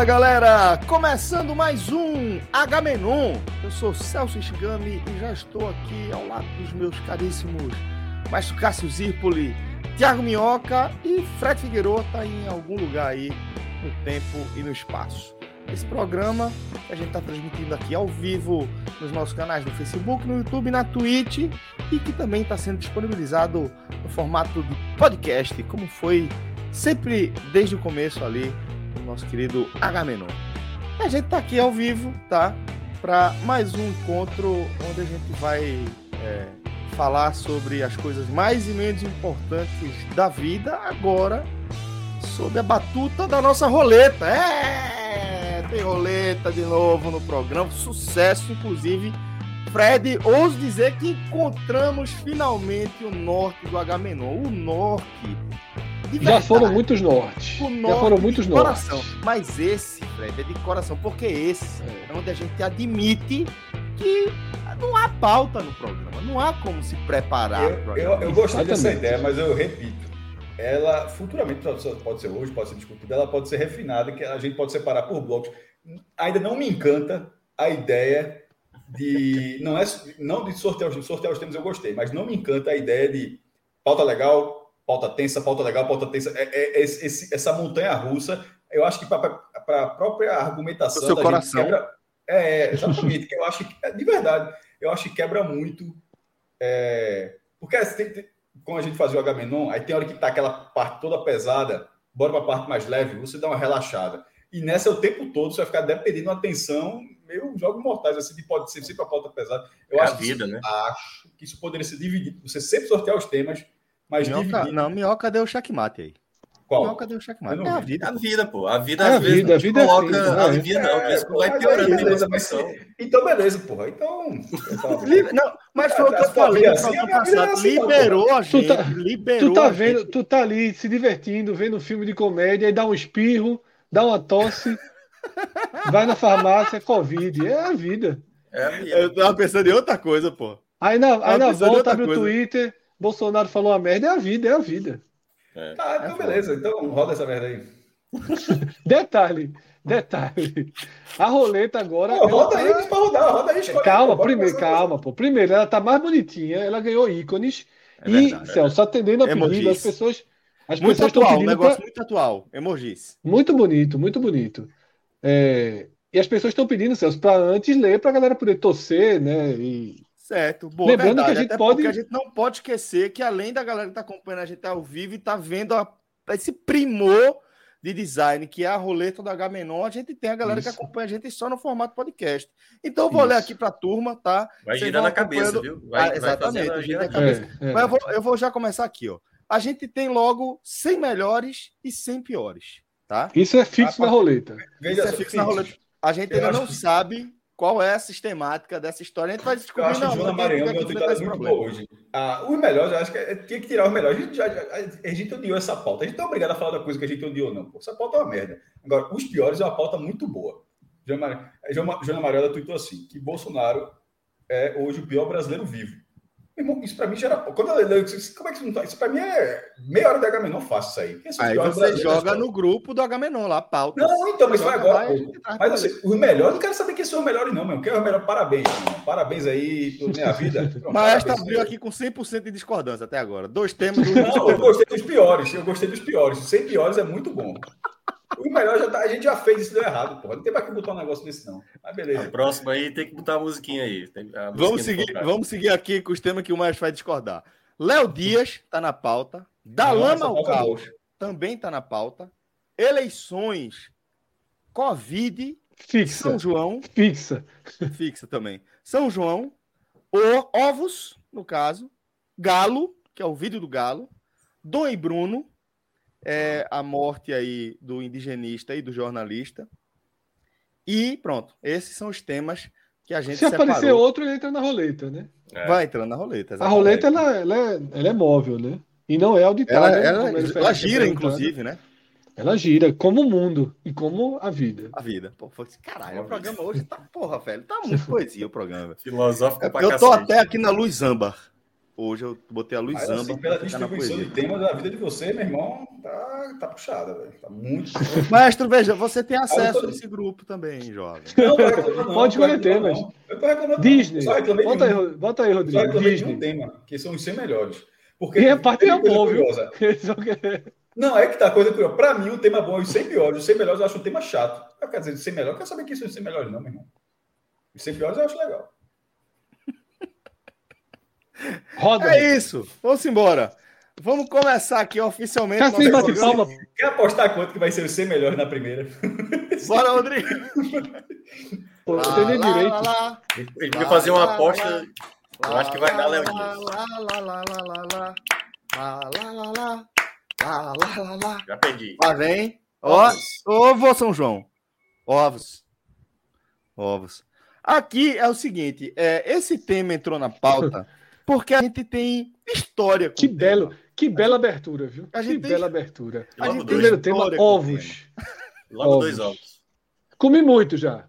Fala galera, começando mais um Agamenon. Eu sou Celso Ishigami e já estou aqui ao lado dos meus caríssimos Maestro Cássio Zirpoli, Thiago Minhoca e Fred Figueiredo está em algum lugar aí no tempo e no espaço. Esse programa que a gente está transmitindo aqui ao vivo nos nossos canais no Facebook, no YouTube, na Twitch e que também está sendo disponibilizado no formato de podcast, como foi sempre desde o começo ali nosso querido Agamenon. A gente está aqui ao vivo, tá? Para mais um encontro onde a gente vai é, falar sobre as coisas mais e menos importantes da vida, agora sob a batuta da nossa roleta. É! Tem roleta de novo no programa, sucesso, inclusive. Fred, ouso dizer que encontramos finalmente o norte do Agamenon. O norte já foram muitos nortes. Já foram muitos de nortes. Coração. Mas esse, Fred, é de coração, porque esse é. é onde a gente admite que não há pauta no programa, não há como se preparar. Eu, eu, eu gostei dessa ideia, mas eu repito. Ela futuramente pode ser hoje, pode ser discutida, ela pode ser refinada, que a gente pode separar por blocos. Ainda não me encanta a ideia de não é não de sortear os sortear os temas eu gostei, mas não me encanta a ideia de pauta legal, pauta tensa, pauta legal, pauta tensa, é, é, é esse, essa montanha russa, eu acho que para a própria argumentação. O seu coração. Quebra, é, exatamente, eu acho que, de verdade, eu acho que quebra muito. É, porque assim, como a gente fazia o Agamenon, aí tem hora que tá aquela parte toda pesada, bora para a parte mais leve, você dá uma relaxada. E nessa, o tempo todo, você vai ficar dependendo de uma atenção meio jogos mortais, assim, de pode ser sempre a pauta pesada. Eu é acho, a vida, que, né? acho que isso poderia ser dividido. Você sempre sortear os temas, mas minhoca, dividir... Não, Minhoca deu checkmate aí. Qual? Minhoca deu checkmate. É a vida. A vida, pô. A vida, é às vezes, vida, a vida coloca é a vida, não. É, isso vai piorando beleza, mas Então, beleza, porra. Então. não, mas foi o que eu falei no assim, passado. Assim, liberou a gente. Tu tá, liberou tu tá vendo, tu tá ali se divertindo, vendo um filme de comédia, e dá um espirro, dá uma tosse, vai na farmácia, é Covid. É a vida. É a eu tava pensando em outra coisa, pô. Aí na, aí na volta abre o Twitter. Bolsonaro falou a merda, é a vida, é a vida. É. Tá, então é beleza. Então roda essa merda aí. detalhe, detalhe. A roleta agora. Pô, roda tá... aí, pra rodar, roda aí, escolhe, Calma, pô, primeiro, calma, pô. Primeiro, ela tá mais bonitinha, ela ganhou ícones. É e, verdade, Celso, é atendendo a pedido, as pessoas. As muito pessoas atual, estão um negócio pra... muito atual. Emojis. Muito bonito, muito bonito. É... E as pessoas estão pedindo, Celso, para antes ler, para a galera poder torcer, né? E Certo, boa Lembrando verdade. que a gente Até pode. a gente não pode esquecer que, além da galera que está acompanhando a gente ao vivo e está vendo a, esse primor de design, que é a roleta do H-Menon, a gente tem a galera Isso. que acompanha a gente só no formato podcast. Então, eu vou Isso. ler aqui para a turma, tá? Vai Vocês girando a cabeça, viu? Vai, ah, exatamente, vai gira a cabeça. É, é. Mas eu vou, eu vou já começar aqui, ó. A gente tem logo 100 melhores e 100 piores, tá? Isso é fixo a, na roleta. Isso é fixo na roleta. A gente ainda não sabe qual é a sistemática dessa história. A gente vai descobrir. Eu acho que o Joana Maranhão tuitada muito boa hoje. Ah, os melhores, eu acho que é, tinha que tirar os melhores. A gente, já, a gente odiou essa pauta. A gente não é obrigado a falar da coisa que a gente odiou, não. Pô. Essa pauta é uma merda. Agora, os piores é uma pauta muito boa. Joana, Maranhão tweetou assim: que Bolsonaro é hoje o pior brasileiro vivo. Isso para mim já era. Quando eu leio, como é que isso não tá? Isso para mim é meia hora de H-Menon fácil isso aí. Aí você joga no grupo do H-Menon lá, pauta. Não, então, mas foi agora. mas assim, os melhores, não quero saber quem são os melhores, não, meu. Quem é o melhor? Parabéns, irmão. Parabéns aí por minha vida. mas esta abriu aqui com 100% de discordância até agora. Dois temas. Do... Não, eu gostei dos piores. Eu gostei dos piores. 100 piores é muito bom. O melhor já tá, a gente já fez isso deu errado, porra. Não tem pra que botar um negócio desse, não. Mas beleza. A próxima aí tem que botar a musiquinha aí. A musiquinha vamos, seguir, vamos seguir aqui com os temas que o mais vai discordar. Léo Dias tá na pauta, Da lama ao caos também está na pauta. Eleições, Covid, fixa. São João. Fixa. Fixa também. São João, o, ovos, no caso, Galo, que é o vídeo do Galo, Dom e Bruno, é, a morte aí do indigenista e do jornalista. E pronto, esses são os temas que a gente Se separou. aparecer outro, ele entra na roleta, né? É. Vai entrando na roleta. Exatamente. A roleta ela, ela, é, ela é móvel, né? E não é auditável. Ela, ela, ela gira, inclusive, né? Ela gira, como o mundo e como a vida. A vida. Pô, caralho, o programa hoje tá, porra, velho, tá muito poesia o programa. Filosófico é, pra Eu tô até aqui na luz âmbar. Hoje eu botei a luz Mas. Assim, pela distribuição de temas da vida de você, meu irmão, tá, tá puxada, velho. Tá muito. Mestre, veja, você tem acesso tô... a esse grupo também, jovem. Não, não, Pode escolher temas. Eu tô reclamando. Disney. Só bota, aí, bota aí, Rodrigo. Só Disney. um tema, que são os 100 melhores. Porque e a parte é bom, viu? Não, é que tá coisa curiosa. Pra mim, o tema bom é os 100 piores. Os 100 melhores eu acho um tema chato. Eu quero dizer, os 100 melhores, eu quero saber quem são os 100 melhores, não, meu irmão. Os 100 piores eu acho legal. Roda. É isso. Vamos embora. Vamos começar aqui oficialmente. Quer, Quer apostar quanto que vai ser os 100 melhores na primeira? Bora, Rodrigo. Pô, lá, entendi direito. Lá, lá, Ele vai fazer uma aposta. Eu acho que vai dar Léo Dias. Lá, lá, lá, lá, lá, lá. Lá, lá, lá, lá. Lá, lá, lá, lá. Já perdi. Lá vem. Ó, ovo São João. Ovos. Ovos. Aqui é o seguinte, é, esse tema entrou na pauta porque a gente tem história. que belo, tema. que bela abertura, viu? A gente que tem... bela abertura. A gente primeiro tema, ovos. Logo ovos. dois ovos. Comi muito já.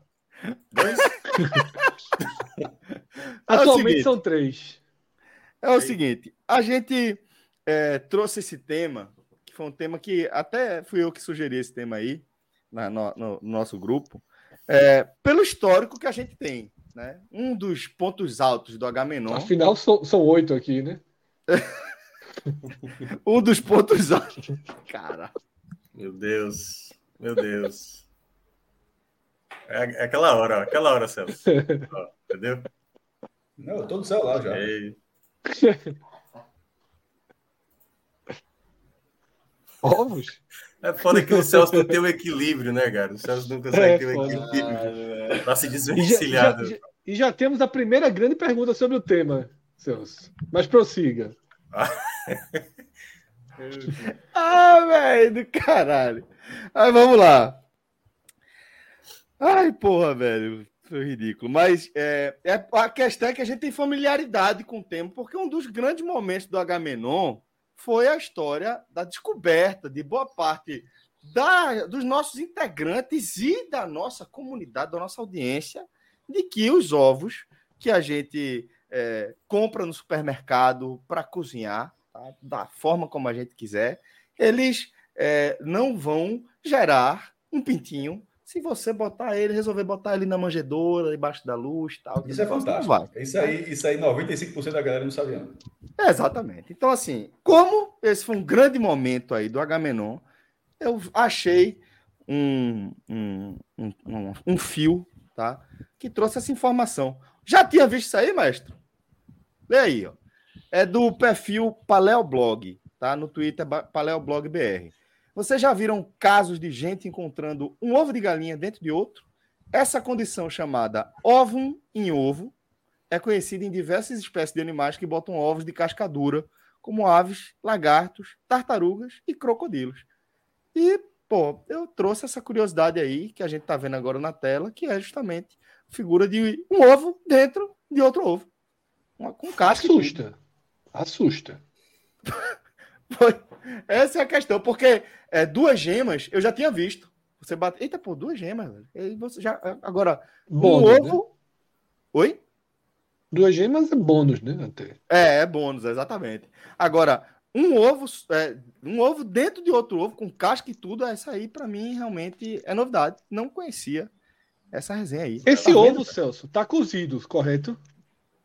Dois? Atualmente é são três. É o seguinte, a gente é, trouxe esse tema, que foi um tema que até fui eu que sugeri esse tema aí, na, no, no, nosso grupo, é, pelo histórico que a gente tem. Né? Um dos pontos altos do Agamenon. Afinal, são, são oito aqui, né? um dos pontos altos. Cara. Meu Deus. Meu Deus. É, é aquela hora, ó, aquela hora, Celso. Ó, entendeu? Não, eu tô no celular já. Ei. Ovos? É foda que o Celso não tem o equilíbrio, né, cara? O Celso não consegue é, ter o equilíbrio ah, para se desvencilhar. E já, já, e já temos a primeira grande pergunta sobre o tema, Celso. Mas prossiga. ah, velho, do caralho. Aí vamos lá. Ai, porra, velho. Foi ridículo. Mas é, é, a questão é que a gente tem familiaridade com o tema, porque um dos grandes momentos do Agamenon foi a história da descoberta de boa parte da, dos nossos integrantes e da nossa comunidade, da nossa audiência, de que os ovos que a gente é, compra no supermercado para cozinhar, tá? da forma como a gente quiser, eles é, não vão gerar um pintinho se você botar ele, resolver botar ele na manjedoura, debaixo da luz tal. Isso é fantástico. Isso aí, isso aí 95% da galera não sabe não. É, exatamente. Então, assim, como esse foi um grande momento aí do Agamenon, eu achei um, um, um, um fio, tá? Que trouxe essa informação. Já tinha visto isso aí, mestre? Lê aí, ó. É do perfil Paleoblog, tá? No Twitter, Paleoblog BR. Vocês já viram casos de gente encontrando um ovo de galinha dentro de outro? Essa condição chamada ovum em ovo é conhecida em diversas espécies de animais que botam ovos de cascadura, como aves, lagartos, tartarugas e crocodilos. E, pô, eu trouxe essa curiosidade aí que a gente tá vendo agora na tela, que é justamente a figura de um ovo dentro de outro ovo. Uma, com casca. Assusta. Assusta. Foi. Essa é a questão, porque é, duas gemas eu já tinha visto. Você bate. Eita, pô, duas gemas, velho. E você já. Agora, bônus, um ovo. Né? Oi? Duas gemas é bônus, né? Até. É, é bônus, exatamente. Agora, um ovo, é, um ovo dentro de outro ovo, com casca e tudo, essa aí, para mim, realmente é novidade. Não conhecia essa resenha aí. Esse tá ovo? Celso, tá cozido, correto?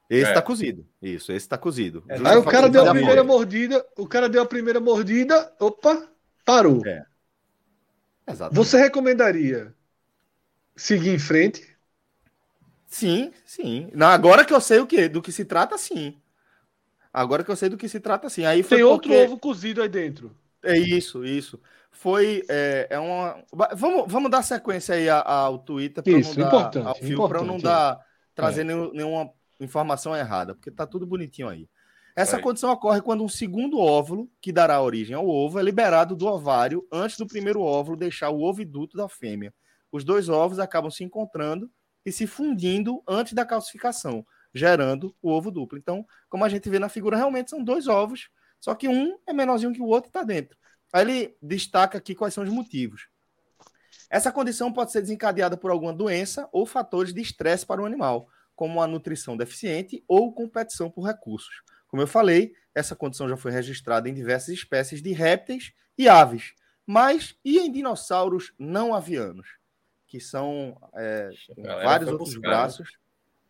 Esse é. tá cozido. Isso, esse tá cozido. É. Aí o cara deu a primeira mordida, o cara deu a primeira mordida, opa, parou. É. Exatamente. Você recomendaria seguir em frente? Sim, sim. Não, agora que eu sei o que, do que se trata, sim. Agora que eu sei do que se trata, assim. Aí Tem outro ovo cozido aí dentro. É isso, isso. Foi. É, é uma. Vamos, vamos dar sequência aí ao Twitter para não dar importante, ao fio, para não dar trazer é. nenhuma informação errada, porque tá tudo bonitinho aí. Essa condição ocorre quando um segundo óvulo, que dará origem ao ovo, é liberado do ovário antes do primeiro óvulo deixar o oviduto da fêmea. Os dois ovos acabam se encontrando e se fundindo antes da calcificação, gerando o ovo duplo. Então, como a gente vê na figura, realmente são dois ovos, só que um é menorzinho que o outro e está dentro. Aí ele destaca aqui quais são os motivos. Essa condição pode ser desencadeada por alguma doença ou fatores de estresse para o animal, como a nutrição deficiente ou competição por recursos. Como eu falei, essa condição já foi registrada em diversas espécies de répteis e aves, mas e em dinossauros não avianos, que são é, vários outros buscar, né? braços.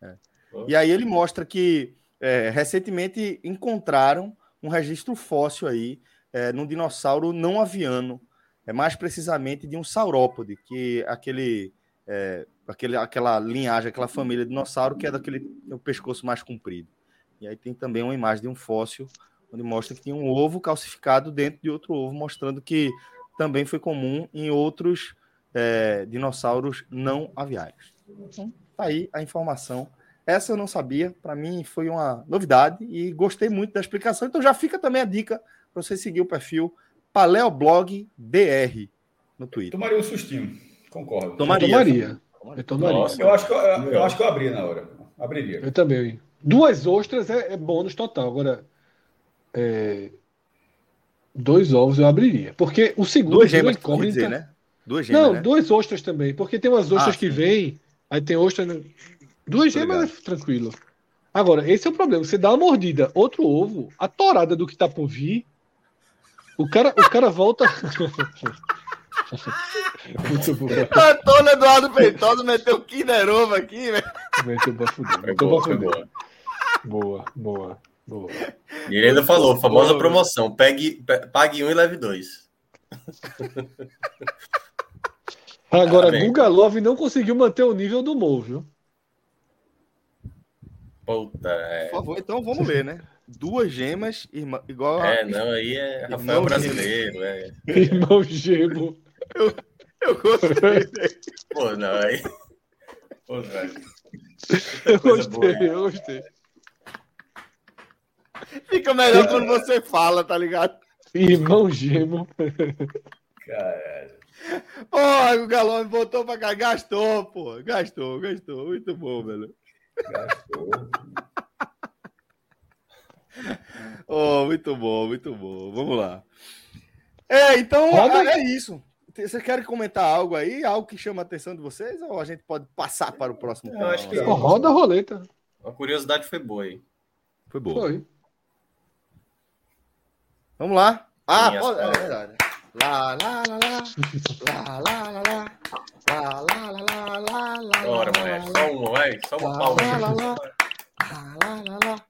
Né? É. E aí ele mostra que é, recentemente encontraram um registro fóssil aí é, num dinossauro não aviano, é mais precisamente de um saurópode, que é aquele, é, aquele aquela linhagem, aquela família de dinossauro que é daquele o pescoço mais comprido. E aí tem também uma imagem de um fóssil onde mostra que tinha um ovo calcificado dentro de outro ovo, mostrando que também foi comum em outros é, dinossauros não aviários. Então, tá aí a informação. Essa eu não sabia, para mim foi uma novidade e gostei muito da explicação. Então já fica também a dica para você seguir o perfil Paleoblog BR no Twitter. Tomaria um sustinho, concordo. Tomaria. Eu tomaria. Eu, tomaria. Nossa, eu, acho que eu, eu, acho que eu abri na hora. Abriria. Eu também. Duas ostras é, é bônus total. Agora, é, dois ovos eu abriria. Porque o segundo. Duas gemas, incógnita... dizer, né? Duas gemas. Não, né? duas ostras também. Porque tem umas ostras ah, que vêm, aí tem ostra. Duas gemas é tranquilo. Agora, esse é o problema. Você dá uma mordida, outro ovo, a torada do que tá por vir. O cara, o cara volta. Muito bom. Antônio Eduardo Feitosa meteu Kinder Ovo aqui, velho. Meteu pra fuder. Meteu pra fuder. Boa, boa, boa. E ele ainda falou, famosa boa. promoção, pegue, pague um e leve dois. Agora, ah, Guga Love não conseguiu manter o nível do Mo, viu? Puta, é. Por favor, então vamos ler, né? Duas gemas, irmã, igual a... É, não, aí é Rafael brasileiro, é. Irmão gemo. Eu, eu gostei. Pô, não, aí. Pô, velho. Eu gostei, boa. eu gostei. Fica melhor quando você fala, tá ligado? Irmão gemo. Caralho. Pô, o Galão voltou pra cá. Gastou, pô. Gastou, gastou. Muito bom, velho. Gastou. oh, muito bom, muito bom. Vamos lá. É, então Roda... é isso. Vocês querem comentar algo aí? Algo que chama a atenção de vocês? Ou a gente pode passar para o próximo? Eu acho que... Roda a roleta. A curiosidade foi boa aí. Foi boa. Foi. Vamos lá. Ah, pode... é verdade. Lá, lá, lá, lá. Lá, lá, lá, lá. Lá, lá, lá, lá, lá, lá. Bora, moleque. Só uma, vai. Só uma palma. Lá, lá, lá. Lá, lá, lá, lá.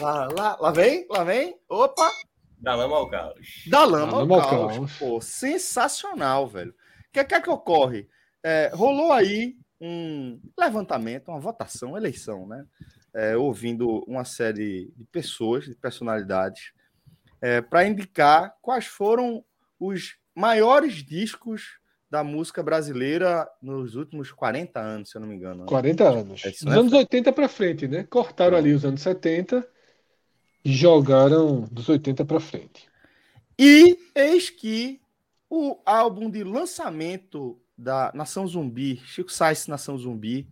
Lá, lá, lá vem, lá vem. Opa! Da lama ao caos. Da lama, ao, lama caos. caos. Pô, sensacional, velho. O que, que é que ocorre? É, rolou aí um levantamento, uma votação, uma eleição, né? É, ouvindo uma série de pessoas, de personalidades, é, para indicar quais foram os maiores discos da música brasileira nos últimos 40 anos, se eu não me engano. 40 anos. É, dos anos 80 para frente, né? Cortaram ali os anos 70 e jogaram dos 80 para frente. E eis que o álbum de lançamento da Nação Zumbi, Chico Sainz Nação Zumbi,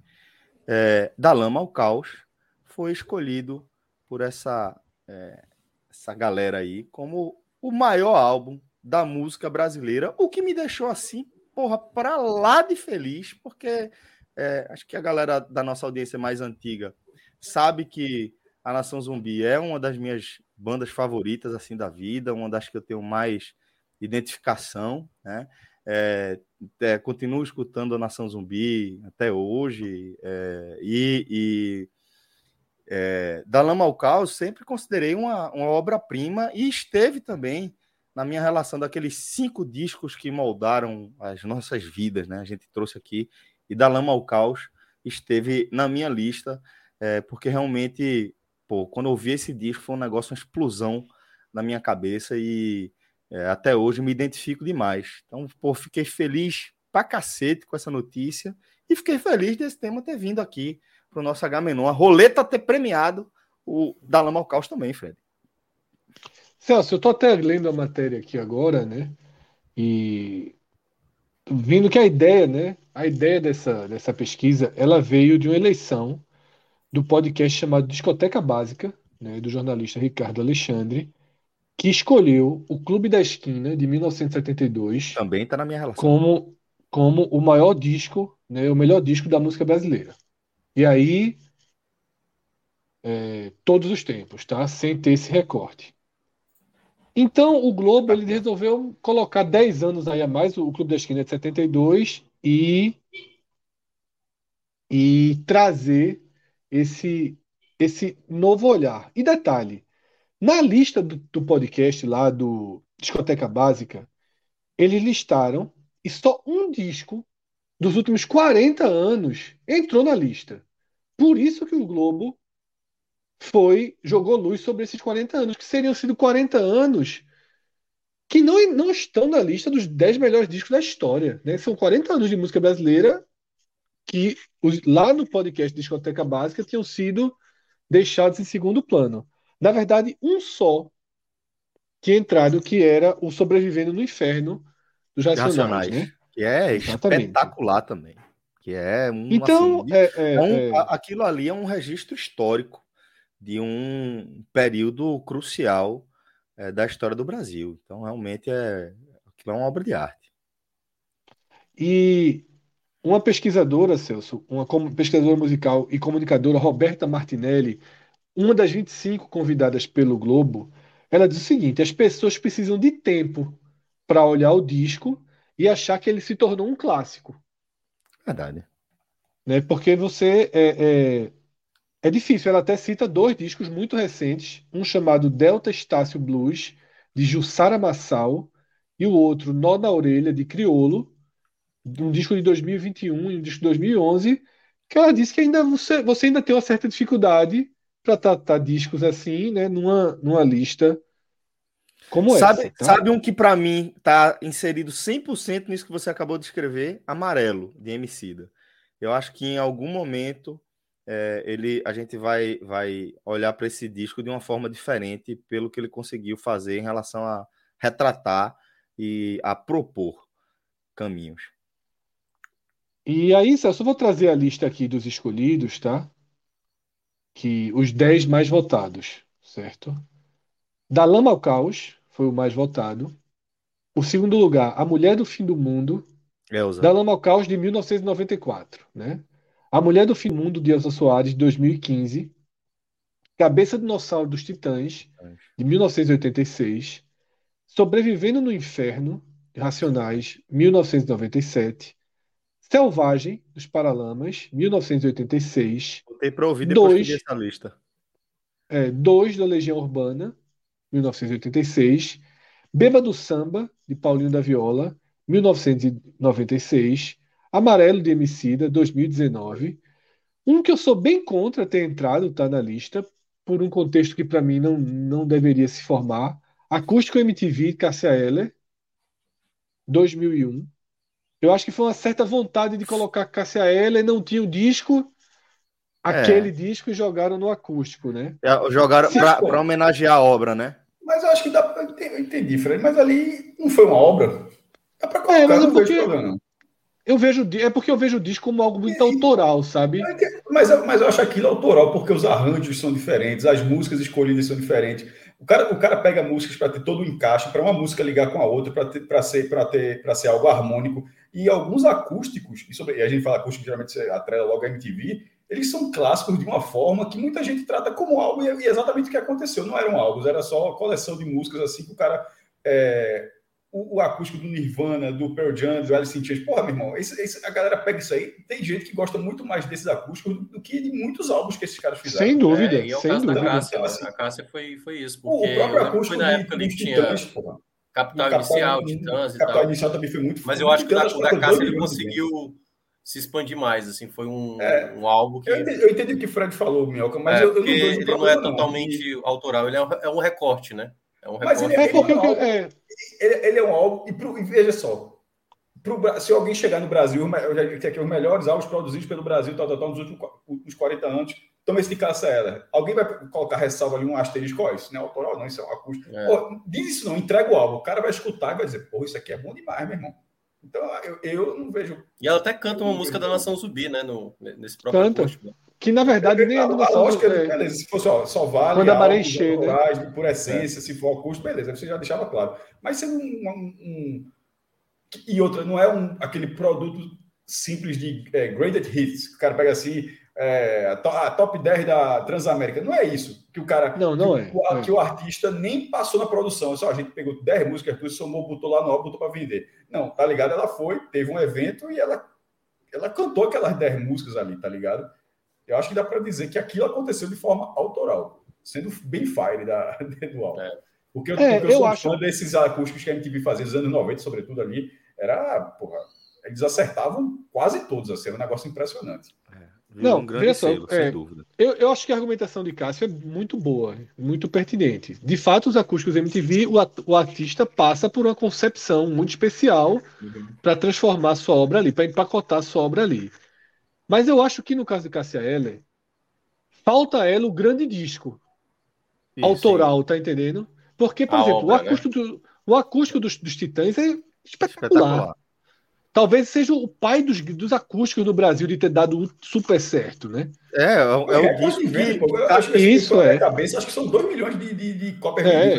é, da Lama ao Caos, foi escolhido por essa, é, essa galera aí como o maior álbum da música brasileira, o que me deixou assim, porra, para lá de feliz, porque é, acho que a galera da nossa audiência mais antiga sabe que a Nação Zumbi é uma das minhas bandas favoritas assim da vida, uma das que eu tenho mais identificação, né? É, é, continuo escutando a Nação Zumbi até hoje é, e, e é, da Lama ao Caos sempre considerei uma, uma obra-prima e esteve também na minha relação daqueles cinco discos que moldaram as nossas vidas, né? A gente trouxe aqui e da Lama ao Caos esteve na minha lista é, porque realmente pô, quando eu ouvi esse disco foi um negócio, uma explosão na minha cabeça e é, até hoje me identifico demais. Então, pô, fiquei feliz pra cacete com essa notícia e fiquei feliz desse tema ter vindo aqui pro nosso H Menon. A roleta ter premiado o Dalama Caos também, Fred. Celso, eu tô até lendo a matéria aqui agora, né? E vindo que a ideia, né? A ideia dessa, dessa pesquisa, ela veio de uma eleição do podcast chamado Discoteca Básica, né, do jornalista Ricardo Alexandre, que escolheu o Clube da Esquina de 1972 também está na minha relação como como o maior disco, né, o melhor disco da música brasileira. E aí é, todos os tempos, tá? Sem ter esse recorte. Então o Globo ele resolveu colocar 10 anos aí a mais, o Clube da Esquina é de 72 e e trazer esse esse novo olhar. E detalhe, na lista do, do podcast lá do Discoteca Básica, eles listaram e só um disco dos últimos 40 anos entrou na lista. Por isso que o Globo foi jogou luz sobre esses 40 anos, que seriam sido 40 anos que não, não estão na lista dos 10 melhores discos da história. Né? São 40 anos de música brasileira que os, lá no podcast Discoteca Básica tinham sido deixados em segundo plano. Na verdade, um só tinha entrado, que era o Sobrevivendo no Inferno dos Racionais. Racionais né? Que é Exatamente. espetacular também. Que é um. Então, assim, é, é, é um, é... aquilo ali é um registro histórico de um período crucial é, da história do Brasil. Então, realmente, é, aquilo é uma obra de arte. E uma pesquisadora, Celso, uma pesquisadora musical e comunicadora, Roberta Martinelli, uma das 25 convidadas pelo Globo, ela diz o seguinte: as pessoas precisam de tempo para olhar o disco e achar que ele se tornou um clássico. Verdade. Né? Porque você é, é, é difícil. Ela até cita dois discos muito recentes, um chamado Delta Estácio Blues de Jussara Massal e o outro Nó na Orelha de Criolo um disco de 2021 e um disco de 2011, que ela disse que ainda você, você ainda tem uma certa dificuldade para tratar discos assim, né, numa, numa lista como sabe, essa. Tá? Sabe um que para mim tá inserido 100% nisso que você acabou de escrever? Amarelo, de Emicida. Eu acho que em algum momento é, ele, a gente vai, vai olhar para esse disco de uma forma diferente pelo que ele conseguiu fazer em relação a retratar e a propor caminhos. E aí, Celso, eu vou trazer a lista aqui dos escolhidos, tá? Que os 10 mais votados, certo? Da Lama ao Caos foi o mais votado. O segundo lugar, A Mulher do Fim do Mundo, Elza. da Lama ao Caos de 1994, né? A Mulher do Fim do Mundo de Elza Soares de 2015. Cabeça do Dinossauro dos Titãs de 1986. Sobrevivendo no Inferno, Racionais, 1997. Selvagem, dos Paralamas, 1986. Botei para ouvir depois dois, essa lista. É, dois da Legião Urbana, 1986. Beba do Samba, de Paulinho da Viola, 1996. Amarelo de Emicida, 2019. Um que eu sou bem contra ter entrado, tá na lista, por um contexto que para mim não, não deveria se formar. Acústico MTV, Cássia Eller, 2001. Eu acho que foi uma certa vontade de colocar Cássia Eller, não tinha o disco, aquele é. disco e jogaram no acústico, né? É, jogaram para homenagear a obra, né? Mas eu acho que dá pra, eu entendi, Fred, mas ali não foi uma obra. Dá para colocar, é, mas não é porque, vejo Eu vejo, é porque eu vejo o disco como algo muito autoral, sabe? Mas, mas eu acho aquilo autoral porque os arranjos são diferentes, as músicas escolhidas são diferentes. O cara, o cara pega músicas para ter todo o encaixe, para uma música ligar com a outra, para ser, ter, ser algo harmônico. E alguns acústicos, e, sobre, e a gente fala acústico, geralmente você atrela logo a MTV, eles são clássicos de uma forma que muita gente trata como algo, e é exatamente o que aconteceu. Não eram álbuns, era só uma coleção de músicas assim que o cara. É, o, o, acústico do Nirvana, do Pearl Jam, do Alice in Chains. Porra, meu irmão, esse, esse, a galera pega isso aí. Tem gente que gosta muito mais desses acústicos do, do que de muitos álbuns que esses caras fizeram. Sem dúvida, é, e é o sem caso dúvida. Da Cássia, então, assim, a Cássia foi, foi isso. Porque o próprio acústico foi na época ali que tinha Capital, Capital Inicial, Titãs e Capital tal. Inicial também foi muito Mas eu acho que o da Cássia ele conseguiu se expandir mais, assim, foi um, é, um álbum que... Eu entendi, eu entendi o que o Fred falou, Minhoca, mas é, eu, eu, não ele não é totalmente não. autoral, ele é um, é um, recorte, né? É um recorte. Mas ele, é, porque, um álbum, ele, ele, é um álbum, e, pro, e veja só, pro, se alguém chegar no Brasil, eu já disse aqui, os melhores álbuns produzidos pelo Brasil, tal, tal, tal, nos últimos uns 40 anos, toma esse de caça ela. Alguém vai colocar ressalva ali um asterisco, ó, isso não é autoral, não, isso é um acústico. É. Pô, diz isso não, entrega o álbum, o cara vai escutar e vai dizer, pô, isso aqui é bom demais, meu irmão. Então, eu, eu não vejo. E ela até canta uma música da Nação Zumbi, né? No, nesse próprio canta. Post, né? Que na verdade nem é do Nação lógica, é, beleza, se fosse ó, só vale Quando a maré encher, né? por essência, é. se for custo, beleza, você já deixava claro. Mas sendo um, um, um, E outra, não é um, aquele produto simples de é, graded hits, que o cara pega assim, é, a top 10 da Transamérica. Não é isso que o cara. Não, não que, é. O, é. que o artista nem passou na produção. Só a gente pegou 10 músicas, tudo, somou, botou lá no álbum, botou para vender. Não, tá ligado? Ela foi, teve um evento e ela, ela cantou aquelas 10 músicas ali, tá ligado? Eu acho que dá para dizer que aquilo aconteceu de forma autoral, sendo bem fire da, do álbum. É. Porque, eu, é, porque eu, eu sou acho... fã desses acústicos que a gente viu fazer nos anos 90, sobretudo ali. Era, porra, eles acertavam quase todos, assim, era um negócio impressionante. Não, um grande selo, é, sem dúvida. Eu, eu acho que a argumentação de Cássio é muito boa, muito pertinente. De fato, os acústicos MTV, o, o artista passa por uma concepção muito especial uhum. para transformar sua obra ali, para empacotar sua obra ali. Mas eu acho que no caso de Cássia Eller, falta a ela o grande disco autoral, sim. tá entendendo? Porque, por a exemplo, obra, o acústico, né? do, o acústico dos, dos Titãs é espetacular. espetacular. Talvez seja o pai dos, dos acústicos no Brasil de ter dado super certo, né? É, é, é o é, disco que. Eu acho que isso é. Cabeça, acho que são 2 milhões de, de, de cópias é.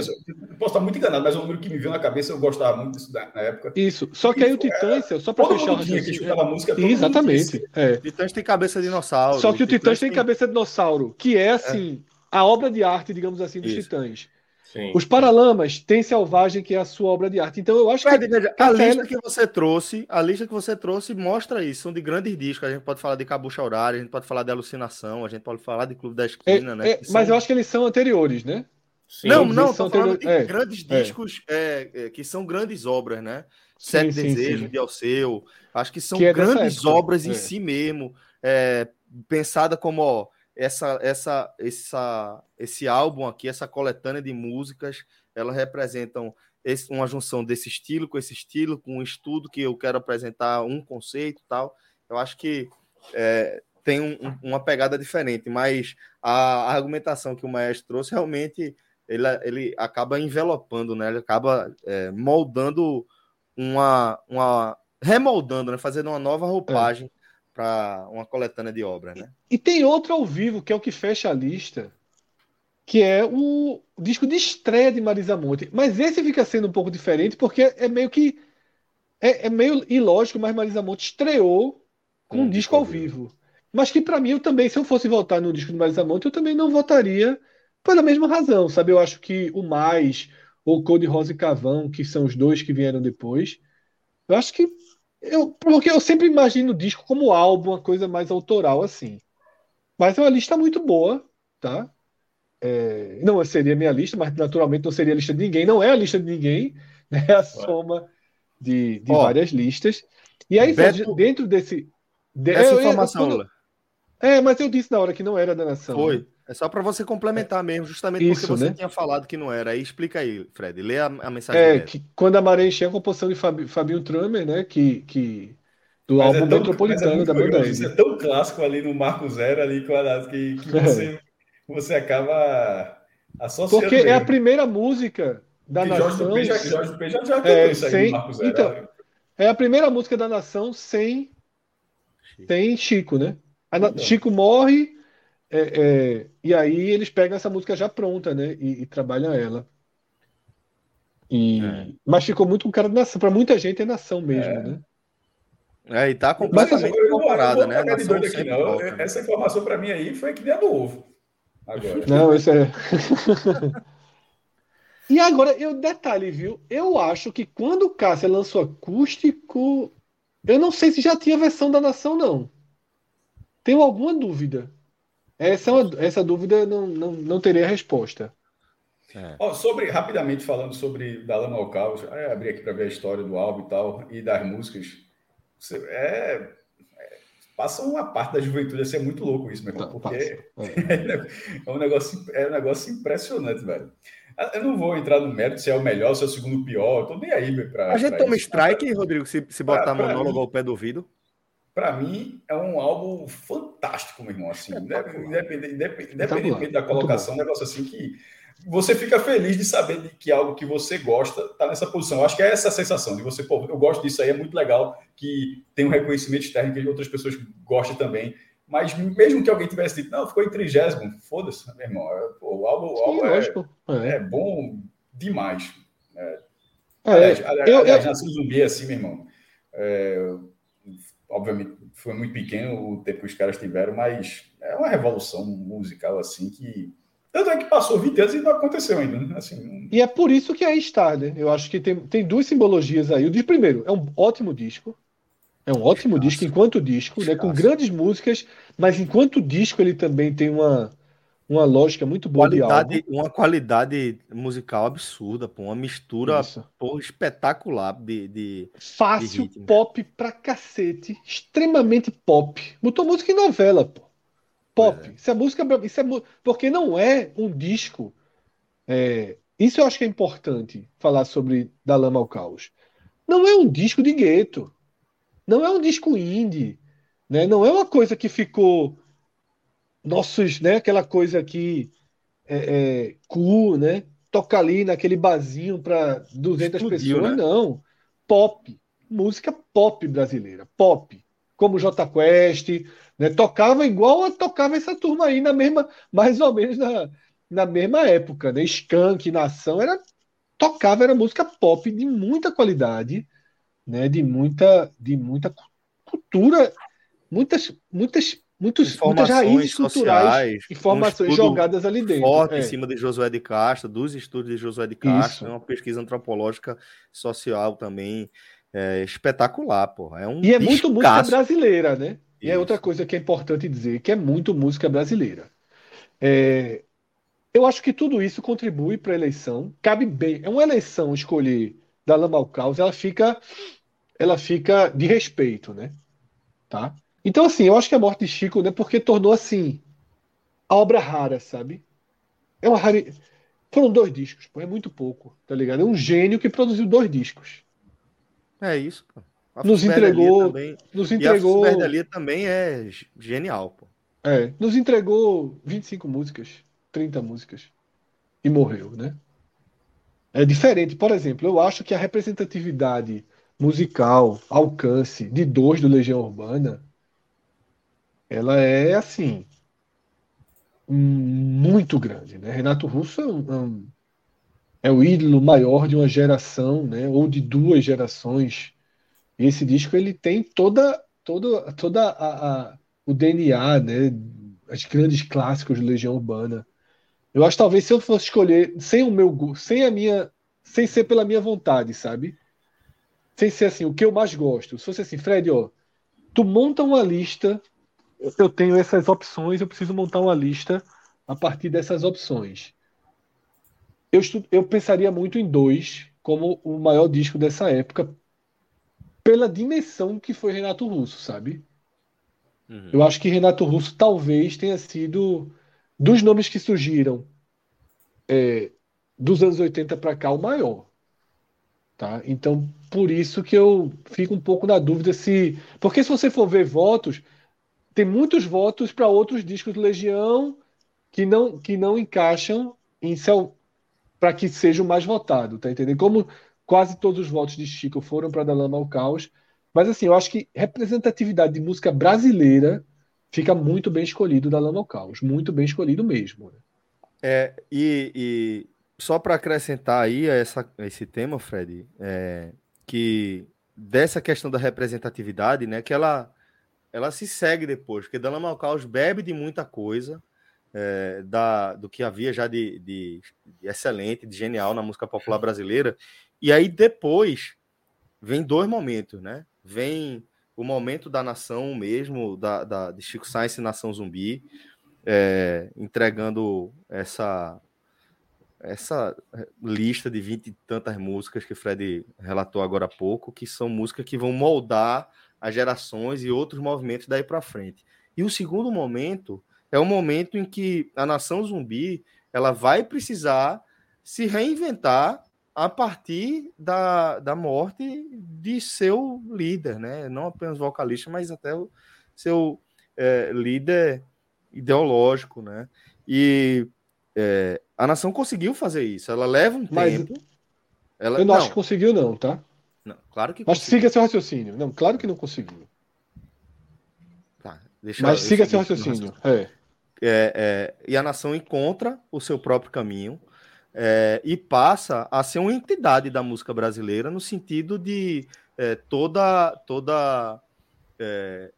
Posso estar muito enganado, mas é um número que me veio na cabeça, eu gostava muito disso na, época. Isso. Só que aí o Titãs, é, só para fechar o raciocínio. música, Exatamente. É. Titãs tem cabeça de dinossauro. Só que o Titãs, tem cabeça de dinossauro, que é assim, a obra de arte, digamos assim, dos isso. Titãs. Sim. Os Paralamas têm Selvagem, que é a sua obra de arte. Então eu acho Fred, que. Veja, a, a lista que você trouxe, a lista que você trouxe mostra isso. São de grandes discos. A gente pode falar de Cabucha Horário, a gente pode falar de Alucinação, a gente pode falar de Clube da Esquina, é, né? É, mas eu acho que eles são anteriores, né? Sim. Não, não, são falando de é, grandes é. discos é, que são grandes obras, né? Sete sim, Desejos sim. de Alceu. Acho que são que grandes obras em si mesmo, pensada como, ó, essa, essa, essa, esse álbum aqui, essa coletânea de músicas, elas representam esse, uma junção desse estilo com esse estilo, com um estudo que eu quero apresentar um conceito tal. Eu acho que é, tem um, uma pegada diferente, mas a, a, argumentação que o maestro trouxe realmente ele, ele acaba envelopando, né? Ele acaba é, moldando uma, uma remoldando, né? Fazendo uma nova roupagem é para uma coletânea de obras, né? E, e, tem outro ao vivo, que é o que fecha a lista, que é o disco de estreia de Marisa Monte. Mas esse fica sendo um pouco diferente, porque é meio que. É, é meio ilógico, mas Marisa Monte estreou com um, um disco ao vivo. vivo. Mas que para mim, eu também, se eu fosse votar no disco de Marisa Monte, eu também não votaria pela mesma razão, sabe? Eu acho que o Mais, ou Code Rosa e Cavão, que são os dois que vieram depois, eu acho que eu, porque eu sempre imagino o disco como álbum, uma coisa mais autoral assim. Mas é uma lista muito boa, tá? É, não seria minha lista, mas naturalmente não seria a lista de ninguém. Não é a lista de ninguém, né? é a soma de, de Ó, várias listas. E aí, Beto, dentro desse. De, essa eu, informação, eu, eu, É, mas eu disse na hora que não era da nação. Foi. Né? É só para você complementar é. mesmo, justamente Isso, porque você né? tinha falado que não era. Aí explica aí, Fred. Lê a, a mensagem. É, que quando a maré encheu a composição de Fabi, Fabinho Trummer, né? Que, que, do mas álbum é tão, Metropolitano é da banda Isso é tão clássico ali no Marco Zero, ali, que, que você, você acaba associando. Porque mesmo. é a primeira música da e nação. Jorge já, Jorge P já, já é, isso aí sem, Zero. Então, é a primeira música da nação sem, sem Chico, né? A, então. Chico morre é, é, e aí eles pegam essa música já pronta, né? E, e trabalham ela. E, é. Mas ficou muito um cara de nação. Para muita gente é nação mesmo, é. né? É, e tá completamente incorporada, né? Aqui, não. Essa informação para mim aí foi que deu do ovo. Agora. Não, isso é. e agora, eu detalhe, viu? Eu acho que quando o Cássia lançou acústico, eu não sei se já tinha versão da nação, não. Tenho alguma dúvida. Essa, é essa dúvida não, não, não teria resposta. É. Oh, sobre, rapidamente falando sobre Dalama ao Caos, é, abri aqui para ver a história do álbum e tal, e das músicas. É, é, passa uma parte da juventude assim, é muito louco isso, meu irmão, tá, porque é. é. um negócio, é um negócio impressionante, velho. Eu não vou entrar no mérito se é o melhor, se é o segundo pior, eu tô nem aí pra. A gente toma isso. strike, Rodrigo, se, se botar pra, monólogo mim, ao pé do ouvido. Para mim, é um álbum fantástico, meu irmão. Assim, independente, independente, independente da colocação, um negócio assim que você fica feliz de saber de que algo que você gosta está nessa posição. Eu acho que é essa sensação de você, pô, eu gosto disso aí, é muito legal que tem um reconhecimento externo que outras pessoas gostem também. Mas mesmo que alguém tivesse dito, não, ficou em trigésimo, foda-se, meu irmão. É, pô, o álbum, o álbum é, é, é, bom demais. É, é aliás, aliás, eu, aliás, eu... Zumbi, assim, meu irmão. É, obviamente, foi muito pequeno o tempo que os caras tiveram, mas é uma revolução musical, assim, que tanto é que passou 20 anos e não aconteceu ainda. Né? Assim, E é por isso que é está, né? Eu acho que tem, tem duas simbologias aí. O de primeiro, é um ótimo disco. É um ótimo Nossa. disco enquanto disco, né? com grandes músicas, mas enquanto disco ele também tem uma, uma lógica muito boa qualidade, de Uma qualidade musical absurda, pô, uma mistura pô, espetacular de, de Fácil, de pop pra cacete, extremamente pop. Botou música em novela, pô pop. É. Isso é música. Isso é, porque não é um disco. É, isso eu acho que é importante falar sobre Da Lama ao Caos. Não é um disco de gueto. Não é um disco indie. Né? Não é uma coisa que ficou. Nossos, né? Aquela coisa que é, é cool, né? Toca ali naquele barzinho para 200 Explodiu, pessoas. Né? Não. Pop. Música pop brasileira. Pop. Como J Quest, né? Tocava igual tocava essa turma aí na mesma, mais ou menos na, na mesma época, né? Skank, Nação, era tocava era música pop de muita qualidade, né? De muita de muita cultura, muitas muitas muitos, muitas raízes culturais, informações um jogadas ali dentro. Forte é. em cima de Josué de Castro, dos estudos de Josué de Castro, é uma pesquisa antropológica social também é, espetacular, porra. É um e é muito música brasileira, né? E é outra coisa que é importante dizer, que é muito música brasileira. É, eu acho que tudo isso contribui para a eleição. Cabe bem. É uma eleição escolher da Lama ao Caos, ela fica, ela fica de respeito, né? Tá? Então, assim, eu acho que a morte de Chico, né, porque tornou assim a obra rara, sabe? É uma rara... Foram dois discos, pô, é muito pouco, tá ligado? É um gênio que produziu dois discos. É isso, pô nos entregou, também, nos entregou. E a também é genial, pô. É, nos entregou 25 músicas, 30 músicas e morreu, né? É diferente, por exemplo, eu acho que a representatividade musical, alcance de dois do Legião Urbana, ela é assim muito grande, né? Renato Russo é, um, é o ídolo maior de uma geração, né? Ou de duas gerações e esse disco ele tem toda toda toda a, a, o DNA, né, as grandes clássicos de Legião Urbana. Eu acho talvez se eu fosse escolher sem o meu sem a minha sem ser pela minha vontade, sabe? Sem ser assim, o que eu mais gosto. Se fosse assim, Fred, ó, tu monta uma lista, eu tenho essas opções, eu preciso montar uma lista a partir dessas opções. Eu, estu, eu pensaria muito em dois como o maior disco dessa época, pela dimensão que foi Renato Russo, sabe? Uhum. Eu acho que Renato Russo talvez tenha sido dos nomes que surgiram é, dos anos 80 para cá o maior. Tá? Então, por isso que eu fico um pouco na dúvida se. Porque se você for ver votos, tem muitos votos para outros discos do Legião que não, que não encaixam em para que seja o mais votado, tá entendendo? Como Quase todos os votos de Chico foram para Dalama ao Caos. Mas assim, eu acho que representatividade de música brasileira fica muito bem escolhido da Lama ao Caos. Muito bem escolhido mesmo. Né? É, e, e só para acrescentar aí a essa, esse tema, Fred, é, que dessa questão da representatividade, né, que ela, ela se segue depois, porque Dalama ao Caos bebe de muita coisa, é, da, do que havia já de, de, de, excelente, de genial na música popular brasileira, e aí depois vem dois momentos, né? Vem o momento da nação mesmo, da, da de Chico Sainz e Nação Zumbi, é, entregando essa essa lista de vinte e tantas músicas que o Fred relatou agora há pouco, que são músicas que vão moldar as gerações e outros movimentos daí para frente. E o segundo momento é o momento em que a nação zumbi ela vai precisar se reinventar a partir da, da morte de seu líder, né? Não apenas vocalista, mas até o seu é, líder ideológico, né? E é, a nação conseguiu fazer isso. Ela leva um mas tempo. Ela, eu não, não, acho que conseguiu, não, tá? Não, claro que. Mas conseguiu. siga seu raciocínio. Não, claro que não conseguiu. Tá, deixa, mas siga seu raciocínio. É. É, é, e a nação encontra o seu próprio caminho é, e passa a ser uma entidade da música brasileira no sentido de é, toda toda é,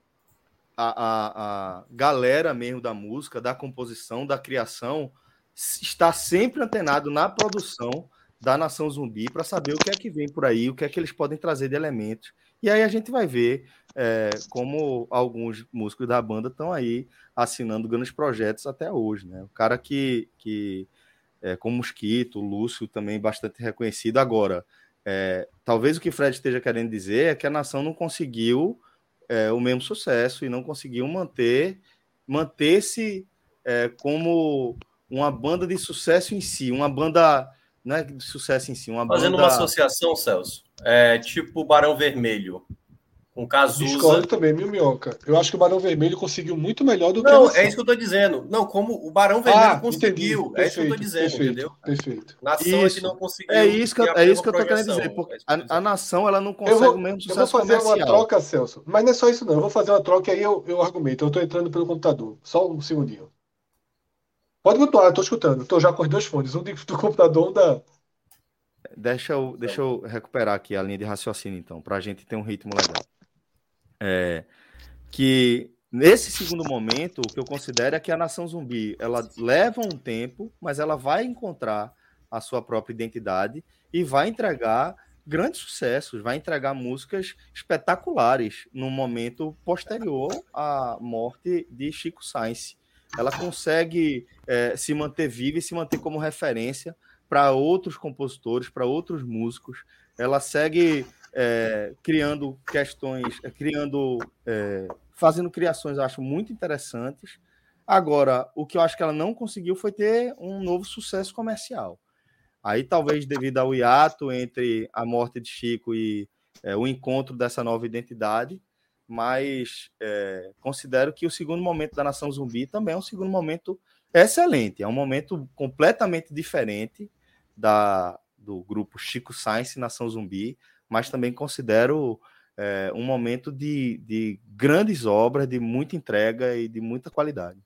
a, a, a, galera mesmo da música, da composição, da criação está sempre antenado na produção da Nação Zumbi para saber o que é que vem por aí, o que é que eles podem trazer de elementos. E aí a gente vai ver é, como alguns músicos da banda estão aí assinando grandes projetos até hoje. Né? O cara que, que é, como Mosquito, Lúcio também bastante reconhecido. Agora, é, talvez o que Fred esteja querendo dizer é que a nação não conseguiu é, o mesmo sucesso e não conseguiu manter manter-se é, como uma banda de sucesso em si, uma banda não é sucesso em si, uma Fazendo banda... uma associação, Celso, é tipo Barão Vermelho com Cazuza. Discordo também, mil minhoca. Eu acho que o Barão Vermelho conseguiu muito melhor do que Não, é isso que eu tô dizendo. Não, como o Barão Vermelho ah, conseguiu. Entendi. É isso que eu tô dizendo, perfeito, entendeu? Perfeito. Nação isso. é que não conseguiu. É isso que, eu, é isso que eu tô querendo dizer. Porque a, a, nação ela não consegue vou, o mesmo sucesso Eu vou fazer comercial. uma troca, Celso. Mas não é só isso, não. Eu vou fazer uma troca e aí eu, eu argumento. Eu tô entrando pelo computador. Só um segundinho. Pode continuar, tô escutando. Tô já com os dois fones. Um do computador, um da. Deixa eu, deixa eu recuperar aqui a linha de raciocínio, então, para a gente ter um ritmo legal é, que nesse segundo momento, o que eu considero é que a nação zumbi ela leva um tempo, mas ela vai encontrar a sua própria identidade e vai entregar grandes sucessos, vai entregar músicas espetaculares no momento posterior à morte de Chico Sainz. Ela consegue é, se manter viva e se manter como referência para outros compositores, para outros músicos. Ela segue é, criando questões, é, criando, é, fazendo criações, acho muito interessantes. Agora, o que eu acho que ela não conseguiu foi ter um novo sucesso comercial. Aí, talvez devido ao hiato entre a morte de Chico e é, o encontro dessa nova identidade, mas é, considero que o segundo momento da Nação Zumbi também é um segundo momento excelente, é um momento completamente diferente da, do grupo Chico Science Nação Zumbi mas também considero é, um momento de, de grandes obras, de muita entrega e de muita qualidade.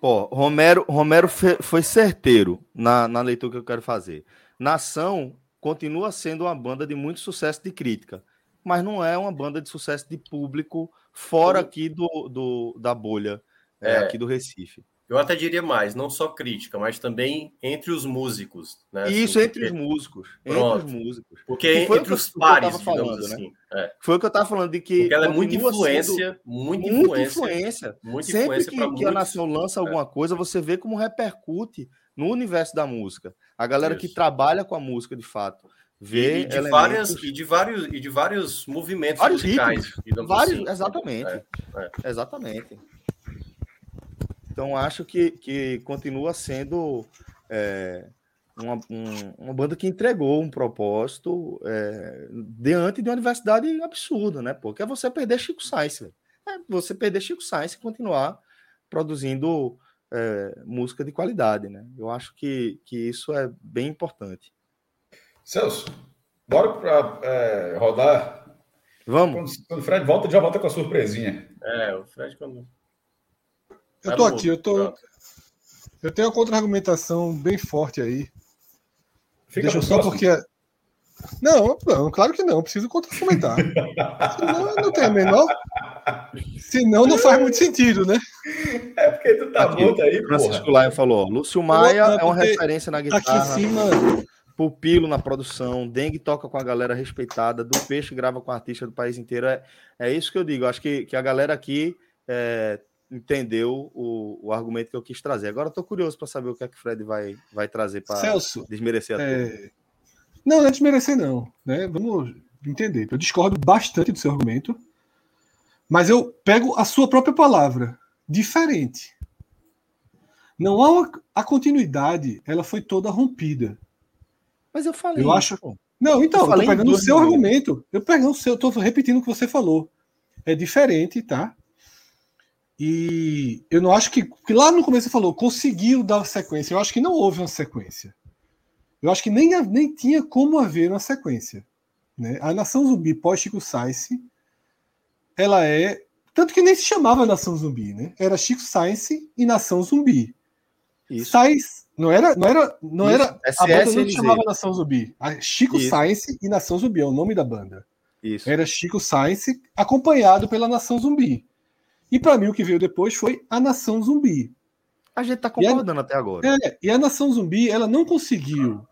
Pô, Romero, Romero foi certeiro na, na leitura que eu quero fazer. Nação continua sendo uma banda de muito sucesso de crítica, mas não é uma banda de sucesso de público fora aqui do, do da bolha, é, é. aqui do Recife. Eu até diria mais, não só crítica, mas também entre os músicos. Né? Isso, assim, entre porque... os músicos. Pronto. Entre os músicos. Porque foi entre os pares, falando, né? assim. É. Foi o que eu estava falando, de que. Porque ela é muita influência, muita influência. influência. Muita Sempre influência que, que muitos... a nação lança é. alguma coisa, você vê como repercute no universo da música. A galera Isso. que trabalha com a música, de fato. Vê e, de elementos... várias e de vários e de vários movimentos vários musicais, vários, assim. exatamente. É, é. Exatamente. Então acho que, que continua sendo é, uma, um, uma banda que entregou um propósito é, diante de uma universidade absurda, né? Porque é você perder Chico Sainz, é você perder Chico Sainz e continuar produzindo é, música de qualidade, né? Eu acho que, que isso é bem importante. Celso, bora para é, rodar. Vamos. Quando, quando o Fred volta, já volta com a surpresinha. É, o Fred quando eu tô aqui, eu tô. Eu tenho uma contra-argumentação bem forte aí. Fica Deixa eu só próximo. porque. Não, não, claro que não, preciso contra-argumentar. Senão não tem a menor. Senão não faz muito sentido, né? É porque tu tá aqui, aí, Francisco Laia falou: Lúcio Maia é uma referência na guitarra. Aqui em cima. Pupilo na produção, Dengue toca com a galera respeitada, do Peixe grava com artista do país inteiro. É, é isso que eu digo. Acho que, que a galera aqui é, entendeu o, o argumento que eu quis trazer. Agora estou curioso para saber o que é que o Fred vai, vai trazer para desmerecer a é... Não, não é desmerecer, não. Né? Vamos entender. Eu discordo bastante do seu argumento, Mas eu pego a sua própria palavra, diferente. Não há uma, a continuidade, ela foi toda rompida. Mas eu falei. Eu acho. Não, então, eu, eu tô pegando o seu argumento. Eu pegando o seu, tô repetindo o que você falou. É diferente, tá? E eu não acho que, que lá no começo você falou, conseguiu dar sequência. Eu acho que não houve uma sequência. Eu acho que nem, nem tinha como haver uma sequência. Né? A Nação Zumbi pós Chico Science, ela é. Tanto que nem se chamava Nação Zumbi, né? Era Chico Science e Nação Zumbi. Isso. Science, não era, não era, não Isso. era. A banda não chamava Nação Zumbi. A Chico Isso. Science e Nação Zumbi é o nome da banda. Isso. Era Chico Science acompanhado pela Nação Zumbi. E para mim o que veio depois foi a Nação Zumbi. A gente tá concordando a, até agora. É, e a Nação Zumbi, ela não conseguiu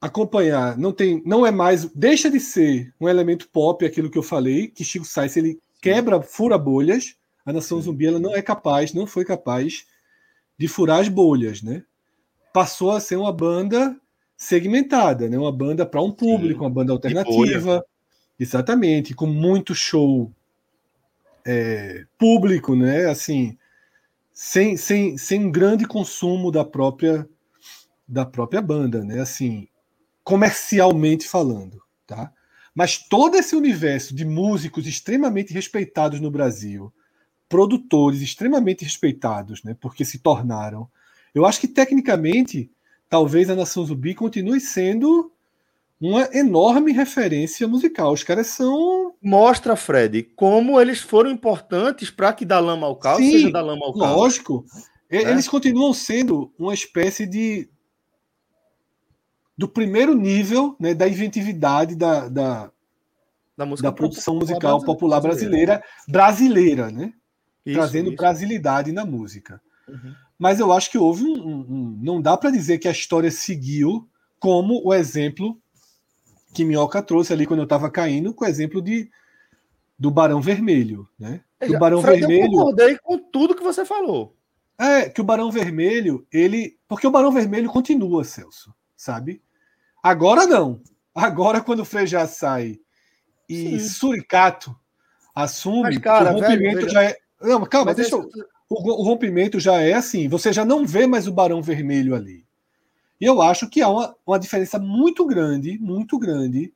acompanhar, não tem, não é mais, deixa de ser um elemento pop, aquilo que eu falei, que Chico Sainz ele quebra, fura bolhas. A Nação Sim. Zumbi ela não é capaz, não foi capaz de furar as bolhas, né? Passou a ser uma banda segmentada, né? Uma banda para um público, Sim. uma banda alternativa, exatamente, com muito show é, público, né? Assim, sem, sem, sem um grande consumo da própria da própria banda, né? Assim, comercialmente falando, tá? Mas todo esse universo de músicos extremamente respeitados no Brasil, produtores extremamente respeitados, né, porque se tornaram, eu acho que tecnicamente, talvez a Nação Zumbi continue sendo uma enorme referência musical. Os caras são. Mostra, Fred, como eles foram importantes para que da lama ao caos seja da lama ao caos. Lógico. É? Eles continuam sendo uma espécie de do primeiro nível né, da inventividade da, da, da, da produção musical brasileira. popular brasileira, brasileira, né? Isso, Trazendo isso. brasilidade na música. Uhum. Mas eu acho que houve um. um, um não dá para dizer que a história seguiu como o exemplo que Minhoca trouxe ali quando eu estava caindo, com o exemplo de, do Barão Vermelho. Né? o Barão Fred, Vermelho. Eu concordei com tudo que você falou. É, que o Barão Vermelho, ele. Porque o Barão Vermelho continua, Celso sabe? Agora não. Agora, quando o Frejá sai e Sim. Suricato assume, Mas, cara, o rompimento velho, já é. Não, calma, Mas deixa eu... o, o rompimento já é assim, você já não vê mais o Barão Vermelho ali. E eu acho que há uma, uma diferença muito grande, muito grande,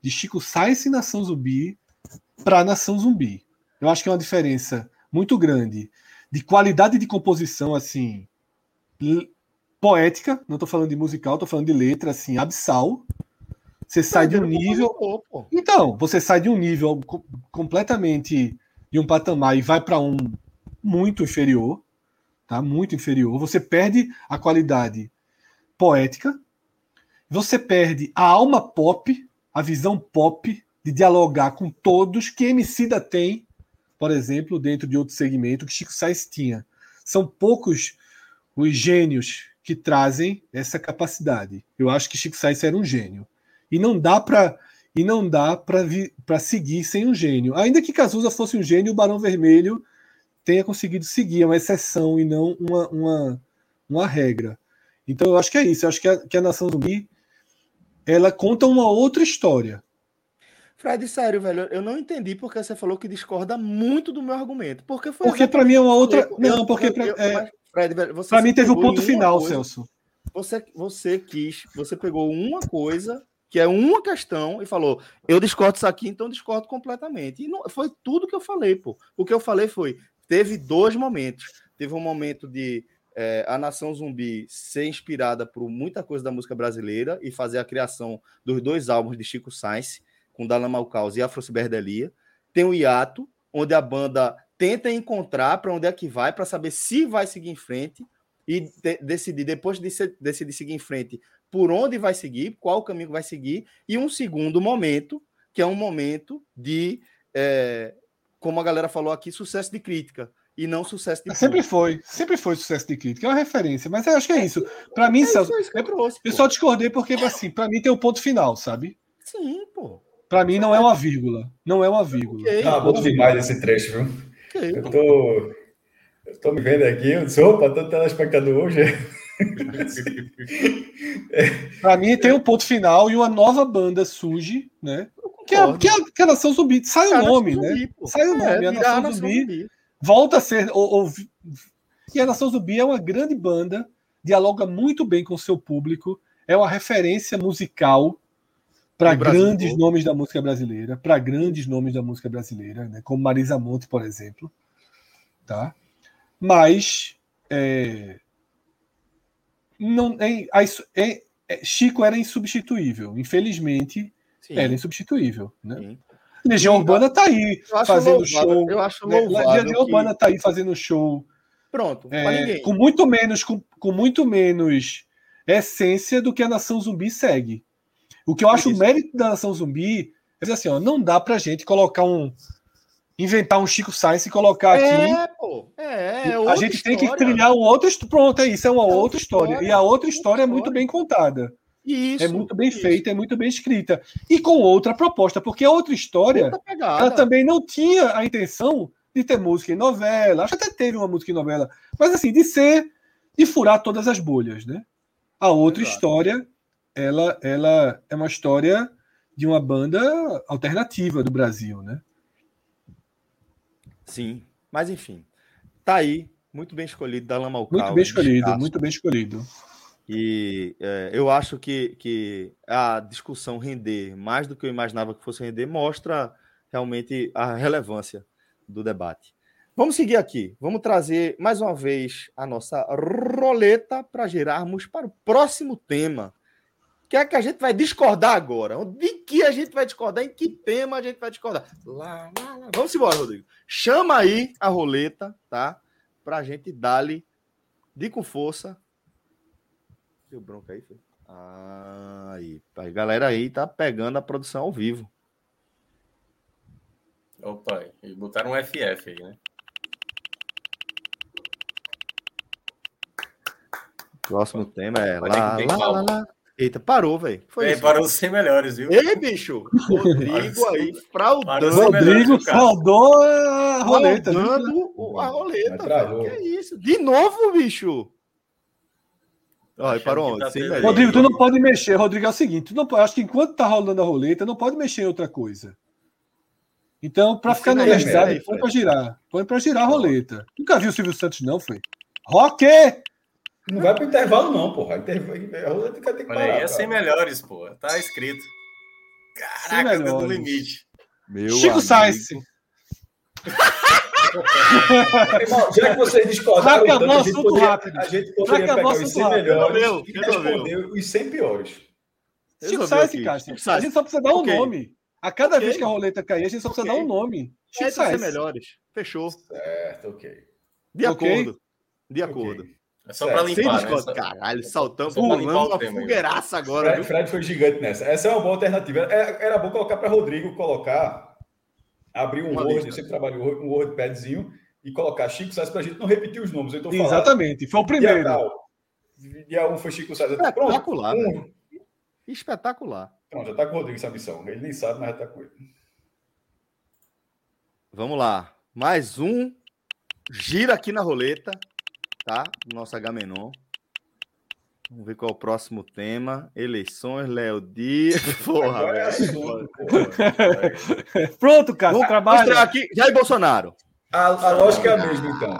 de Chico Sainz e Nação Zumbi para Nação Zumbi. Eu acho que é uma diferença muito grande de qualidade de composição, assim, poética, não estou falando de musical, estou falando de letra, assim, absal. Você sai de um nível. Então, você sai de um nível completamente de um patamar e vai para um muito inferior, tá? Muito inferior. Você perde a qualidade poética, você perde a alma pop, a visão pop de dialogar com todos que Emicida tem, por exemplo, dentro de outro segmento que Chico Sainz tinha. São poucos os gênios que trazem essa capacidade. Eu acho que Chico Sainz era um gênio. E não dá para e não dá para seguir sem um gênio. Ainda que Cazuza fosse um gênio, o Barão Vermelho tenha conseguido seguir, é uma exceção e não uma, uma, uma regra. Então eu acho que é isso. Eu acho que a, que a Nação Zumbi ela conta uma outra história. Fred, sério, velho, eu não entendi porque você falou que discorda muito do meu argumento. Porque foi Porque para mim é uma outra. Não, porque pra... é... Fred, você. Para mim teve o um ponto final, coisa, Celso. Você, você quis, você pegou uma coisa que é uma questão e falou: eu discordo disso aqui, então discordo completamente. E não, foi tudo que eu falei, pô. O que eu falei foi: teve dois momentos. Teve um momento de é, a nação zumbi ser inspirada por muita coisa da música brasileira e fazer a criação dos dois álbuns de Chico Sainz, com Dalla Malcaus e Afro Ciberdelia. Tem o hiato, onde a banda tenta encontrar para onde é que vai, para saber se vai seguir em frente e de decidir, depois de ser, decidir seguir em frente, por onde vai seguir, qual caminho vai seguir, e um segundo momento, que é um momento de, é, como a galera falou aqui, sucesso de crítica e não sucesso de Sempre foi, sempre foi sucesso de crítica, é uma referência, mas eu acho que é isso. Para mim, é Celso, eu, trouxe, eu só discordei porque, assim, para mim tem o um ponto final, sabe? Sim, pô. Para mim não é uma vírgula, não é uma vírgula. Okay. Ah, muito demais esse trecho, viu? Eu tô, eu tô me vendo aqui, eu disse, opa, tô telespectador hoje. Para mim tem um ponto final e uma nova banda surge, né? Que é, que, é, que a Nação Zumbi. Sai o nome, né? Sai o é, nome. É, a Nação, Nação Zumbi, Zumbi, volta a ser. Ou, ou, e a Nação Zumbi é uma grande banda, dialoga muito bem com o seu público, é uma referência musical para grandes nomes da música brasileira, para grandes nomes da música brasileira, né? como Marisa Monte, por exemplo. Tá? Mas é, não, é, é, é, Chico era insubstituível. Infelizmente, Sim. era insubstituível. Né? Legião Urbana está aí fazendo show. Eu acho né? Legião que... Urbana está aí fazendo show. Pronto, é, com muito menos, com, com, muito menos essência do que a Nação Zumbi segue. O que eu acho o mérito da Nação Zumbi é dizer assim, ó, não dá pra gente colocar um inventar um Chico Science e colocar é, aqui. É. É, é a gente história. tem que trilhar um outro. Pronto, é isso, é uma é outra história. história. E a outra história, é muito bem contada. Isso, é muito bem isso. feita, é muito bem escrita. E com outra proposta, porque a outra história, ela também não tinha a intenção de ter música em novela. Acho que até teve uma música em novela. Mas assim, de ser, de furar todas as bolhas, né? A outra Exato. história, ela, ela é uma história de uma banda alternativa do Brasil, né? Sim, mas enfim, tá aí, muito bem escolhido da Lama Muito bem escolhido, muito bem escolhido. E é, eu acho que, que a discussão render mais do que eu imaginava que fosse render mostra realmente a relevância do debate. Vamos seguir aqui. Vamos trazer mais uma vez a nossa roleta para girarmos para o próximo tema. O que é que a gente vai discordar agora? De que a gente vai discordar? Em que tema a gente vai discordar? Lá, lá, lá. Vamos embora, Rodrigo. Chama aí a roleta, tá? Para a gente dar-lhe de com força. Deu bronca aí, filho? Aí. A galera aí tá pegando a produção ao vivo. Opa, e botaram um FF aí, né? Próximo tema é lá, lá, lá, lá, Eita, parou, velho. Foi é, parou sem melhores, viu? Ei, bicho! Rodrigo aí, fraudando. Rodrigo fraudou a roleta. Fraudando a roleta, velho. Que é isso? De novo, bicho! Olha, parou onde? Tá Rodrigo, tu não pode mexer. Rodrigo, é o seguinte: tu não, acho que enquanto tá rolando a roleta, não pode mexer em outra coisa. Então, para ficar na universidade, põe para girar. Põe para girar a roleta. Nunca viu o Silvio Santos, não, foi? Rock! Não vai para intervalo, não, porra. A roleta tem que parar. Olha aí, é 100 melhores, porra. Tá escrito. Caraca, deu no limite. Meu Chico Sainz. já que vocês discordaram, então, a, gente poderia, rápido. a gente poderia pegar os 100 melhores e responder os 100 piores. Chico Sainz, cara. A gente só precisa dar um okay. nome. A cada okay. vez que a roleta cair, a gente só precisa okay. dar um nome. Chico Sainz. melhores. Fechou. Certo, ok. De acordo. De acordo. É só para limpar. Né? Caralho, saltamos, pulando uma fogueiraça agora. Fred, Fred, foi gigante nessa. Essa é uma boa alternativa. Era, era bom colocar para Rodrigo colocar, abrir um uma Word, lista. eu sempre trabalho um WordPadzinho e colocar Chico Sainz para a gente não repetir os nomes. Então, Exatamente, foi o primeiro. Dia um foi Chico Sainz. Espetacular. Pronto, um. Espetacular. Pronto, já está com o Rodrigo essa missão. Ele nem sabe, mas já está com ele. Vamos lá. Mais um. Gira aqui na roleta tá? Nosso Agamenon. Vamos ver qual é o próximo tema. Eleições, Léo Dias. Porra, velho. Pronto, cara. Vamos trabalhar aqui. Jair Bolsonaro. A, a lógica é a mesma, então.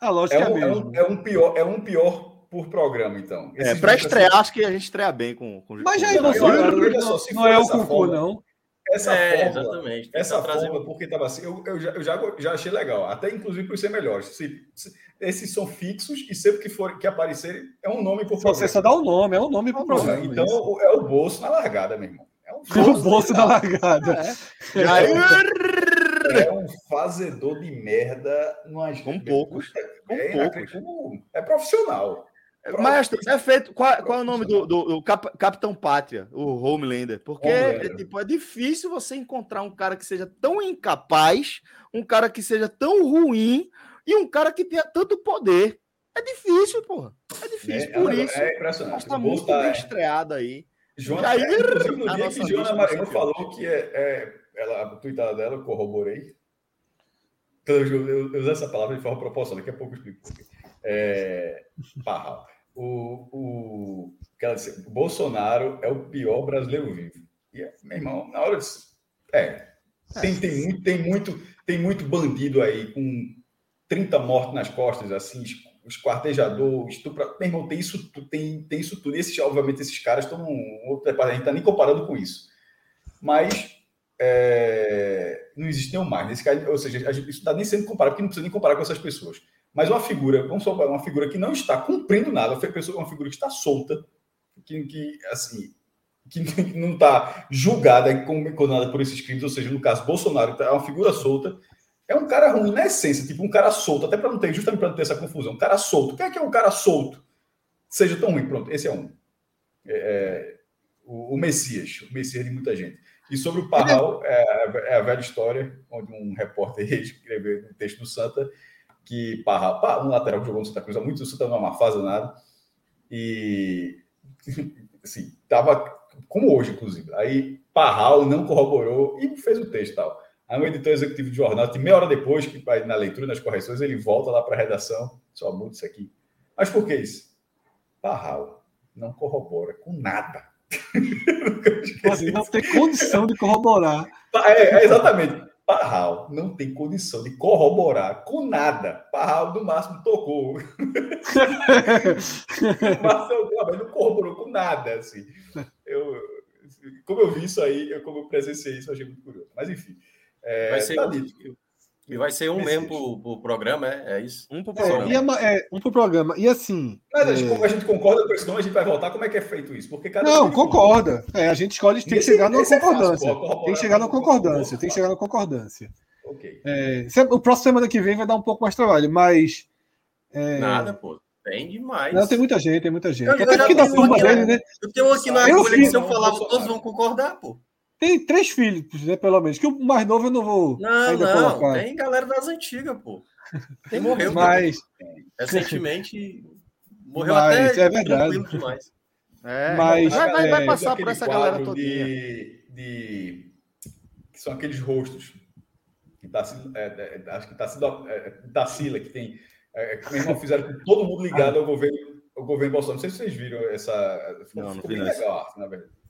A lógica é, um, é a mesma. É um, é um, pior, é um pior por programa, então. é, para estrear, acho que a gente estreia bem com, com Mas Jair Bolsonaro não, não, não é o Cucu, não. Essa é, forma, exatamente. Essa tá forma, porque estava assim, eu, eu, já, eu já, já achei legal, até inclusive por ser melhor. Se, se, esses são fixos e sempre que for que aparecerem, é um nome por programa. Você só dá um nome, é um nome por programa. Então isso. é o bolso na largada, meu irmão. É um bolso, o bolso na largada. É. é. é um fazedor de merda. Com poucos. É, com poucos. é profissional. Mas é feito. Qual, qual é o nome do, do, do Cap, Capitão Pátria, o Homelander? Porque Homelander. É, tipo, é difícil você encontrar um cara que seja tão incapaz, um cara que seja tão ruim e um cara que tenha tanto poder. É difícil, porra. É difícil. É, por é, isso. É impressionante. Está muito tá, bem estreado aí. Joana, aí, inclusive, no dia que Joana Marinho falou que é, é, ela, a tuitada dela, eu corroborei. Então, eu, eu, eu uso essa palavra de forma proporcional, daqui a pouco eu explico. É, o, o, ela disse, Bolsonaro é o pior brasileiro vivo. E, meu irmão, na hora de. É. Tem, tem, muito, tem, muito, tem muito bandido aí com 30 mortos nas costas, assim, esquartejador, estupra. Meu irmão, tem isso, tem, tem isso tudo. E esses, obviamente, esses caras estão outro A gente está nem comparando com isso. Mas é, não existem mais. Nesse caso, ou seja, isso está nem sendo comparado, porque não precisa nem comparar com essas pessoas. Mas uma figura, vamos supor, uma figura que não está cumprindo nada, uma figura que está solta, que, que assim, que não está julgada e condenada por esses crimes, ou seja, no caso, Bolsonaro é uma figura solta, é um cara ruim na essência, tipo um cara solto, até para não ter, justamente para não ter essa confusão. Um cara solto. O que é que é um cara solto? Seja tão ruim, pronto, esse é um. É, é o, o, Messias, o Messias de muita gente. E sobre o Parral, é, é a velha história, onde um repórter escreveu um texto do Santa, que Parral, um lateral que jogou no Santa Cruz há muito, o Santa não é uma fase nada, e assim, tava como hoje, inclusive. Aí Parral não corroborou e fez o texto tal. Aí o editor executivo de jornal, de meia hora depois, que vai na leitura, nas correções, ele volta lá para a redação, só muda isso aqui. Mas por que isso? Parral não corrobora com nada. não tem condição de corroborar. É, é exatamente. Parral não tem condição de corroborar com nada. Parral, no máximo, tocou. Marcelo Gomes não corroborou com nada. Assim. Eu, como eu vi isso aí, eu, como eu presenciei isso, eu achei muito curioso. Mas, enfim. É, vai ser, tá e vai ser um mesmo pro, pro programa, é, é isso? Um pro programa. É, é, um pro programa. E assim. Mas é... como a gente concorda com isso, não, a gente vai voltar. Como é que é feito isso? Porque cada Não, concorda. É, a gente escolhe, tem que chegar numa concordância. É tem que chegar numa concordância. Tem que chegar numa concordância. Ok. É, o próximo semana que vem vai dar um pouco mais trabalho, mas. É... Nada, pô. Tem demais. Não, tem muita gente, tem muita gente. Eu, Até porque da turma dele, né? Eu tenho aqui na agulha que se eu falar, todos vão concordar, pô. Tem três filhos, né, pelo menos. Que o mais novo eu não vou. Não, não. Colocar. Tem galera das antigas, pô. Tem morreu. Mas. Recentemente. Morreu mas, até é verdade. demais. É, mas, vai, vai, vai passar por essa galera toda. De, de, que são aqueles rostos. Que tá, é, é, acho que está sendo. É, da Sila, que tem. É, que mesmo fizeram com todo mundo ligado ao governo, ao governo Bolsonaro. Não sei se vocês viram essa. Ficou, não, não bem legal, na verdade.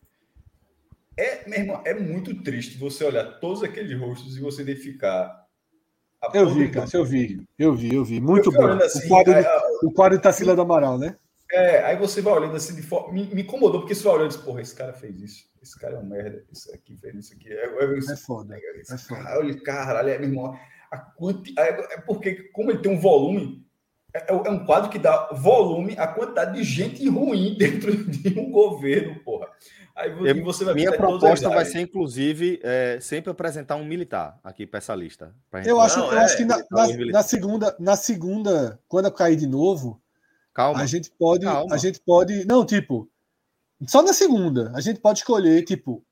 É, meu irmão, é muito triste você olhar todos aqueles rostos e você identificar. Eu vi, cara, eu vi, eu vi, eu vi. Muito eu bom. Assim, o, quadro, aí, o quadro de Tarsila do Amaral, né? É, aí você vai olhando assim de forma. Me, me, incomodou, porque você vai olhando e diz, porra, esse cara fez isso. Esse cara é um merda. Esse aqui fez isso aqui. É, é, é foda. É, foda. Olha, caralho, é, meu irmão. A quanti... é, é porque, como ele tem um volume, é, é, um quadro que dá volume à quantidade de gente ruim dentro de um governo, porra. Aí eu, vai minha proposta vai ser, inclusive, é, sempre apresentar um militar aqui para essa lista. Eu acho, Não, eu é, acho que na, na, na, segunda, na segunda, quando eu cair de novo, calma, a gente pode, calma. a gente pode, não, tipo, só na segunda a gente pode escolher, tipo,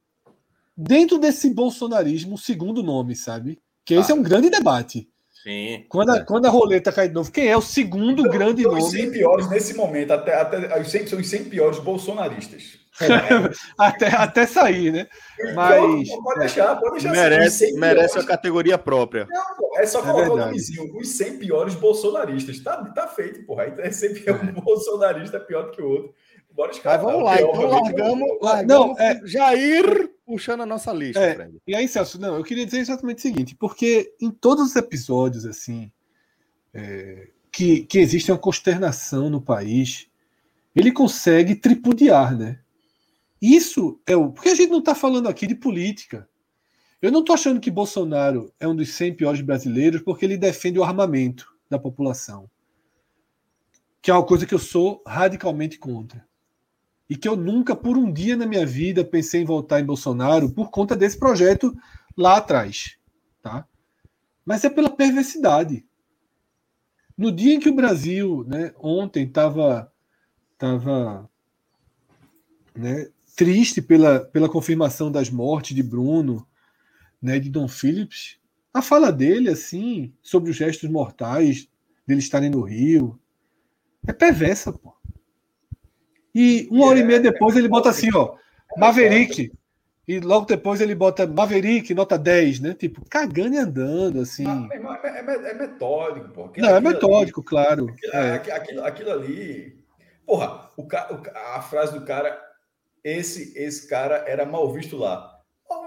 dentro desse bolsonarismo, o segundo nome, sabe? Que esse ah. é um grande debate. Sim. Quando a, é. quando a roleta cai de novo, quem é o segundo então, grande então, nome? Os 100 piores nesse momento, até, até os 100, são os 100 piores bolsonaristas. até, até sair, né? Mas. pode deixar, pode deixar. Merece, assim, merece a categoria própria. Não, pô, é só é colocar é o nomezinho. Os 100 piores bolsonaristas. Tá, tá feito, porra. É sempre é. um bolsonarista pior do que o outro. Bora escalar. vamos lá, então largamos, largamos não, é, Jair puxando a nossa lista. É, e aí, Celso, não, eu queria dizer exatamente o seguinte, porque em todos os episódios, assim, é, que, que existe uma consternação no país, ele consegue tripudiar, né? Isso é o. Porque a gente não está falando aqui de política. Eu não estou achando que Bolsonaro é um dos 100 piores brasileiros porque ele defende o armamento da população. Que é uma coisa que eu sou radicalmente contra. E que eu nunca, por um dia na minha vida, pensei em votar em Bolsonaro por conta desse projeto lá atrás. Tá? Mas é pela perversidade. No dia em que o Brasil, né, ontem, estava tava, né, triste pela, pela confirmação das mortes de Bruno, né, de Dom Phillips. A fala dele, assim, sobre os gestos mortais deles estarem no Rio, é perversa, pô. E uma hora e meia depois ele bota assim, ó, Maverick. E logo depois ele bota Maverick, nota 10, né? Tipo, cagando e andando, assim. é, é, é, metódico, pô. Aquilo, Não, é metódico, ali, claro. Aquilo, é. aquilo, aquilo ali. Porra, o, a frase do cara esse, esse cara era mal visto lá.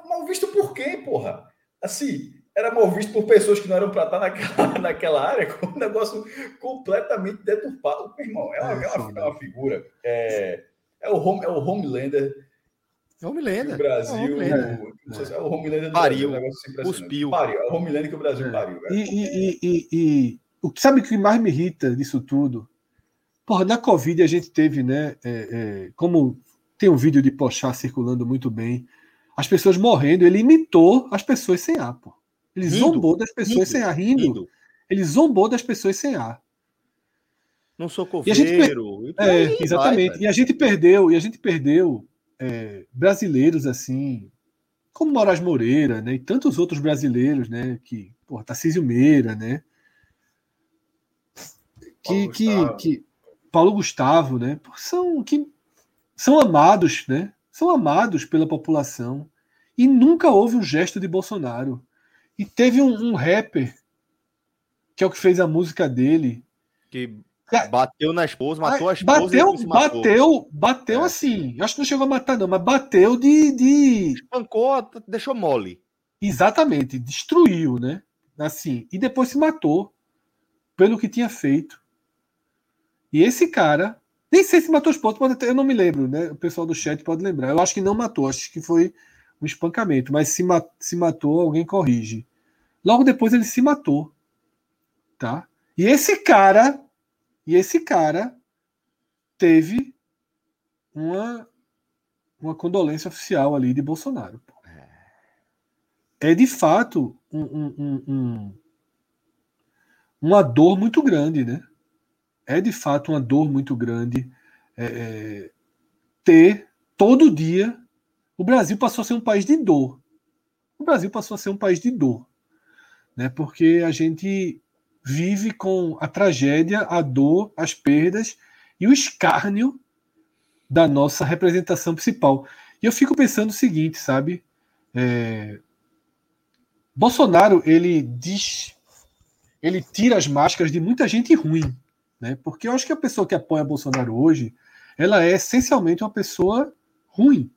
Mal, visto por quê, porra? Assim, era mal visto por pessoas que não eram para estar naquela, naquela área, com um negócio completamente deturpado. Meu irmão, é uma, é uma, é uma figura. É, é, o home, é o Homelander. É o Homelander. O Brasil. É o Homelander, é. é o Homelander do pariu, Brasil. Um cuspiu. Pariu. É o Homelander que o Brasil É. pariu. E, e, e, e, o que sabe o que mais me irrita disso tudo? Porra, na Covid a gente teve, né? é, é, como tem um vídeo de Pochá circulando muito bem, as pessoas morrendo, ele imitou as pessoas sem ar, pô. Ele Rindo, zombou das pessoas rindo, sem ar, rindo. Rindo. Ele zombou das pessoas sem ar. Não sou coveiro. por É, vai, exatamente. velho. e a gente perdeu, e a gente perdeu é, brasileiros assim, como Moraes Moreira, né? E tantos outros brasileiros, né? Que, porra, Tarcísio Meira, né? Que, Paulo que, Gustavo. que Paulo Gustavo, né? Pô, São que são amados, né? São amados pela população. E nunca houve um gesto de Bolsonaro. E teve um, um rapper que é o que fez a música dele, Que Cara, bateu na esposa, matou a esposa e bateu, matou. bateu, bateu É. assim. Eu acho que não chegou a matar, não, mas bateu de, de. Espancou, deixou mole. Exatamente, destruiu, né? Assim. E depois se matou pelo que tinha feito. E esse cara, nem sei se matou os pontos, pode eu não me lembro, né? O pessoal do chat pode lembrar. Eu acho que não matou, acho que foi um espancamento, mas se, se matou, alguém corrige. Logo depois ele se matou, tá? E esse cara, e esse cara teve uma uma condolência oficial ali de Bolsonaro. É de fato um- um- um- uma dor muito grande, né? É de fato uma dor muito grande é, é, ter todo dia. O Brasil passou a ser um país de dor. O Brasil passou a ser um país de dor, né? Porque a gente vive com a tragédia, a dor, as perdas e o escárnio da nossa representação principal. E eu fico pensando o seguinte, sabe? É, Bolsonaro ele diz, ele tira as máscaras de muita gente ruim, né? Porque eu acho que a pessoa que apoia Bolsonaro hoje, ela é essencialmente uma pessoa ruim.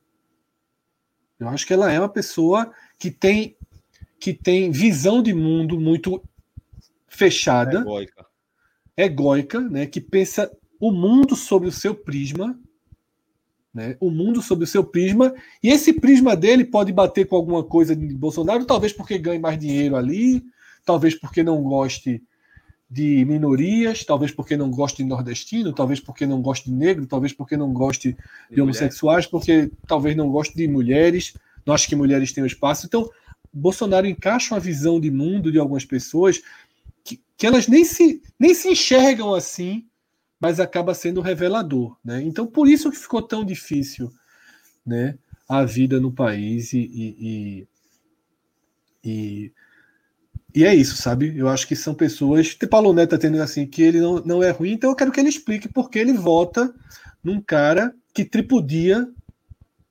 Eu acho que ela é uma pessoa que tem que tem visão de mundo muito fechada Egóica. egóica, né, que pensa o mundo sob o seu prisma, né, o mundo sob o seu prisma, e esse prisma dele pode bater com alguma coisa de Bolsonaro, talvez porque ganhe mais dinheiro ali, talvez porque não goste de minorias, talvez porque não goste de nordestino, talvez porque não goste de negro, talvez porque não goste de, mulher. homossexuais, porque talvez não goste de mulheres, não acho que mulheres tenham espaço. Então, Bolsonaro encaixa uma visão de mundo de algumas pessoas que, que elas nem se, nem se enxergam assim, mas acaba sendo revelador. Né? Então, por isso que ficou tão difícil né, a vida no país e, e, e, e, e é isso, sabe? Eu acho que são pessoas. O Paulo Neto está tendo assim que ele não, não é ruim, então eu quero que ele explique por que ele vota num cara que tripudia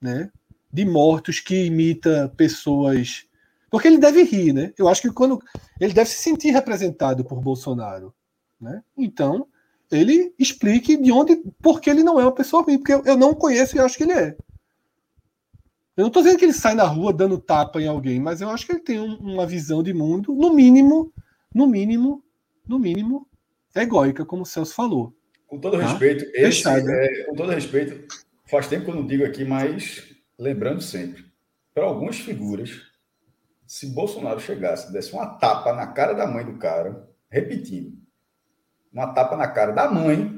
né, de mortos, que imita pessoas. Porque ele deve rir, né? Eu acho que quando. Ele deve se sentir representado por Bolsonaro. Né? Então, ele explique de onde. Por que ele não é uma pessoa ruim, porque eu, eu não conheço e acho que ele é. Eu não estou dizendo que ele sai na rua dando tapa em alguém, mas eu acho que ele tem um- uma visão de mundo, no mínimo, no mínimo, no mínimo, egóica, como o Celso falou. Com todo Tá. respeito, esse, é, com todo respeito, faz tempo que eu não digo aqui, mas lembrando sempre, para algumas figuras, se Bolsonaro chegasse, desse uma tapa na cara da mãe do cara, repetindo, uma tapa na cara da mãe,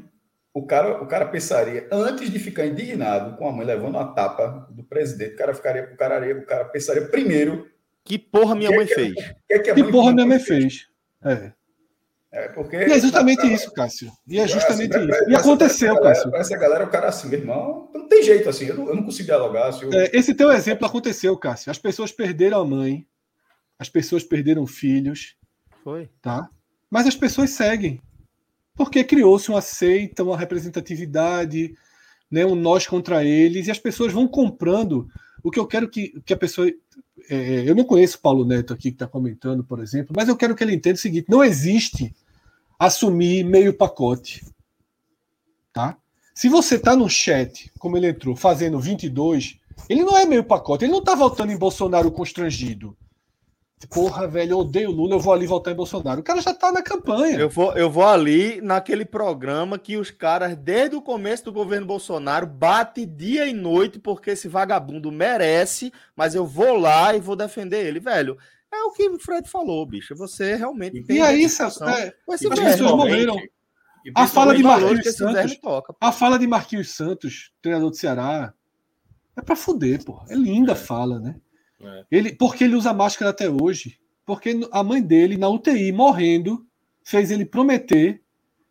o cara, o cara pensaria, antes de ficar indignado com a mãe levando uma tapa do presidente, o cara ficaria, o cara, o cara pensaria primeiro Que porra minha Que mãe que- fez? que é que a Que mãe porra minha mãe fez. É. É, porque E é justamente isso, Cássio. E é justamente Assim, pra- isso. pra- E aconteceu, pra essa Cássio. galera, pra essa galera, o cara assim, meu irmão, não tem jeito assim, eu não, eu não consigo dialogar. Se eu, É, esse teu exemplo aconteceu, Cássio. As pessoas perderam a mãe, as pessoas perderam filhos, Foi. tá? Mas as pessoas seguem. Porque criou-se uma seita, uma representatividade, né, um nós contra eles, e as pessoas vão comprando o que eu quero que, que a pessoa. é, eu não conheço o Paulo Neto aqui que está comentando, por exemplo, mas eu quero que ele entenda o seguinte: não existe assumir meio pacote. Tá? Se você tá no chat, como ele entrou, fazendo 22, ele não é meio pacote, ele não tá voltando em Bolsonaro constrangido. Porra, velho, eu odeio Lula, eu vou ali votar em Bolsonaro. O cara já tá na campanha. Eu vou, eu vou ali naquele programa que os caras, desde o começo do governo Bolsonaro, bate dia e noite porque esse vagabundo merece, mas eu vou lá e vou defender ele, velho. É o que o Fred falou, bicho. Você realmente tem. E aí, Celso, é, as pessoas morreram. A fala de Marquinhos Santos. Toca, a fala de Marquinhos Santos, treinador do Ceará, é pra fuder, pô. É linda a fala, né? É. Ele, porque ele usa máscara até hoje? Porque a mãe dele, na UTI, morrendo, fez ele prometer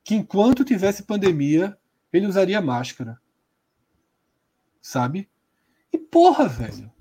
que enquanto tivesse pandemia, ele usaria máscara. Sabe? E porra, velho.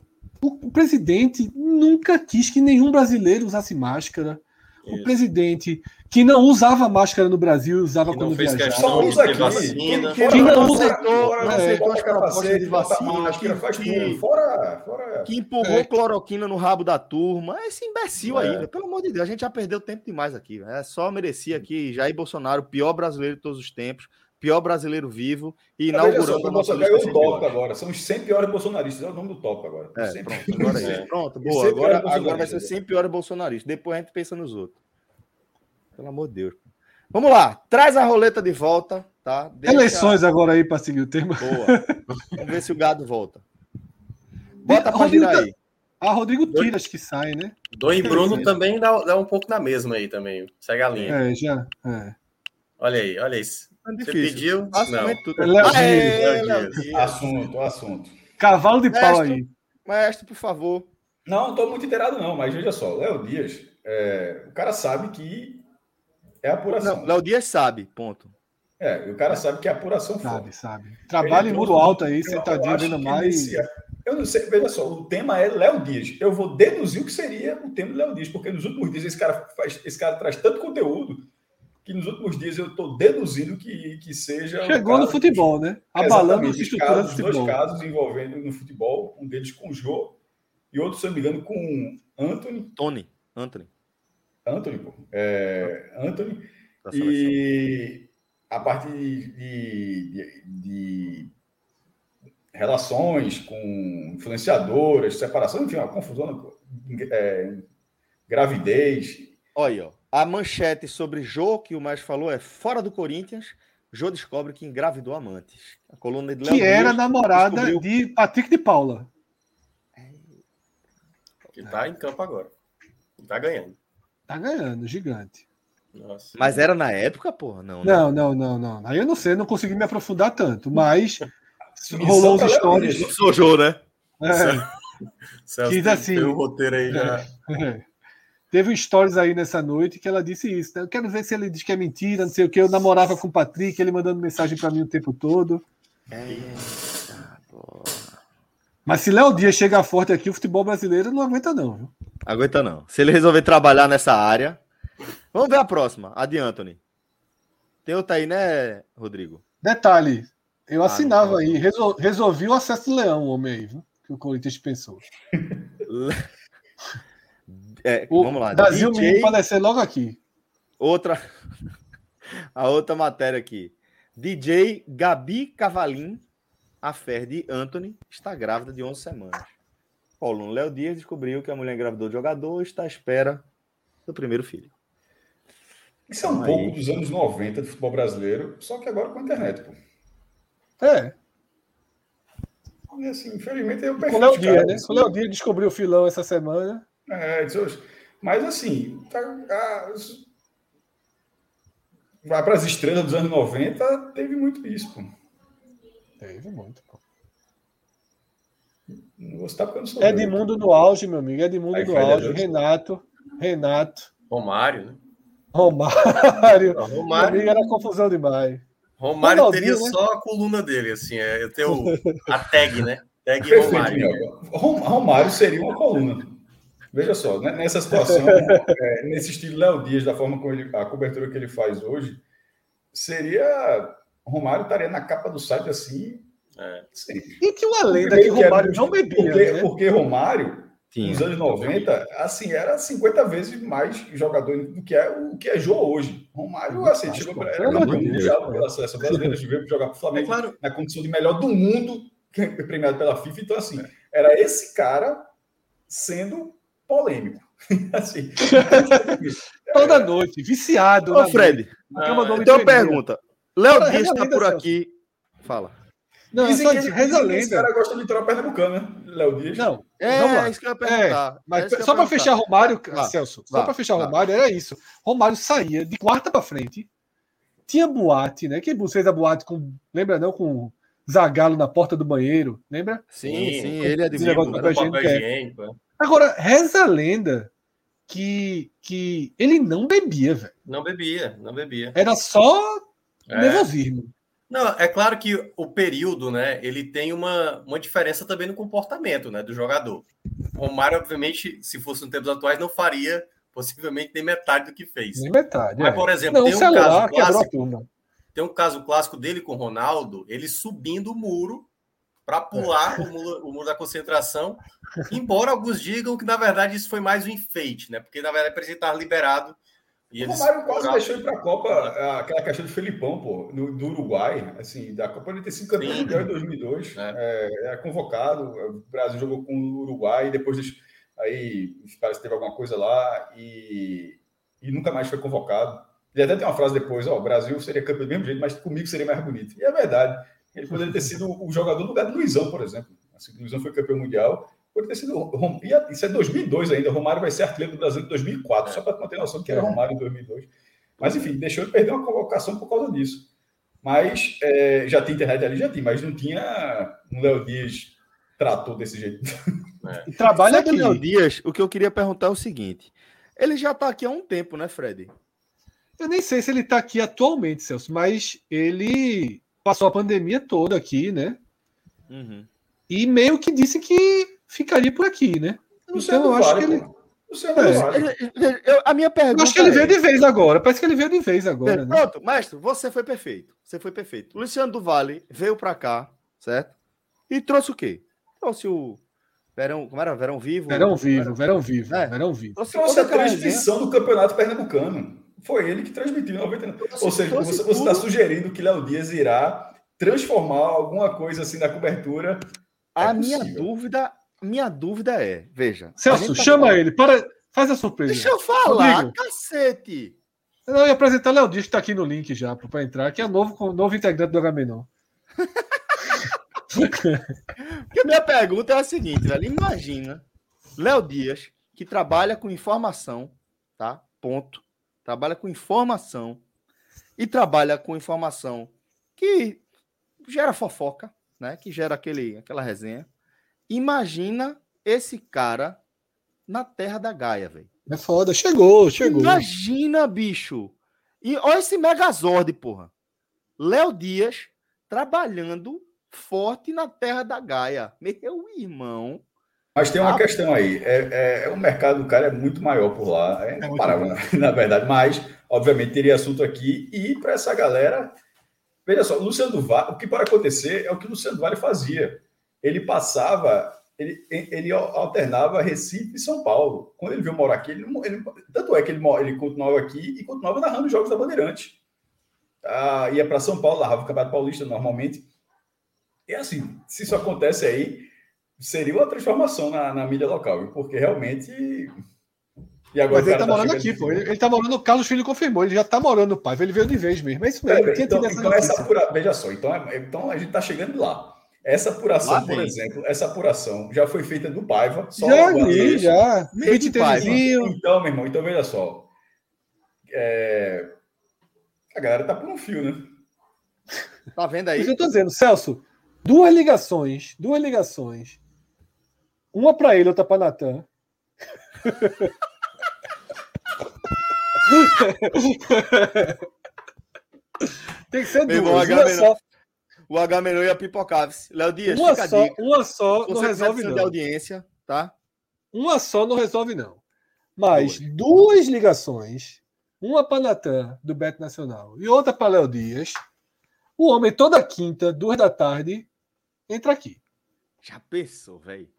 O, o presidente nunca quis que nenhum brasileiro usasse máscara. Isso. O presidente que não usava máscara no Brasil, usava que quando viajava. Só usa aqui. Vacina. Que, que não aceitou, não aceitou as propostas de vacina. Que, faz que, fora, fora. que empurrou é. cloroquina no rabo da turma. Esse imbecil é. aí, pelo amor de Deus, a gente já perdeu tempo demais aqui. É só merecia aqui Jair Bolsonaro, pior brasileiro de todos os tempos pior brasileiro vivo e inaugurando só, a nossa lista. o top agora. São os 100 piores bolsonaristas. É o nome do top agora. É, pronto, agora é. Pronto, boa. Agora, agora vai ser 100 piores bolsonaristas. Depois a gente pensa nos outros. Pelo amor de Deus. Vamos lá. Traz a roleta de volta, tá? Deixa... Eleições agora aí para seguir o tema. Boa. Vamos ver se o gado volta. Bota para girar aí. A Rodrigo Tiras que sai, né? Dom e Bruno também dá, dá, um pouco na mesma aí também. Segue a linha. É, já. É. Olha aí, olha isso. É Você pediu? Não. Tudo. É Léo é, Dias. Assunto, assunto. Cavalo de pau aí. Maestro, por favor. Não, não estou muito inteirado, não, mas veja só, Léo Dias, é, o cara sabe que é apuração. Léo Dias sabe, ponto. É, o cara sabe que é apuração Sabe, sabe. Trabalha em muro alto aí, sentadinho, vendo mais. Eu não sei, veja só, o tema é Léo Dias. Eu vou deduzir o que seria o tema do Léo Dias, porque nos últimos dias esse cara, faz, esse cara traz tanto conteúdo que nos últimos dias eu estou deduzindo que, que seja. Chegou no futebol, né? Abalando a estrutura do futebol. Dois casos envolvendo no futebol, um deles com o Jô e outro, se não me engano, com Anthony. Tony, Anthony. Anthony, pô. É, Anthony. E a parte de, de, de, relações com influenciadoras, separação, enfim, uma confusão, é, gravidez. Olha, ó. A manchete sobre Jô, que o mais falou, é fora do Corinthians. Jô descobre que engravidou amantes. A coluna de Léo Que era namorada descobriu... de Patrick de Paula. Que tá em campo agora. Tá ganhando. Tá ganhando, gigante. Nossa. Mas era na época, porra? Não, né? não, não, não, não. Aí eu não sei, não consegui me aprofundar tanto, mas rolou os stories. Sou Jô, né? É. Celso, Diz assim. Tem o roteiro aí já. É. Teve um stories aí nessa noite que ela disse isso. Né? Eu quero ver se ele diz que é mentira, não sei o que. Eu namorava com o Patrick, ele mandando mensagem para mim o tempo todo. Eita, Mas se Léo Dias chegar forte aqui, o futebol brasileiro não aguenta, não. Viu? Aguenta, não. Se ele resolver trabalhar nessa área. Vamos ver a próxima, a de Anthony. Tem outra aí, né, Rodrigo? Detalhe, eu ah, assinava aí. Resol... Resolvi o acesso do Leão, o homem aí, viu? Que o Corinthians pensou. É, o vamos lá. Brasil DJ... aparecer logo aqui. Outra. A outra matéria aqui. DJ Gabi Cavalim, a fé de Anthony, está grávida de 11 semanas. Paulo Léo Dias descobriu que a mulher engravidou de jogador e está à espera do primeiro filho. Isso é um então, pouco dos anos 90 do futebol brasileiro, só que agora com a internet, pô. É. E assim, infelizmente eu O Léo Dias, né? O Léo Dias descobriu o filão essa semana. É, mas assim, tá, a, vai para as estrelas dos anos 90, teve muito isso, pô. Teve muito, pô. Não vou citar porque eu não sou. Edmundo no auge, meu amigo. Edmundo Aí no auge. Renato. Renato. Romário, né? Romário. Não, Romário. Amigo, era confusão demais. Romário Ronaldinho, teria né? só a coluna dele, assim. É, eu tenho a tag, né? Tag Romário. Romário seria uma coluna. Veja só, né, nessa situação, é, nesse estilo Léo Dias, da forma como ele, a cobertura que ele faz hoje, seria. Romário estaria na capa do site assim. É. E tinha uma lenda que Romário não bebia. Porque, né? porque Romário Tinha. Nos anos 90, assim, era 50 vezes mais jogador do que é o que é Jô hoje. Romário, assim, chegou para era mundial pela seleção brasileira, veio jogar para o Flamengo é claro. na condição de melhor do mundo, premiado pela FIFA. Então, assim, era esse cara sendo polêmico. assim, Toda noite, viciado. Ô, Fred, ah, então pergunta. Léo Dias está por aqui. Fala. Não, Dizem que, reza lenda. Esse cara gosta de litoral pernambucano, né? Léo Dias. Não, é, vamos lá. É isso que eu ia perguntar. É, mas é só para fechar Romário, vá, Celso, vá, só para fechar vá. Romário, era isso. Romário saía de quarta para frente, tinha boate, né? Quem fez a boate com. Lembra não? Com Zagalo na porta do banheiro, lembra? Sim, sim, sim ele é de higiênico. Agora, reza a lenda que, que ele não bebia, velho. Não bebia, não bebia. Era só é. nervosismo. Não, é claro que o período, né, ele tem uma, uma diferença também no comportamento, né, do jogador. Romário, obviamente, se fosse nos tempos atuais, não faria possivelmente nem metade do que fez. Nem metade. Mas, é. por exemplo, não, tem um caso clássico. Tem um caso clássico dele com o Ronaldo, ele subindo o muro para pular é. o, muro, o, muro, da concentração, embora alguns digam que na verdade isso foi mais um enfeite, né? Porque na verdade ele estar liberado e o Romário quase deixou ir para a Copa, aquela questão de Felipão, pô, no, do Uruguai, assim, da Copa ele ter sido campeão mundial em 2002, é. É, é. convocado, o Brasil jogou com o Uruguai, depois aí parece que teve alguma coisa lá e, e nunca mais foi convocado. Ele até tem uma frase depois, ó, o Brasil seria campeão do mesmo jeito, mas comigo seria mais bonito. E é verdade, ele poderia ter sido o jogador no lugar do Luizão, por exemplo. Assim, o Luizão foi campeão mundial, Pode ter sido. Isso é 2002 ainda. Romário vai ser artilheiro do Brasil em 2004, só para ter noção que era é. Romário em 2002. Mas, enfim, deixou de perder uma convocação por causa disso. Mas é, já tinha internet ali, já tinha, mas não tinha um Léo Dias tratou desse jeito. É. Trabalha aqui. Léo Dias, o que eu queria perguntar é o seguinte: ele já está aqui há um tempo, né, Fred? Eu nem sei se ele está aqui atualmente, Celso, mas ele passou a pandemia toda aqui, né? Uhum. E meio que disse que ficaria por aqui, né? Não então eu acho vale, que ele. É. a minha pergunta. Eu acho que ele veio é... de vez agora. Parece que ele veio de vez agora. É, né? Pronto, mestre, você foi perfeito. Você foi perfeito. Luciano do Vale veio para cá, certo? E trouxe o quê? Trouxe o Verão, como era? Verão Vivo? Verão Vivo, Verão Vivo, é. Verão Vivo. Trouxe a transmissão do Campeonato Pernambucano. Foi ele que transmitiu em 99. Ou seja, você está sugerindo que Léo Dias irá transformar alguma coisa assim na cobertura. A é minha dúvida minha dúvida é, veja. Celso, tá chama falando... ele, para, faz a surpresa. Deixa eu falar, Rodrigo. cacete. Eu ia apresentar Léo Dias, que está aqui no link já, para entrar, que é novo, novo integrante do Agamenon. Porque a minha pergunta é a seguinte, velho. Imagina Léo Dias, que trabalha com informação, tá? Ponto. Trabalha com informação e trabalha com informação que gera fofoca, né? Que gera aquele, aquela resenha. Imagina esse cara na terra da Gaia, velho. É foda, chegou, chegou. Imagina, bicho. E olha esse Megazord, porra. Léo Dias trabalhando forte na terra da Gaia. Meu irmão. Mas tem uma questão aí. É, é, é, o mercado do cara é muito maior por lá. É, é na, na verdade. Mas, obviamente, teria assunto aqui. E para essa galera. Veja só, Luciano do Vale, o que pode acontecer é o que o Luciano do Vale fazia ele passava, ele, ele alternava Recife e São Paulo. Quando ele veio morar aqui, ele, ele tanto é que ele, ele continuava aqui e continuava narrando os jogos da Bandeirante. Ah, ia para São Paulo, narrava o Campeonato Paulista normalmente. E assim, se isso acontece aí, seria uma transformação na, na mídia local, porque realmente. E agora Mas ele tá, tá morando aqui, pô. Ele, ele tá morando, o Carlos Filho confirmou, ele já tá morando no pai, ele veio de vez mesmo. É isso mesmo. É, então, então essa apura... Veja só, então, é, então a gente tá chegando lá. Essa apuração, por exemplo, essa apuração já foi feita do Paiva. Só já vi, já. Então, meu irmão, então veja só. É... A galera tá por um fio, né? Tá vendo aí? Isso eu tô dizendo, Celso, duas ligações, duas ligações. Uma para ele, outra para Natan. Tem que ser duas. Uma só, o H menor ia pipocar. Léo Dias, uma só, uma só não resolve não. de audiência, tá? Uma só não resolve não. Mas duas ligações, uma para Natan, do Beto Nacional, e outra para Léo Dias, o homem toda quinta, duas da tarde, entra aqui. Já pensou, velho?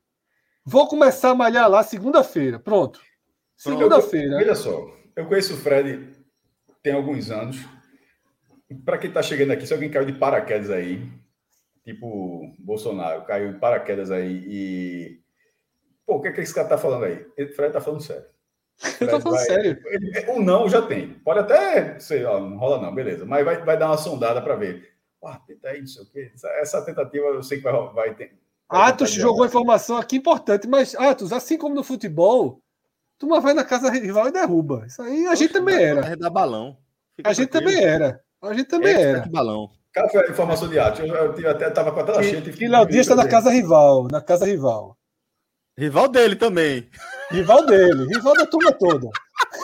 Vou começar a malhar lá segunda-feira. Pronto. Segunda-feira. Olha só, eu conheço o Fred tem alguns anos. Para quem está chegando aqui, se alguém caiu de paraquedas aí, tipo Bolsonaro, caiu de paraquedas aí e. Pô, o que é que esse cara tá falando aí? O Fred tá falando sério. Eu tô falando vai... sério. O não já tem. Pode até, sei lá, não rola não, beleza. Mas vai, vai dar uma sondada para ver. Ah, tenta aí, não sei o quê. Essa, tentativa eu sei que vai, vai ter. Atos jogou informação aqui importante, mas Atos, assim como no futebol, tu vai na casa rival e derruba. Isso aí a gente também era. Da balão. Fica a gente também era. A gente também é, era. Balão. Cara, foi a informação de Atos. Eu, eu, eu até estava com a tela cheia. E Léo Dias está na casa rival. Na casa rival. Rival dele também. Rival dele, rival da turma toda.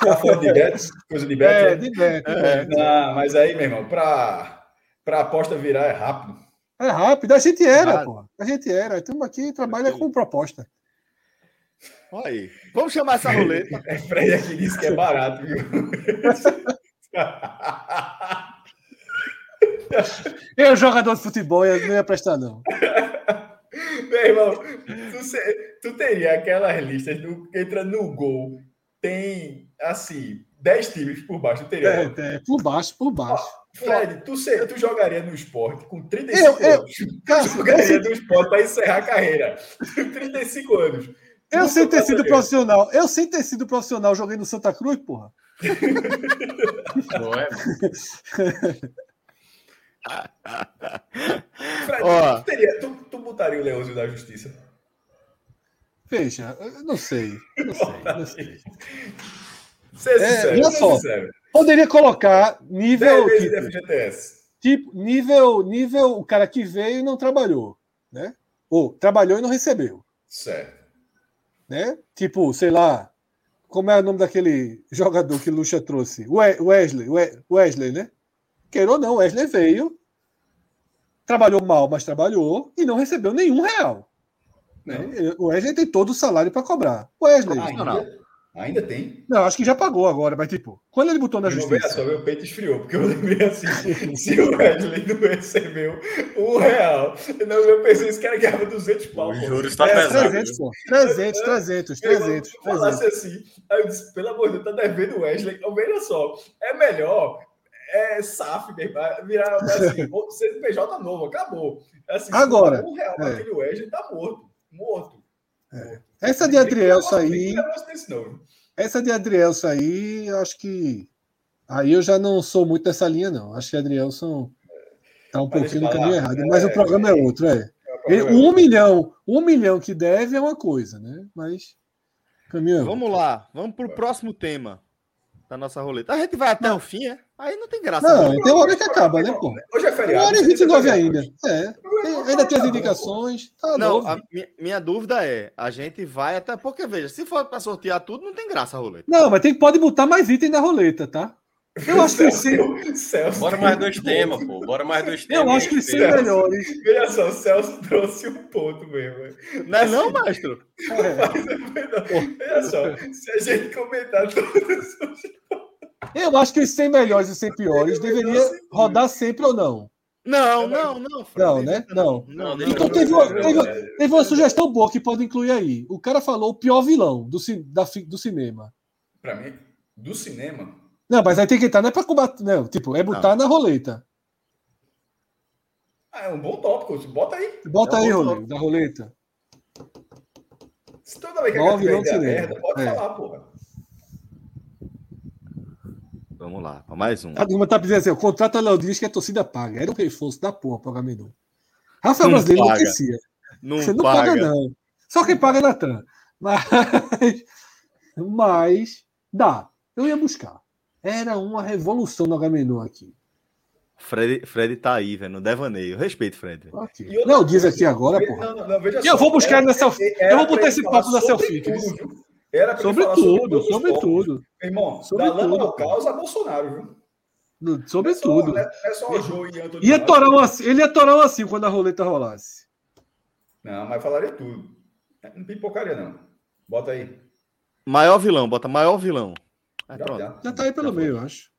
Tá falando de Betis? Coisa de Betis? É, né? de Betis. É. Não, mas aí, meu irmão, para a aposta virar é rápido. É rápido, a gente era, pô. A gente era. Estamos aqui trabalha com proposta. Olha aí. Vamos chamar essa roleta. É Fred aqui disse que é barato, viu? eu, jogador de futebol, eu não ia prestar, não. Meu irmão, tu, tu teria aquelas listas do, entra no gol, tem assim, 10 times por baixo, teria. É, é, por baixo, por baixo. Fred, tu, tu jogaria no esporte com 35 eu, eu, anos. Cara, tu jogaria no esporte para encerrar a carreira. 35 anos. Eu sem ter sido profissional. Eu sem ter sido profissional, joguei no Santa Cruz, porra. Não é? Fred, oh. tu, teria, tu, tu, botaria o Leôncio da Justiça? Veja, não sei. Não sei. Não sei. Ser é, olha só, poderia colocar nível. Tipo, FGTS. tipo, nível, nível o cara que veio e não trabalhou. Né? Ou trabalhou e não recebeu. Certo. Né? Tipo, sei lá, como é o nome daquele jogador que Lucha trouxe? Wesley, Wesley, né? Queira ou não, Wesley veio, trabalhou mal, mas trabalhou e não recebeu nenhum real. Né? O Wesley tem todo o salário para cobrar. Wesley. Ah, ainda, tem? Não, acho que já pagou agora, mas tipo, quando ele botou na eu justiça. Só meu peito esfriou, porque eu lembrei assim: se o Wesley não recebeu um real, não, eu pensei esse cara ganhava 200 pau. O juros está é, pesado. 300, pô. 300, 300, 300. Se falasse assim, aí eu disse: pelo amor de Deus, tá devendo o Wesley. Então, veja só, é melhor é SAF, virar assim, CNPJ novo, acabou. Assim, Agora, um real é. aquele Wesley tá morto, morto. É. Essa de Adriel sair. Essa de Adriel sair, eu acho que. Aí eu já não sou muito dessa linha, não. Acho que Adrielson tá um pouquinho no caminho errado. É, mas o programa é outro, é. é um milhão, um milhão que deve é uma coisa, né? Mas. Caminhão. Vamos lá, vamos para o próximo tema da nossa roleta. A gente vai até não. o fim, é? Aí não tem graça. Não, tem uma hora que acaba, né, pô? Hoje é feriado. Uma hora e 29 ainda. É. Tem, ainda tem as indicações. Tá não, a minha, minha, dúvida é: a gente vai até. Porque, veja, se for para sortear tudo, não tem graça a roleta. Não, mas tem, pode botar mais item na roleta, tá? Eu acho que sim. Bora mais dois temas, pô. Bora mais dois temas. Eu acho que sim melhores. Veja só, o Celso trouxe um ponto mesmo. Não é não, maestro? É. Veja só, se a gente comentar todos os eu acho que os 100 melhores e 100 piores deveria rodar sempre ou não? Não, não, não. Não, né? Não. não, não então teve uma, teve, teve uma sugestão boa que pode incluir aí. O cara falou o pior vilão do, da, do cinema. Para mim, do cinema? Não, mas aí tem que entrar, não é para combater, não. Tipo, é botar na roleta. Ah, é um bom tópico. Bota aí. Bota é um aí, roleta, da roleta. Se toda vez que a gente merda, pode é. falar, porra. Vamos lá, para mais um. A turma tá dizendo assim: o contrato Léo Dias que a torcida paga. Era o reforço da porra para o Agamenon. Rafael não Brasileiro paga. não esquecia. Não Você não paga. paga, não. Só quem paga é Natan. Mas, mas dá. Eu ia buscar. Era uma revolução no Agamenon aqui. Fred, Fred tá aí, velho, no devaneio. Respeito, Fred. Okay. Não, diz aqui agora, e eu vou buscar era, na selfie. Eu vou botar esse papo na selfie. Era sobre tudo, sobre tudo. Irmão, sobre da tudo. Lama causa Bolsonaro, viu? Sobre tudo. É, é só o João e Antônio. Ia torar um assim, ele ia torar um assim quando a roleta rolasse. Não, mas falaria tudo. Não pipocaria, não. Bota aí. Maior vilão, bota maior vilão. Aí, já, já. já tá aí pelo já meio, eu acho.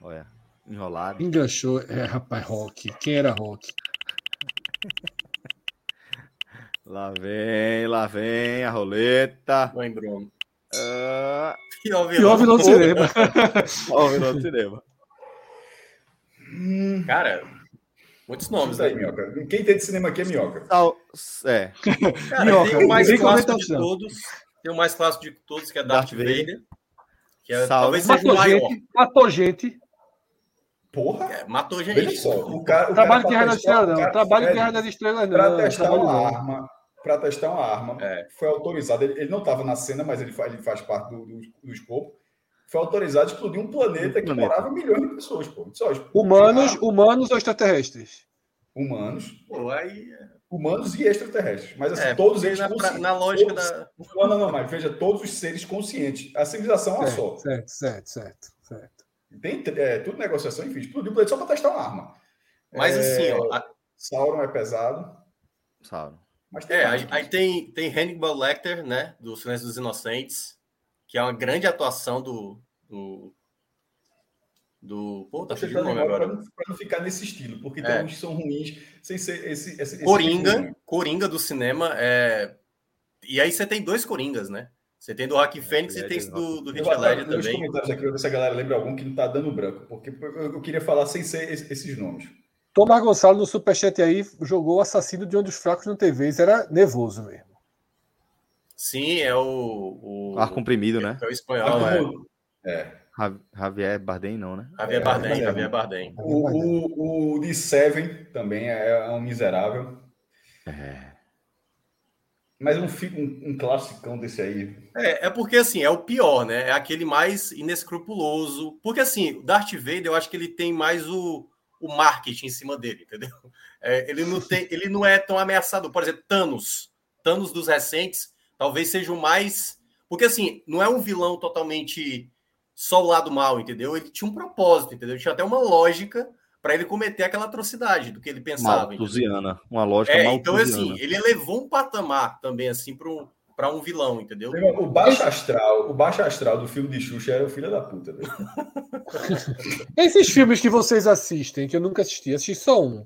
Olha, enrolado. Enganchou. É, rapaz, Rock. Quem era Rock? Lá vem, lá vem a roleta. Vai, Bruno. Uh... Pior vilão, vilão do cinema. Pior vilão do cinema. Cara, muitos nomes aí, Minhoca. Quem tem de cinema aqui é Minhoca. É. Cara, Minhoca, tem o mais clássico de todos. Tem o mais clássico de todos, que é Darth, Darth Vader. Vader. Que é, talvez seja matou o maior. Gente, matou gente. Porra! É, matou gente. Veja só, o cara, o trabalho de Guerra das Estrelas, não. Trabalho de Guerra das Estrelas, não. Para testar uma arma, para testar uma arma, é. foi autorizado. Ele, ele não estava na cena, mas ele faz, ele faz parte do, do, do escopo. Foi autorizado a explodir um planeta um que morava milhões de pessoas, pô. Só, humanos, humanos ou extraterrestres? Humanos. Pô, aí... É. Humanos e extraterrestres. Mas assim, é, todos eles na, na lógica todos, da. Não, não, não, mas veja, todos os seres conscientes. A civilização é uma só. Certo, certo, certo, certo. Tem é, tudo negociação, enfim, explodiu o planeta só para testar uma arma. Mas é, assim, ó. A... Sauron é pesado. Sauron. Mas tem é, aí, aí, tem, tem Hannibal Lecter, né? Do Silêncio dos Inocentes, que é uma grande atuação do. do, do pô, tá fugindo nome agora. Para não, não, ficar nesse estilo, porque tem é. uns que são ruins, sem ser esse. esse Coringa, esse Coringa do cinema. É... E aí você tem dois Coringas, né? Você tem do Rock é, Fênix e tem do, do Hit Ledger também. comentários aqui, ver se a galera lembra algum que não tá dando branco, porque eu queria falar sem ser esses nomes. Tomás Gonçalo no Superchat aí jogou o assassino de um dos fracos no TV. Isso era nervoso mesmo. Sim, é o. o Ar comprimido, né? É o espanhol, é. É. Javier Bardem, não, né? Javier Bardem, é, Javier Bardem. O, o, o de Seven também é um miserável. É. Mas um, um, um classicão desse aí. É, é porque assim, é o pior, né? É aquele mais inescrupuloso. Porque assim, o Darth Vader, eu acho que ele tem mais o, o marketing em cima dele, entendeu? É, ele, não tem, ele não é tão ameaçador. Por exemplo, Thanos. Thanos dos recentes talvez seja o mais. Porque assim, não é um vilão totalmente só o lado mal, entendeu? Ele tinha um propósito, entendeu? Ele tinha até uma lógica para ele cometer aquela atrocidade do que ele pensava. Malthusiana, uma lógica é, Então, assim, ele elevou um patamar também, assim, para um, para um vilão, entendeu? O baixo astral, o baixo astral do filme de Xuxa era o filho da puta. Esses filmes que vocês assistem, que eu nunca assisti, assisti só um.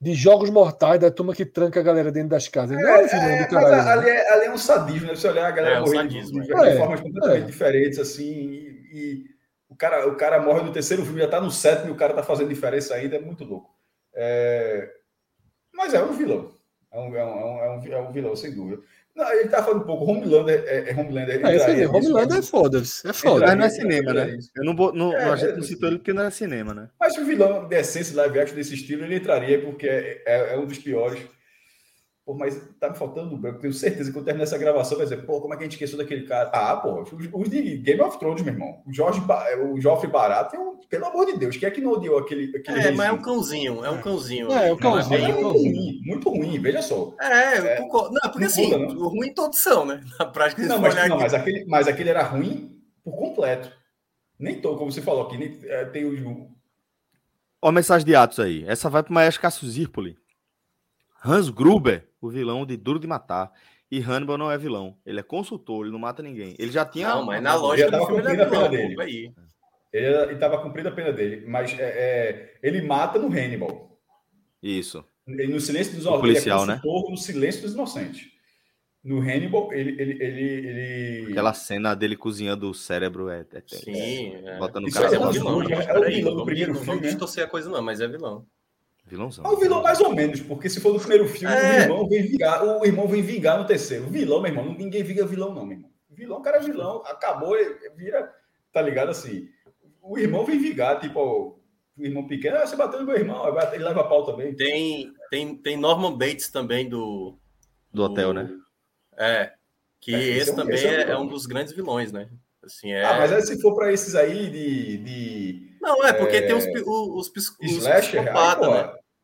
De jogos mortais da turma que tranca a galera dentro das casas. Não é, é, vilão é, do caralho. Mas ali é, ali é um sadismo, né? Você olhar a galera é, morrendo de, de, de, é, formas completamente é. diferentes, assim, e, o, cara, o cara morre no terceiro filme, já tá no sétimo e o cara tá fazendo diferença ainda, é muito louco. É... Mas é um vilão. É um, é um, é um, é um vilão, sem dúvida. Não, ele tá falando um pouco. Homelander é, é Homelander. É, é, Homelander é foda. É foda. Mas não é cinema, né? Eu não, vou, não, é, a gente não citou ele porque não é cinema, né? Mas o vilão de essência live action desse estilo, ele entraria porque é, é, é um dos piores. Pô, mas tá me faltando branco. Tenho certeza que quando terminar essa gravação vai dizer, pô, como é que a gente esqueceu daquele cara? Ah, pô, os, de Game of Thrones, meu irmão. O Jorge, o Joffrey Barato, um, pelo amor de Deus, quem é que não odiou aquele. aquele é, mas é um cãozinho, é um cãozinho. É, é um cãozinho. É, é muito ruim, muito ruim, veja só. É, é não, porque não assim, muda, não. ruim todos são, né? Na prática, não, mas, não mas, aquele, mas aquele era ruim por completo. Nem todo, como você falou aqui, nem, é, tem o. Ó, a mensagem de Atos aí. Essa vai para o Maestro Cássio Zirpoli. Hans Gruber, o vilão de Duro de Matar. E Hannibal não é vilão. Ele é consultor, ele não mata ninguém. Ele já tinha. Não, mas na lógica do filme ele é vilão, dele. Aí. Ele estava cumprindo a pena dele. Mas é, é, ele mata no Hannibal. Isso. Ele, no silêncio dos inocentes. Policial, né? No silêncio dos inocentes. No Hannibal, ele, ele, ele, ele, Aquela cena dele cozinhando o cérebro é. é Sim, é. Botando o cara. É, um vilão, é o vilão do primeiro filme. Não né? distorcer a coisa, não, mas é vilão. Vilãozão. É o vilão mais ou menos, porque se for do primeiro filme, é. o irmão vem vingar, o irmão vem vingar no terceiro. O vilão, meu irmão, ninguém vinga vilão, não, meu irmão. Vilão, o cara é vilão, acabou, vira, tá ligado assim. O irmão vem vingar, tipo, o irmão pequeno, ah, você bateu no meu irmão, ele leva pau também. Tem, tem, tem Norman Bates também do. Do hotel, né? É. Que é, esse, esse, também esse é, é, um dos grandes vilões, né? Assim, é... Ah, mas aí, se for para esses aí de, de. Não, é porque é... tem os, os, os, os aí, né?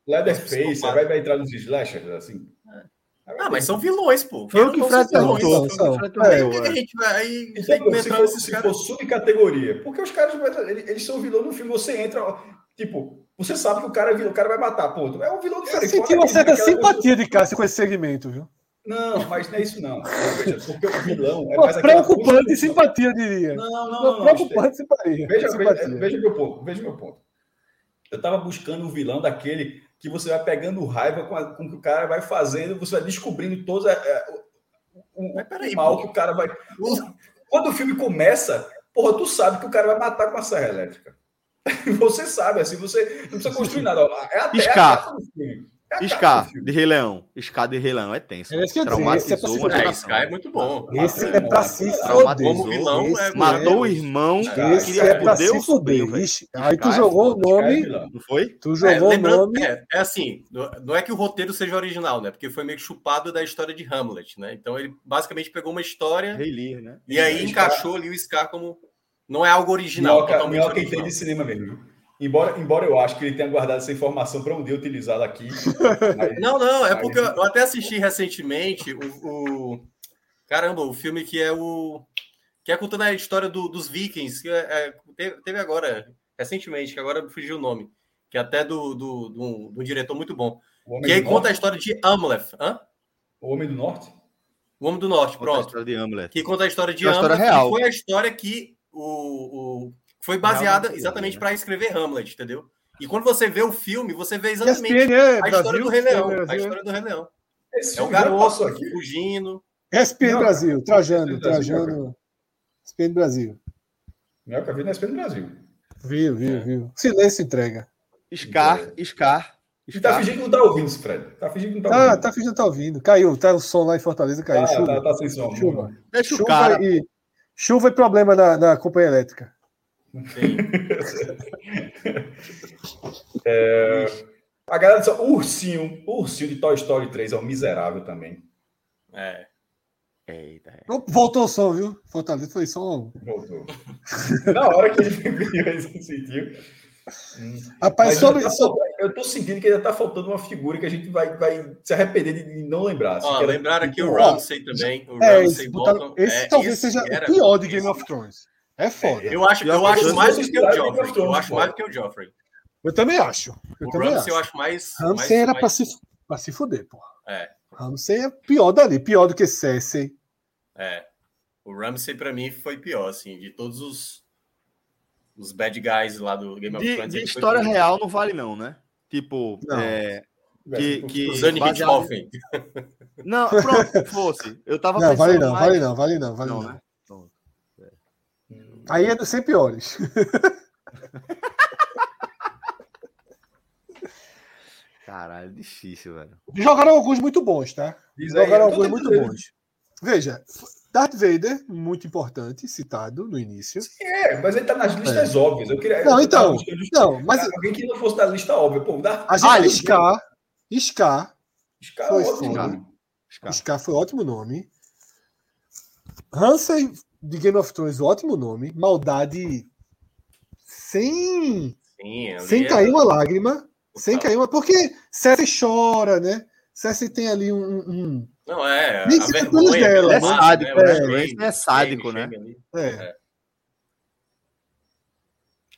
Leatherface, vai, vai entrar nos slashers, assim. Ah, mas são vilões, pô. Foi o que o Fred perguntou. A gente vai. Então, se, for, se for subcategoria, porque os caras eles são vilões no filme, você entra, tipo, você sabe que o cara, o cara vai matar, ponto. É um vilão diferente. Eu senti uma certa simpatia de Cássio com esse segmento, viu? Não, mas não é isso não. Porque o vilão é mais preocupante simpatia, diria. Não, não, não. Preocupante simpatia. Veja, veja, veja meu ponto. Veja meu ponto. Eu estava buscando o vilão daquele que você vai pegando raiva com, a, com o que o cara vai fazendo, você vai descobrindo todos a, a, o, o mal que o cara vai. Quando o filme começa, porra, tu sabe que o cara vai matar com a serra elétrica. Você sabe, assim, você não precisa construir nada. É a terra do filme. É Scar, de Rei Leão. Scar de Rei Leão é tenso. É esse Traumatizou é, é, Scar é muito bom. Esse é pra se foder. Como vilão, é, matou o irmão. Esse é pra se foder. Aí tu jogou o nome. Não foi? Tu jogou o nome. É, é assim, não é que o roteiro seja original, né? Porque foi meio que chupado da história de Hamlet, né? Então ele basicamente pegou uma história. Rei Lear, né? E aí encaixou ali o Scar como. Não é algo original. Minhoca, totalmente minhoca original. de cinema mesmo. Embora, embora eu acho que ele tenha guardado essa informação para um dia utilizá-la aqui. Mas... Não, não, é porque eu até assisti recentemente o, o, Caramba, o filme que é o. Que é contando a história do, dos vikings, que é, é, teve agora, recentemente, que agora fugiu o nome, que é até do, do, do, do um diretor muito bom. Que aí conta a história de Amleth. Hã? O Homem do Norte? O Homem do Norte, pronto. A história de Amleth. Que conta a história de é Amleth, que foi a história que o, o foi baseada exatamente né? para escrever Hamlet, entendeu? E quando você vê o filme, você vê exatamente é, a história do Rei Leão. A história do Rei Leão. é o garoto aqui. fugindo. ESPN Não, Brasil, Trajano, Trajano. ESPN Brasil. Minhoca viu na ESPN Brasil. Viu, viu, é. viu. Silêncio entrega. Scar, Scar. E tá fingindo que não tá ouvindo, Fred. Tá fingindo que não tá ouvindo. Ah, tá fingindo que tá ouvindo. Caiu, tá o som lá em Fortaleza, caiu. Ah, chuva. Tá, tá sem som. Chuva. Deixa chuva o cara. E, chuva e problema na, na companhia elétrica. é, a galera disse, o ursinho, o ursinho de Toy Story 3 é um miserável também. É. Eita. Voltou o som, viu? Fortaleza foi som. Voltou. Na hora que ele sentiu. Rapaz, sobre, tá eu tô sentindo que ainda tá faltando uma figura que a gente vai, vai se arrepender de não lembrar. Assim, Ó, lembraram aqui o Ramsey também. O é, Ramsey esse, esse é, talvez seja o pior de Game of Thrones. É foda. Eu acho, eu acho mais do que o Joffrey. Eu acho mais do que o Joffrey. Eu também acho. Eu o também Ramsey acho. eu acho mais. Ramsey era mais... Pra, se, pra se fuder, porra. É. Ramsey é pior dali, pior do que Cersei. É. O Ramsey, pra mim, foi pior, assim, de todos os, os bad guys lá do Game of Thrones. De, história real não vale, não, né? Tipo, não. É, que, que os baseado... Não, pronto, fosse. Eu tava não, vale não, mais... vale não, vale não, vale não. não. Né? Aí é dos 100 piores. Caralho, difícil, velho. Jogaram alguns muito bons, tá? Diz Jogaram aí, alguns muito bons. Veja, Darth Vader, muito importante, citado no início. Sim, é, mas ele tá nas listas é. óbvias. Eu queria, não, então. Não, mas... Alguém que não fosse da lista óbvia. Pô, Darth... A gente, ah, Scar, Scar. Scar, foi ótimo Scar. Scar foi ótimo nome. Hansen de Game of Thrones, ótimo nome. Maldade sem, Sim, sem é... cair uma lágrima. Sem cair uma. Porque Cersei chora, né? Cersei tem ali um. um... Não, é. Nem a vergonha dela. É sádico, né? né? É sádico, né? É. é.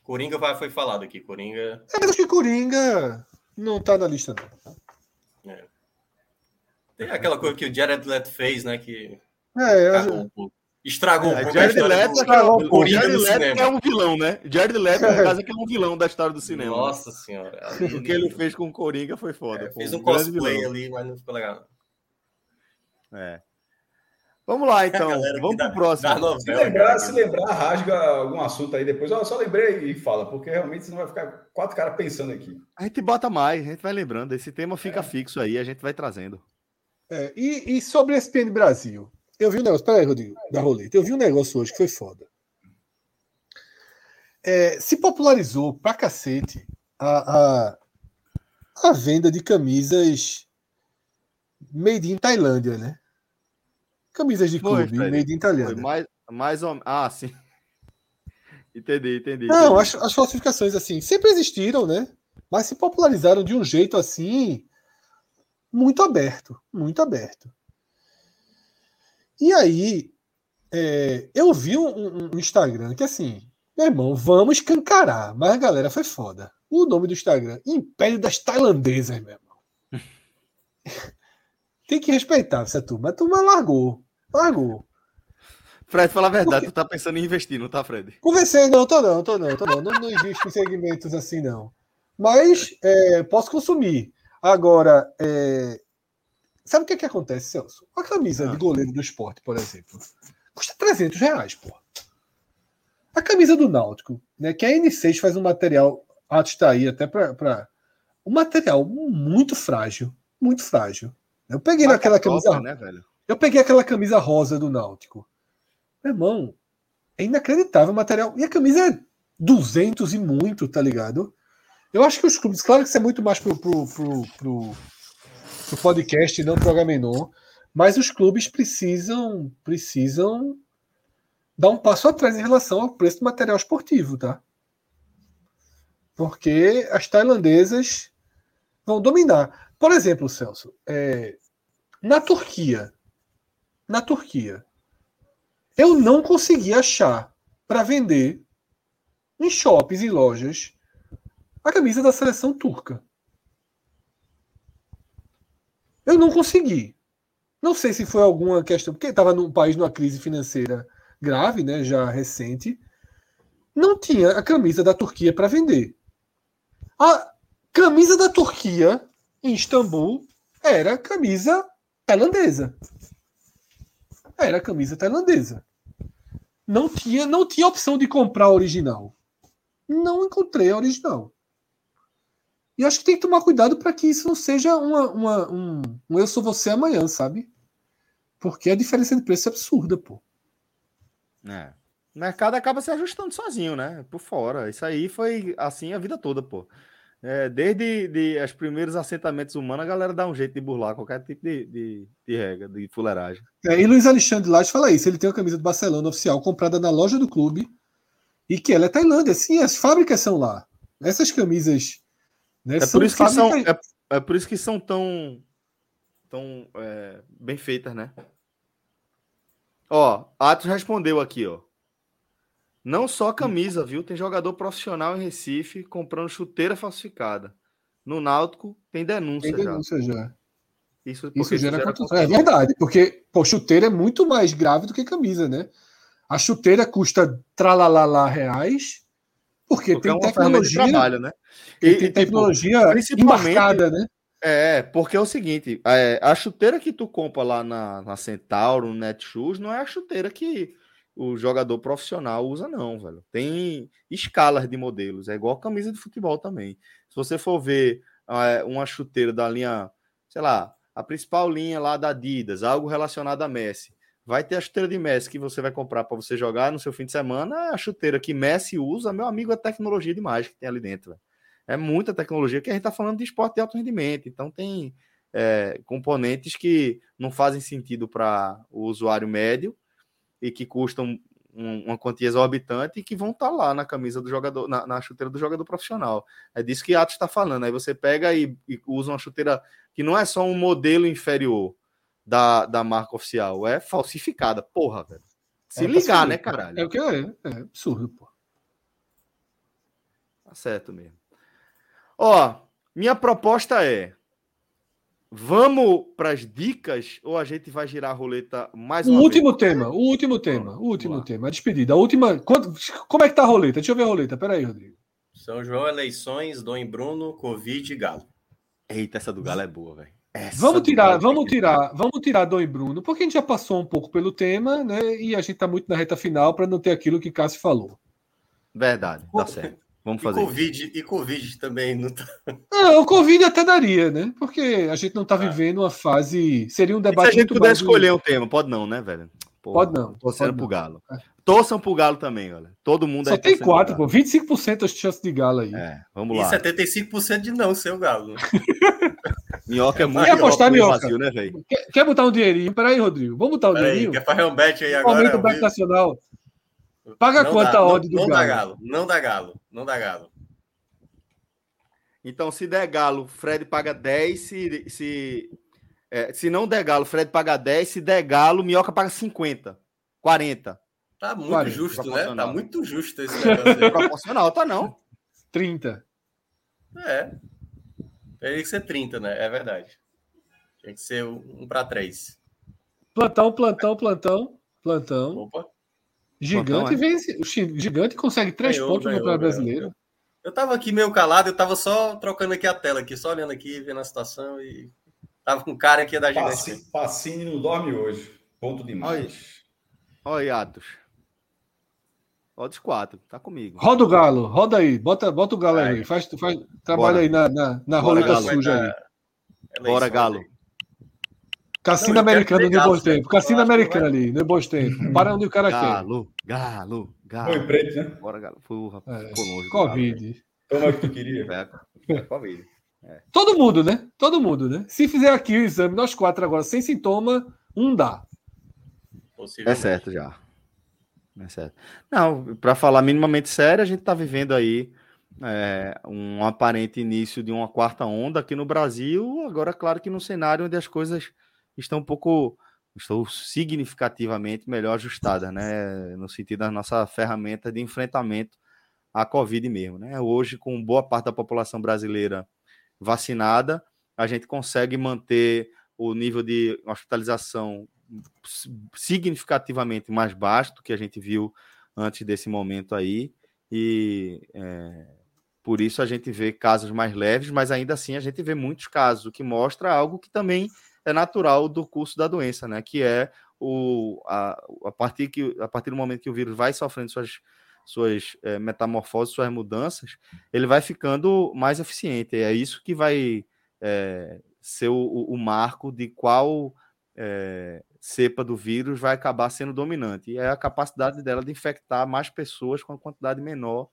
Coringa foi falado aqui. Coringa. É, acho que Coringa não tá na lista, não. É. Tem aquela coisa que o Jared Leto fez, né? Que. É, eu... um pouco. Estragou é, um Jared Leto, estragou um Jared Leto é um vilão, né? Jared Leto, no caso, é que é um vilão da história do cinema. Nossa senhora. O que ele fez com o Coringa foi foda. É, fez um cosplay ali, mas não ficou legal. É. Vamos lá, então. Vamos pro próximo. Novela, se, lembrar, se lembrar, rasga algum assunto aí depois. Eu só lembrei e fala, porque realmente senão vai ficar quatro caras pensando aqui. A gente bota mais, a gente vai lembrando. Esse tema fica é. fixo aí, a gente vai trazendo. É, e, e sobre a SPN Brasil? Eu vi um negócio, peraí, Rodrigo, da roleta. Eu vi um negócio hoje que foi foda. É, se popularizou pra cacete a, a, a, venda de camisas made in Tailândia, né? Camisas de clube foi, made in Tailândia. Foi mais, mais ou Ah, sim. Entendi, entendi. Não, As, as falsificações assim sempre existiram, né? Mas se popularizaram de um jeito assim muito aberto, muito aberto. E aí, é, eu vi um, um, Instagram que assim, meu irmão, vamos cancarar, mas a galera foi foda. O nome do Instagram, Império das Tailandesas, meu irmão. Tem que respeitar essa turma. A turma largou. Largou. Fred, fala a verdade, tu tá pensando em investir, não tá, Fred? Conversei, não, tô não, tô não, tô não. Não, não em segmentos assim, não. Mas é, posso consumir. Agora, é... sabe o que, é que acontece, Celso? A camisa ah. de goleiro do esporte, por exemplo, custa 300 reais, pô. A camisa do Náutico, né, que a N6 faz um material, ah, está aí até para. Um material muito frágil, muito frágil. Eu peguei Mas naquela camisa. Né, velho? Eu peguei aquela camisa rosa do Náutico. Meu irmão, é inacreditável o material. E a camisa é 200 e muito, tá ligado? Eu acho que os clubes, claro que isso é muito mais pro, pro, pro, pro, pro podcast e não pro Agamenon, mas os clubes precisam precisam dar um passo atrás em relação ao preço do material esportivo, tá? Porque as tailandesas vão dominar. Por exemplo, Celso, é, na Turquia, na Turquia, eu não consegui achar para vender em shoppings e lojas a camisa da seleção turca. Eu não consegui. Não sei se foi alguma questão, porque estava num país numa crise financeira grave, né, já recente. Não tinha a camisa da Turquia para vender. A camisa da Turquia em Istambul era camisa tailandesa. Era camisa tailandesa. Não tinha, não tinha opção de comprar a original. Não encontrei a original. E acho que tem que tomar cuidado para que isso não seja uma, uma, um, um eu sou você amanhã, sabe? Porque a diferença de preço é absurda, pô. É. O mercado acaba se ajustando sozinho, né? Por fora. Isso aí foi assim a vida toda, pô. É, desde de, os primeiros assentamentos humanos, a galera dá um jeito de burlar qualquer tipo de, de, de regra, de fuleiragem. É, e Luiz Alexandre Lages fala isso. Ele tem uma camisa do Barcelona oficial comprada na loja do clube e que ela é Tailândia. Sim, as fábricas são lá. Essas camisas né? É, por isso que são, é, é, por isso que são tão, tão é, bem feitas, né? Ó, Atos respondeu aqui, ó. Não só camisa, viu? Tem jogador profissional em Recife comprando chuteira falsificada. No Náutico tem denúncia, tem denúncia já. já. Isso, isso gera, É verdade, porque pô, chuteira é muito mais grave do que camisa, né? A chuteira custa tralalá reais porque, porque tem é tecnologia. trabalho, né? E, tem tipo, tecnologia embarcada, né? É, porque é o seguinte: é, a chuteira que tu compra lá na, na Centauro, no Netshoes, não é a chuteira que o jogador profissional usa, não, velho. Tem escalas de modelos, é igual camisa de futebol também. Se você for ver é, uma chuteira da linha, sei lá, a principal linha lá da Adidas, algo relacionado a Messi. Vai ter a chuteira de Messi que você vai comprar para você jogar no seu fim de semana. A chuteira que Messi usa, meu amigo, é tecnologia demais que tem ali dentro. É muita tecnologia que a gente está falando de esporte de alto rendimento. Então tem é, componentes que não fazem sentido para o usuário médio e que custam um, uma quantia exorbitante e que vão estar tá lá na camisa do jogador, na, na, chuteira do jogador profissional. É disso que Atos está falando. Aí você pega e, e usa uma chuteira que não é só um modelo inferior da, da marca oficial. É falsificada, porra, velho. Se é ligar, né, caralho? É o que é, é absurdo, pô. Tá certo mesmo. Ó, minha proposta é: vamos para as dicas ou a gente vai girar a roleta mais o último vez? tema, o último tema, o último tema, a despedida. A última. Como é que tá a roleta? Deixa eu ver a roleta. Pera aí, Rodrigo. São João, eleições, Dom Bruno, Covid e Galo. Eita, essa do Galo é boa, velho. Vamos tirar, vamos tirar, vamos tirar Dom e Bruno, porque a gente já passou um pouco pelo tema, né? E a gente tá muito na reta final para não ter aquilo que Cássio falou. Verdade, tá certo. Vamos fazer. E Covid, isso. e COVID também não tá. Não, o Covid até daria, né? Porque a gente não tá ah. vivendo uma fase. Seria um debate. E se a gente puder escolher um tema, pode não, né, velho? Porra, pode não. Torcendo pro Galo. É. Torçam pro Galo também, olha. Todo mundo Só tem quatro, pô. 25% as chances de Galo aí. É, vamos lá. E 75% de não ser o Galo. minhoca é muito Quer apostar, minhoca? Vazio, né, velho? Quer, quer, botar um dinheirinho? Peraí, Rodrigo. Vamos botar um Pera dinheirinho? Aí, quer fazer um bet aí agora? Aumenta o bet nacional. Paga não quanto dá, a odd do não Galo? Não dá Galo. Não dá Galo. Não dá Galo. Então, se der Galo, Fred paga 10. Se, se, é, se não der Galo, Fred paga 10. Se der Galo, Minhoca paga 50. 40. Tá muito 40, justo, né? Tá muito justo esse negócio. proporcional, tá não. 30. É. Teria que ser 30, né? É verdade. Tem que ser um para três. Plantão, plantão, plantão. Plantão. Opa. Gigante plantão, é? vence. O gigante consegue três ganhou, pontos ganhou, no Campeonato Brasileiro. Eu tava aqui meio calado, eu tava só trocando aqui a tela, aqui, só olhando aqui, vendo a situação e tava com cara aqui da gente. Pacini não dorme hoje. Ponto demais. Olha, Atos. Roda os quatro, tá comigo. Roda o galo, roda aí, bota, bota o galo aí, aí. Faz, faz, trabalha Bora. aí na, na, na roleta suja aí. Bora, galo. Cassino não, americano no bom tempo. Cassino americano ali, no bom tempo. Para onde o cara galo, quer. Galo, galo, Foi preto, né? Bora, galo. Porra, é. longe. Covid. Toma o que tu queria. É, é Covid. É. Todo mundo, né? Todo mundo, né? Se fizer aqui o exame, nós quatro agora, sem sintoma, um dá. É certo já. É certo. Não, para falar minimamente sério, a gente está vivendo aí é, um aparente início de uma quarta onda aqui no Brasil. Agora, claro que no cenário onde as coisas estão um pouco, estão significativamente melhor ajustadas, né? No sentido da nossa ferramenta de enfrentamento à Covid mesmo, né? Hoje, com boa parte da população brasileira vacinada, a gente consegue manter o nível de hospitalização significativamente mais baixo do que a gente viu antes desse momento aí. E é, por isso a gente vê casos mais leves, mas ainda assim a gente vê muitos casos, o que mostra algo que também é natural do curso da doença, né? Que é o, a, a, partir que, a partir do momento que o vírus vai sofrendo suas, suas é, metamorfoses, suas mudanças, ele vai ficando mais eficiente. É isso que vai é, ser o, o, marco de qual é, cepa do vírus vai acabar sendo dominante. E é a capacidade dela de infectar mais pessoas com uma quantidade menor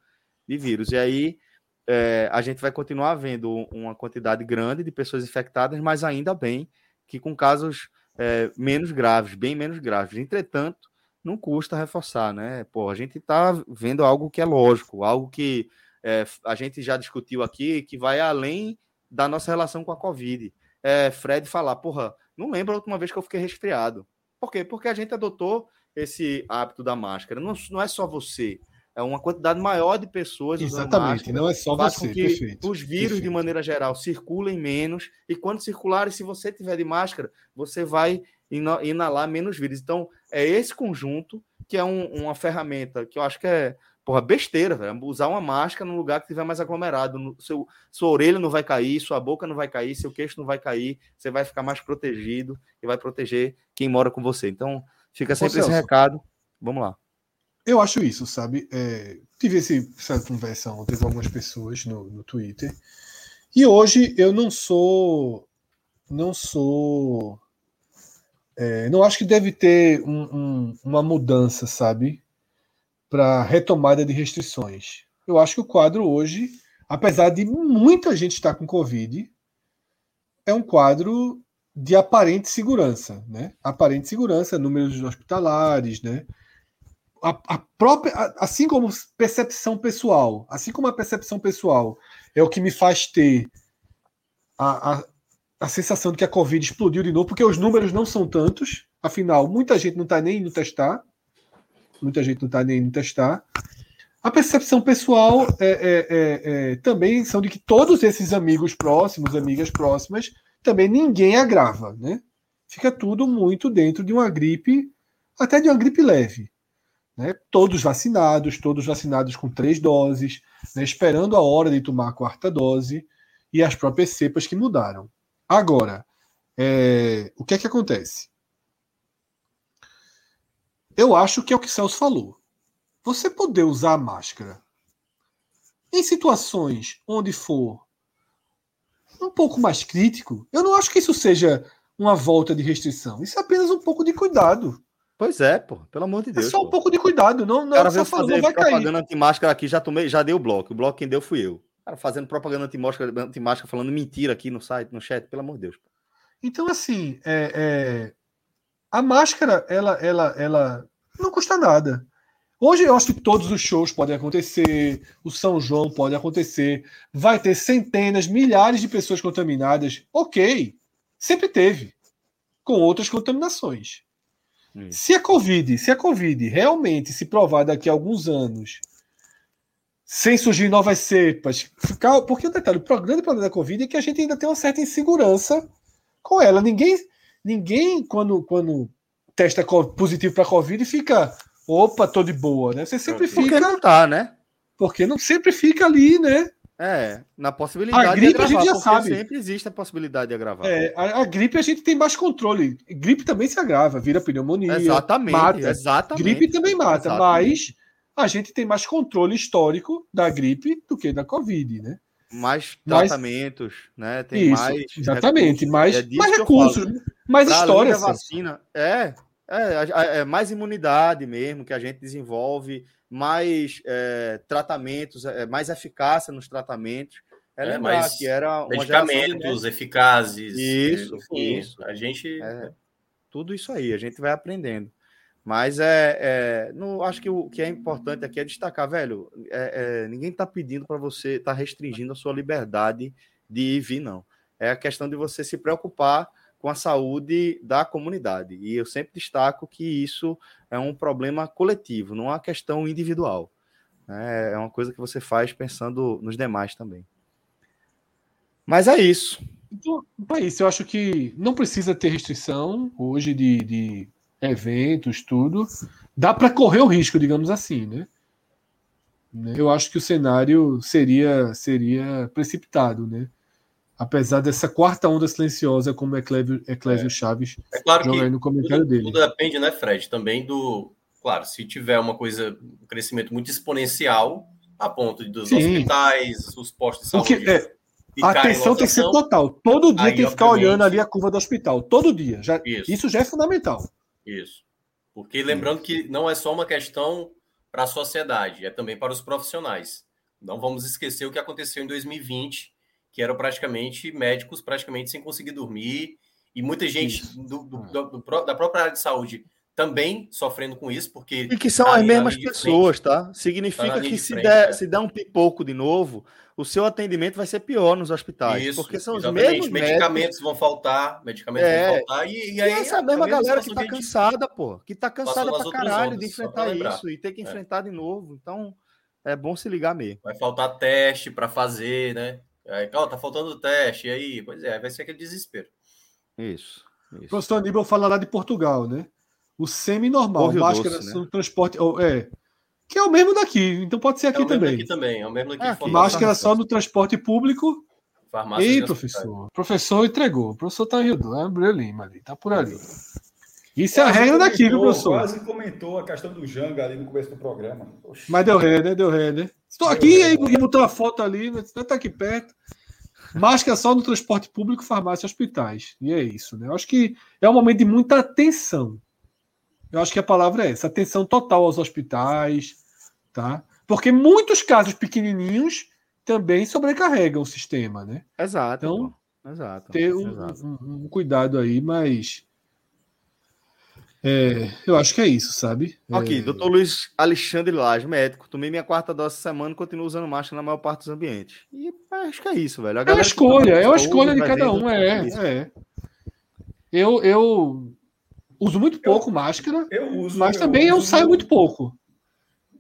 de vírus. E aí é, a gente vai continuar vendo uma quantidade grande de pessoas infectadas, mas ainda bem que com casos é, menos graves, bem menos graves. Entretanto, não custa reforçar, né? Pô, a gente está vendo algo que é lógico, algo que é, a gente já discutiu aqui, que vai além da nossa relação com a Covid. É, Fred falar, porra, não lembro a última vez que eu fiquei resfriado. Por quê? Porque a gente adotou esse hábito da máscara. Não, não é só você, é uma quantidade maior de pessoas Exatamente, não é só faz você. Com que perfeito, os vírus, perfeito. de maneira geral, circulem menos, e quando circularem, se você tiver de máscara, você vai inalar menos vírus. Então, é esse conjunto que é um, uma ferramenta que eu acho que é porra, besteira, velho. Usar uma máscara num lugar que tiver mais aglomerado. Seu, sua orelha não vai cair, sua boca não vai cair, seu queixo não vai cair, você vai ficar mais protegido e vai proteger quem mora com você. Então, fica sempre Ô, esse recado. Vamos lá. Eu acho isso, sabe? É, tive esse, essa conversa ontem com algumas pessoas no, no Twitter. E hoje eu não sou. Não sou. É, não acho que deve ter um, um, uma mudança, sabe? Para retomada de restrições. Eu acho que o quadro hoje, apesar de muita gente estar com Covid, é um quadro de aparente segurança, né? Aparente segurança, números hospitalares, né? a, a própria, assim como percepção pessoal, assim como a percepção pessoal é o que me faz ter a, a, a sensação de que a Covid explodiu de novo, porque os números não são tantos, afinal, muita gente não está nem indo testar, muita gente não está nem indo testar. A percepção pessoal é, é, é, é, também são de que todos esses amigos próximos, amigas próximas, também ninguém agrava, né? Fica tudo muito dentro de uma gripe, até de uma gripe leve né, todos vacinados, todos vacinados com três doses, né, esperando a hora de tomar a quarta dose e as próprias cepas que mudaram. Agora, é, o que é que acontece? Eu acho que é o que o Celso falou. Você poder usar a máscara em situações onde for um pouco mais crítico, eu não acho que isso seja uma volta de restrição. Isso é apenas um pouco de cuidado. Pois é, pô, pelo amor de Deus. É só um pouco de cuidado, não, não, cara veio fazer não vai propaganda anti-máscara aqui, já tomei, já dei o bloco. O bloco quem deu fui eu. Cara, fazendo propaganda anti-máscara, anti falando mentira aqui no site, no chat, pelo amor de Deus. Pô. Então, assim, é, é... a máscara, ela, ela, ela não custa nada. Hoje eu acho que todos os shows podem acontecer, o São João pode acontecer, vai ter centenas, milhares de pessoas contaminadas. Ok, sempre teve, com outras contaminações. Se a Covid, se a Covid realmente se provar daqui a alguns anos, sem surgir novas cepas, ficar, porque o detalhe, o grande problema da Covid é que a gente ainda tem uma certa insegurança com ela. Ninguém, ninguém quando, quando testa positivo para Covid, fica, opa, tô de boa, né? Você sempre porque fica. não tá, né? Porque não sempre fica ali, né? É, na possibilidade a gripe agravar, a gente já sabe. sempre existe a possibilidade de agravar. É, a, a, gripe a gente tem mais controle. Gripe também se agrava, vira pneumonia. Exatamente, mata. exatamente. Gripe também mata, exatamente. mas a gente tem mais controle histórico da gripe do que da Covid, né? Mais tratamentos, mas, né? Tem isso, mais. Exatamente, recursos. mais, é mais recursos, mais história. vacina. É, é, é, mais imunidade mesmo que a gente desenvolve mais é, tratamentos, é, mais eficácia nos tratamentos. É, é lembrar que era medicamentos eficazes. Isso, isso. A gente é, tudo isso aí a gente vai aprendendo. Mas é, é não acho que o que é importante aqui é destacar, velho. É, é ninguém está pedindo para você, está restringindo a sua liberdade de ir e vir, não. É a questão de você se preocupar com a saúde da comunidade. E eu sempre destaco que isso é um problema coletivo, não é uma questão individual. Né? É uma coisa que você faz pensando nos demais também. Mas é isso. Então, é isso. Eu acho que não precisa ter restrição hoje de, de eventos, tudo. Dá para correr o risco, digamos assim, né? Eu acho que o cenário seria seria precipitado, né? Apesar dessa quarta onda silenciosa, como Eclévio, Eclévio é. Chaves é claro joga aí no comentário tudo, dele. Tudo depende, né, Fred, também do. Claro, se tiver uma coisa, um crescimento muito exponencial, a ponto dos Sim. hospitais, os postos de saúde. Porque, é, a atenção tem que ser total. Todo dia aí, tem que ficar olhando ali a curva do hospital. Todo dia. Já, isso. isso já é fundamental. Isso. Porque lembrando que não é só uma questão para a sociedade, é também para os profissionais. Não vamos esquecer o que aconteceu em 2020 que eram praticamente médicos praticamente sem conseguir dormir, e muita gente do, do, do, da própria área de saúde também sofrendo com isso, porque. E que são tá as mesmas pessoas, frente, tá? Significa tá que se, frente, der, é. se der um pipoco de novo, o seu atendimento vai ser pior nos hospitais. Isso, porque são exatamente. os mesmos medicamentos médicos. vão faltar, medicamentos é, vão faltar, e, e aí. E essa mesma galera que tá cansada, pô, que tá cansada pra caralho de enfrentar isso e ter que é. enfrentar é. de novo. Então, é bom se ligar mesmo. Vai faltar teste para fazer, né? Aí, ó, tá faltando o teste, e aí, pois é, vai ser aquele desespero. Isso. isso. O professor Aníbal fala lá de Portugal, né? O semi-normal, máscara doce, né? transporte. É, que é o mesmo daqui, então pode ser aqui é também. Aqui também, é o mesmo daqui. É, máscara só no transporte público. Farmácia Ei, professor. O professor entregou. O professor tá em Rio do é Lima ali, tá por ali. Isso é a regra daqui, viu, professor? Quase comentou a questão do Janga ali no começo do programa. Oxi. Mas deu ré, né? Deu ré, né? Estou aqui e, e botou a foto ali, mas está aqui perto. Máscara só no transporte público, farmácia e hospitais. E é isso, né? Eu acho que é um momento de muita atenção. Eu acho que a palavra é essa, atenção total aos hospitais, tá? Porque muitos casos pequenininhos também sobrecarregam o sistema, né? Exato. Então, exato, ter um, exato. Um, um, cuidado aí, mas é, eu acho que é isso, sabe? Aqui, é... doutor Luiz Alexandre Lage, médico. Tomei minha quarta dose essa semana e continuo usando máscara na maior parte dos ambientes. E acho que é isso, velho. é uma escolha, é uma escolha de cada um, é, é. Eu, eu uso muito pouco eu, máscara, eu uso, mas também eu, saio muito pouco.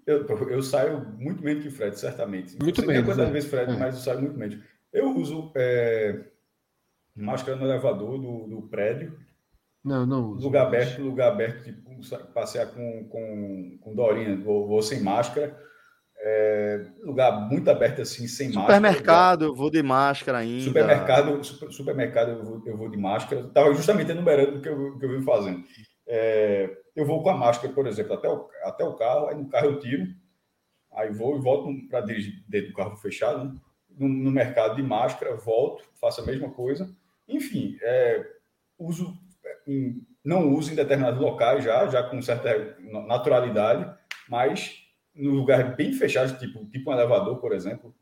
Eu, eu saio muito menos que o Fred, certamente. Muito menos. Quantas é. vezes Fred, é. mas eu saio muito menos. Eu uso é, máscara no elevador do, do prédio não, não. Uso. Lugar aberto, lugar aberto, tipo, passear com, com, com Dorinha, vou, vou sem máscara. É, lugar muito aberto assim, sem máscara. Supermercado, eu vou de máscara ainda. Supermercado, super, supermercado eu vou, eu vou de máscara. Estava justamente enumerando o que eu, que eu vim fazendo. É, eu vou com a máscara, por exemplo, até o, até o carro, aí no carro eu tiro, aí vou e volto para dirigir dentro do carro fechado, né? no, no, mercado de máscara, volto, faço a mesma coisa. Enfim, é, uso não uso em determinados locais já, já com certa naturalidade, mas no lugar bem fechado, tipo, tipo um elevador, por exemplo,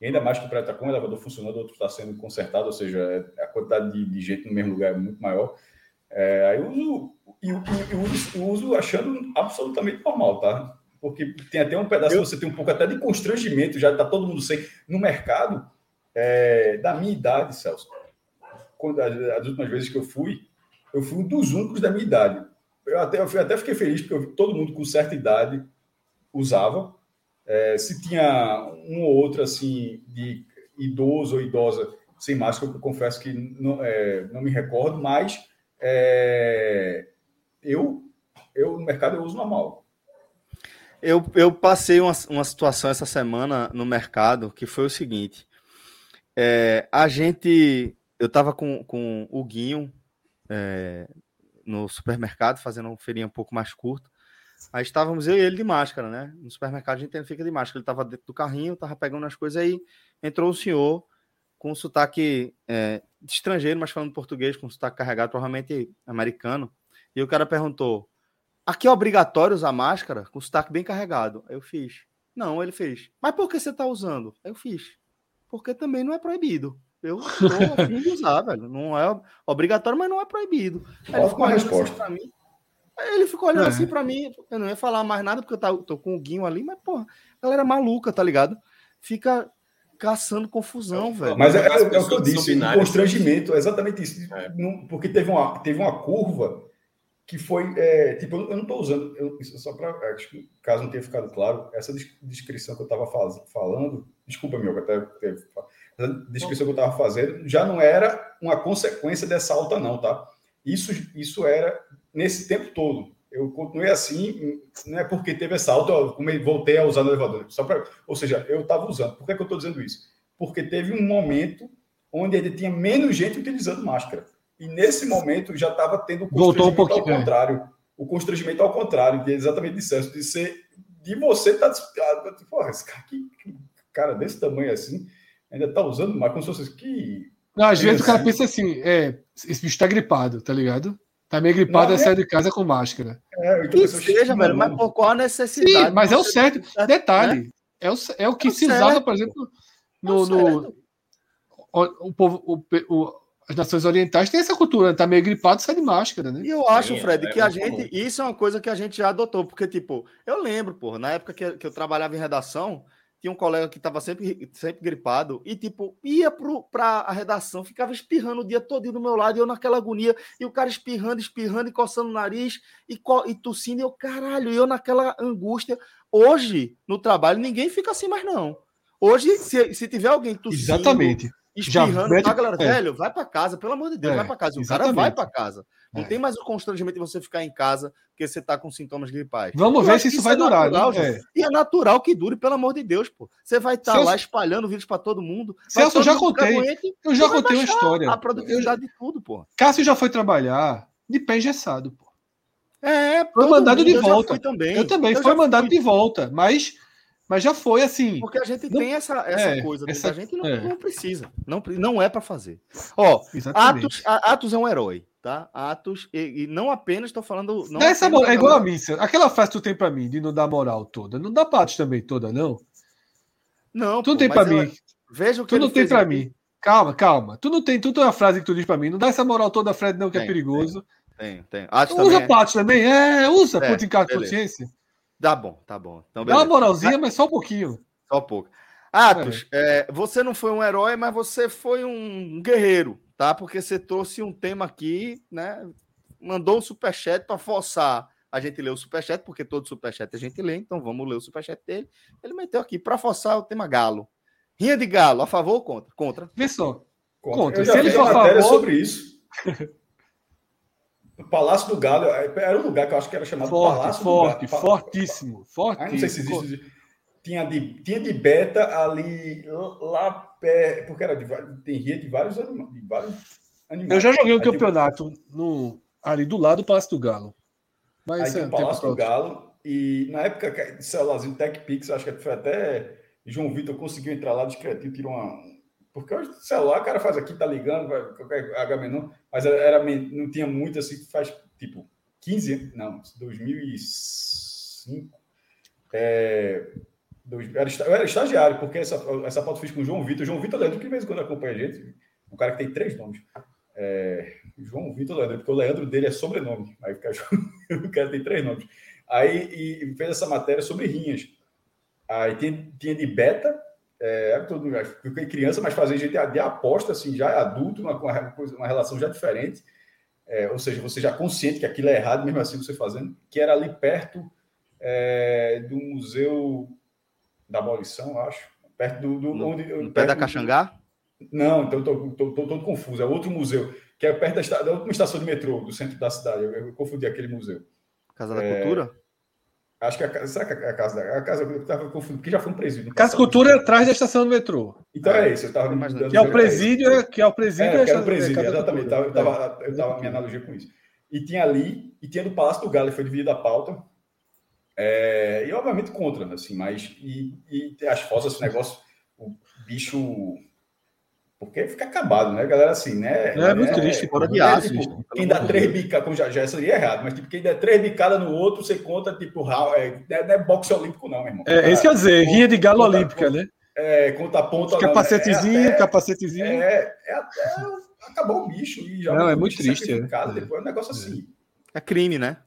e ainda mais que para estar com o elevador funcionando, outro está sendo consertado, ou seja, é, a quantidade de, de gente no mesmo lugar é muito maior. É, aí eu uso, eu, eu, uso, eu uso achando absolutamente normal, tá? Porque tem até um pedaço, eu... você tem um pouco até de constrangimento, já está todo mundo sem. No mercado, é, da minha idade, Celso, quando, as, as últimas vezes que eu fui, eu fui um dos únicos da minha idade. Eu até, eu até fiquei feliz, porque eu, todo mundo com certa idade usava. É, se tinha um ou outro, assim, de idoso ou idosa sem máscara, eu confesso que não, é, não me recordo, mas é, eu, eu no mercado eu uso normal. Eu, eu passei uma, uma situação essa semana no mercado que foi o seguinte. É, a gente. Eu tava com, com o Guinho é, no supermercado, fazendo uma feirinha um pouco mais curta. Aí estávamos eu e ele de máscara, né? No supermercado a gente fica de máscara. Ele estava dentro do carrinho, estava pegando as coisas aí. Entrou o senhor com sotaque é, estrangeiro, mas falando português, com sotaque carregado, provavelmente americano. E o cara perguntou: aqui é obrigatório usar máscara? Com sotaque bem carregado. Aí eu fiz. Não, ele fez. Mas por que você está usando? Aí eu fiz. Porque também não é proibido. Eu tô afim de usar, velho. Não é obrigatório, mas não é proibido. Aí ele ficou olhando assim resposta. assim pra mim. Ele ficou olhando é. assim pra mim. Eu não ia falar mais nada, porque eu tô com o Guinho ali, mas, porra, a galera é maluca, tá ligado? Fica caçando confusão, velho. Mas é, é, é o que eu disse, o constrangimento, é exatamente isso. É. Não, porque teve uma, teve uma curva que foi, é, tipo, eu não estou usando, eu, só para, caso não tenha ficado claro, essa descrição que eu estava falando, desculpa, meu, até, a descrição que eu estava fazendo já não era uma consequência dessa alta, não, tá? Isso, isso era nesse tempo todo. Eu continuei assim, não é porque teve essa alta, eu voltei a usar no elevador. Só pra, ou seja, eu estava usando. Por que, que eu estou dizendo isso? Porque teve um momento onde ele tinha menos gente utilizando máscara. E nesse momento já estava tendo Voltou um pouquinho, ao é. contrário. É. O constrangimento ao contrário, de exatamente isso, de ser de você estar. Tá, porra, esse cara, que, cara desse tamanho assim ainda está usando mas como se fosse que. Não, às vezes o cara pensa assim, é, esse bicho está gripado, tá ligado? Tá meio gripado e é... sai de casa com máscara. É, que seja, velho, mas por qual a necessidade? Sim, mas é o certo. Detalhe, né? é, o, é o que é se certo. usava, por exemplo, no. É no o, o, povo, o, o, as nações orientais têm essa cultura, tá meio gripado, sai de máscara, né? E eu acho, Sim, Fred, é, que a gente. Isso é uma coisa que a gente já adotou, porque, tipo, eu lembro, porra, na época que, que eu trabalhava em redação, tinha um colega que estava sempre, sempre gripado e, tipo, ia para a redação, ficava espirrando o dia todo do meu lado, e eu naquela agonia, e o cara espirrando, espirrando e coçando o nariz e, e tossindo, e eu, caralho, e eu naquela angústia. Hoje, no trabalho, ninguém fica assim mais, não. Hoje, se, se tiver alguém tossindo, Exatamente espirrando, mete... tá, galera? É. Velho, vai para casa, pelo amor de Deus, é, vai para casa. O exatamente. cara vai para casa. Não é. tem mais o constrangimento de você ficar em casa porque você tá com sintomas gripais. Vamos ver se isso vai é durar, natural, né? E é natural que dure, pelo amor de Deus, pô. Você vai estar tá lá espalhando vírus para todo mundo. Celso, eu já contei. Doente, eu já contei uma história. A produtividade eu... de tudo, pô. Cássio já foi trabalhar de pé engessado, pô. É, foi mandado de volta. Eu também. Eu também, eu foi mandado fui. de volta, mas mas já foi assim. Porque a gente não, tem essa, essa é, coisa, essa, a gente não, é. não, precisa. Não, não é para fazer. Ó, Atos, Atos é um herói, tá? Atos, e, e não apenas estou falando. Não essa é igual a missa. Aquela frase que tu tem para mim de não dar moral toda. Não dá para Atos também toda, não? Não. Tu não tem para mim. Veja o que Tu não tem para mim. Calma, calma. Tu não tem, tu tem uma frase que tu diz para mim. Não dá essa moral toda, Fred, não, que é tem, é perigoso. Tem, tem. Atos usa também. Atos também. É, usa, é, puta em casa consciência. Tá bom, tá bom. Então, Dá uma moralzinha, mas só um pouquinho. Só um pouco. Atos, é. É, você não foi um herói, mas você foi um guerreiro, tá? Porque você trouxe um tema aqui, né? Mandou um superchat para forçar a gente ler o superchat, porque todo superchat a gente lê, então vamos ler o superchat dele. Ele meteu aqui para forçar o tema galo. Rinha de galo, a favor ou contra? Contra. Vê só. Contra. contra. Se ele for a favor... sobre isso. O Palácio do Galo era um lugar que eu acho que era chamado forte, Palácio forte, do Galo. Fortíssimo, fortíssimo. Ah, não sei se existe. Tinha de, tinha de beta ali, lá perto, porque era de, tem ria de vários, animais, de vários animais. Eu já joguei um campeonato no, ali do lado do Palácio do Galo. Mas aí tem o Palácio do Galo, e na época, de celularzinho Tech Pix, acho que foi até João Vitor conseguiu entrar lá discretinho, tirou uma, porque hoje celular, o cara faz aqui, tá ligando, vai, qualquer H mas era, não tinha muito assim, faz tipo 15, não, 2005. É, dois, era, eu era estagiário, porque essa, essa foto fiz com o João Vitor. João Vitor Leandro, que de vez em quando acompanha a gente, um cara que tem três nomes. É, João Vitor Leandro, porque o Leandro dele é sobrenome. Aí fica, o cara tem três nomes. Aí e fez essa matéria sobre rinhas. Aí tinha, tinha de beta, é, todo fiquei criança, mas fazer gente de aposta, assim, já é adulto, uma, uma relação já diferente. É, ou seja, você já consciente que aquilo é errado, mesmo assim você fazendo, que era ali perto é, do Museu da Abolição, acho. Perto do. do no, onde, no pé da Caxangá? Não, então estou todo confuso. É outro museu, que é perto da, da última estação de metrô do centro da cidade. Eu, eu confundi aquele museu. Casa da é, Cultura? Acho que a, será que a casa da a casa eu estava confundindo, que já foi um presídio. Casa Cultura é atrás da estação do metrô. Então é, é isso, eu estava imaginando. Que é o presídio, é, que é o presídio. É, que era o presídio, exatamente. Eu estava eu tava minha analogia com isso. E tinha ali, e tinha do Palácio do Galo, foi dividido a pauta. É, e obviamente contra, assim, mas e, e as fotos, esse negócio, o bicho porque fica acabado, né, galera? Assim, né? É, é muito triste, fora de aço. Tipo, quem dá três bicadas, como já, já seria errado, mas tipo, quem dá três bicadas no outro, você conta, tipo, é, não é boxe olímpico, não, meu irmão. É, isso quer dizer, rinha de galo conta, olímpica, conta, né? É, conta a ponta. Capacetezinho, é até, capacetezinho. É, é até acabou o bicho e já. Não, é muito triste. É. Depois é um negócio assim. É crime, né?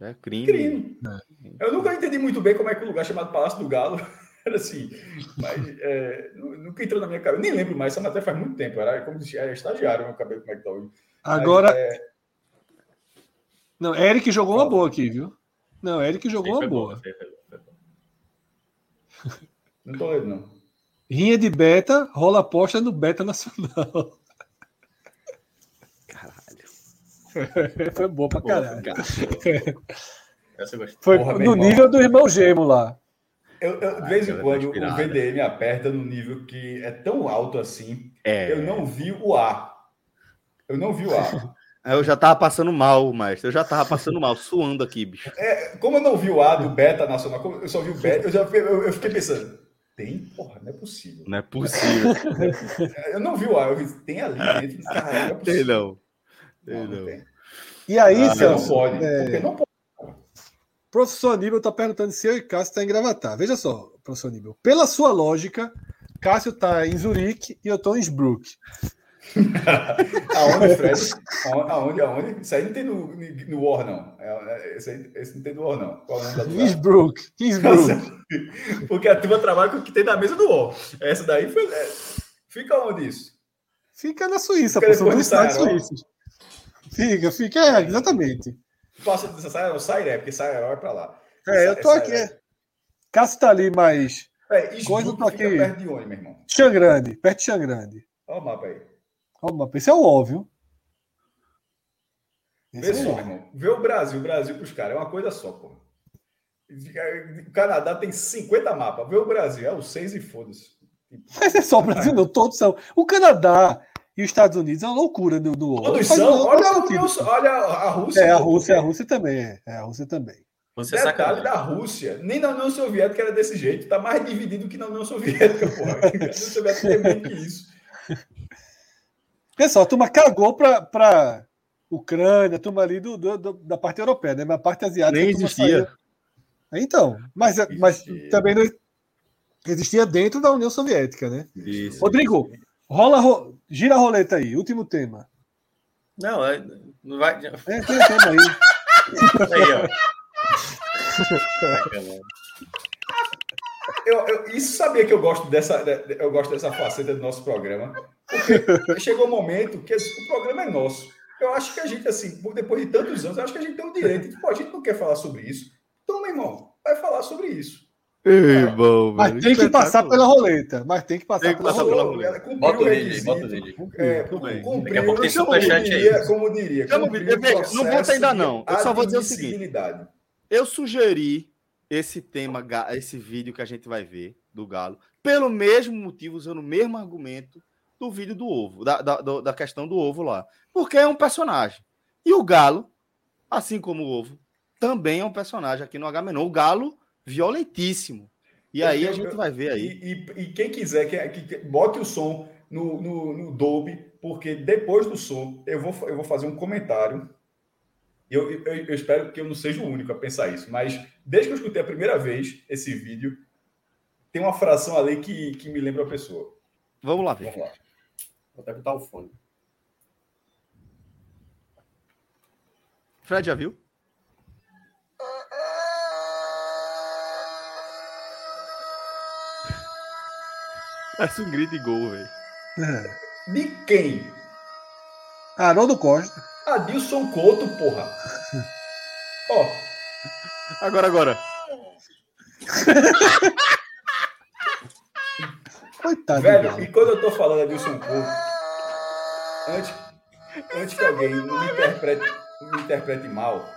É crime. crime. É. Eu nunca entendi muito bem como é que o lugar chamado Palácio do Galo era assim, mas é, nunca entrou na minha cabeça. Nem lembro mais, essa matéria faz muito tempo. Era como se era estagiário, eu acabei como é que tá hoje. Agora. Mas, é... Não, Eric jogou uma boa aqui, viu? Não, Eric jogou uma boa. Não tô lendo, não. Rinha de beta, rola aposta no Beta Nacional. Caralho. Foi boa pra caralho. Foi Porra, no nível do irmão Gemo lá. Eu, eu, de vez em quando o VDM aperta no nível que é tão alto assim. É. Eu não vi o A. Eu não vi o A. Eu já tava passando mal, mas eu já tava passando mal, suando aqui, bicho. É, como eu não vi o A do Beta Nacional, eu só vi o Beta, eu, já, eu, eu fiquei pensando, tem? Porra, não é possível. Não é possível. eu não vi o A, eu vi, tem ali dentro. Caralho, não é Tem não. Tem não. não. Tem. E aí, ah, Celso? Não pode, é... porque não pode. Professor Aníbal está perguntando se eu e Cássio está em Gravatar. Veja só, professor Aníbal. Pela sua lógica, Cássio está em Zurique e eu estou em Innsbruck. aonde, Fred? Aonde, aonde? Isso aí não tem no, no War, não. É, é, esse, aí, esse não tem no War, não. Qual é Innsbruck. Innsbruck. Porque a turma trabalha com o que tem na mesa do War. Essa daí foi. É, fica onde isso? Fica na Suíça, estados suíços. Fica, fica, é, exatamente. Posso dizer, o Sairé, porque Sairé é para lá. É, eu tô aqui. Cássio tá ali, mas. É, Coisa tô aqui. Perto de onde, meu irmão? Xangrande, perto de Xangrande. Olha o mapa aí. Olha o mapa. Esse é o óbvio. Vê é só, irmão. Vê o Brasil, o Brasil pros caras. É uma coisa só, pô. O Canadá tem 50 mapas. Vê o Brasil, é o 6 e foda-se. Mas é só o Brasil, não. Todos são. O Canadá e os Estados Unidos é uma loucura do, do Todos são. Olha, olha a Rússia. É, a Rússia, a Rússia também é. é a Rússia também. Você é Detalhe da Rússia, nem na União Soviética era desse jeito, está mais dividido que na União Soviética, porra. A União Soviética tem que isso. Pessoal, a turma cagou para Ucrânia, a turma ali do, do, do, da parte europeia, né? Mas a parte asiática. Nem existia. Então, mas, mas também não existia dentro da União Soviética, né? Isso. Rodrigo, rola, ro... gira a roleta aí, último tema. Não, é, não vai. É, tem tema aí. aí, ó. Eu, eu, isso sabia que eu gosto dessa, eu gosto dessa faceta do nosso programa. Porque chegou um momento que o programa é nosso. Eu acho que a gente, assim, depois de tantos anos, eu acho que a gente tem o direito. Tipo, a gente não quer falar sobre isso. Então, meu irmão, vai falar sobre isso. Ei, bom, mas tem que passar pela roleta. Mas tem que passar, tem que pela, passar pela roleta. roleta. Bota o bota o. É, Daqui a pouco tem superchat aí. Como diria. Não bota ainda não. Eu só vou dizer o seguinte. Eu sugeri esse tema, esse vídeo que a gente vai ver do Galo, pelo mesmo motivo, usando o mesmo argumento do vídeo do ovo, da, da, da questão do ovo lá. Porque é um personagem. E o Galo, assim como o ovo, também é um personagem aqui no H-Menor. O Galo, violentíssimo. E aí eu, a gente vai ver aí. E, e, e quem quiser, que, que, bote o som no, no, no Dolby, porque depois do som eu vou, eu vou fazer um comentário eu, eu, eu, espero que eu não seja o único a pensar isso, mas desde que eu escutei a primeira vez esse vídeo, tem uma fração ali que, que me lembra a pessoa. Vamos lá ver. Vamos lá. Vou até botar o fone. Fred já viu? Parece um grito de gol, velho. De quem? Haroldo Costa. Adilson Couto, porra. Ó. Agora, agora. Coitado. Velho, e quando eu tô falando Adilson Couto, antes, antes que alguém me interprete, me interprete mal,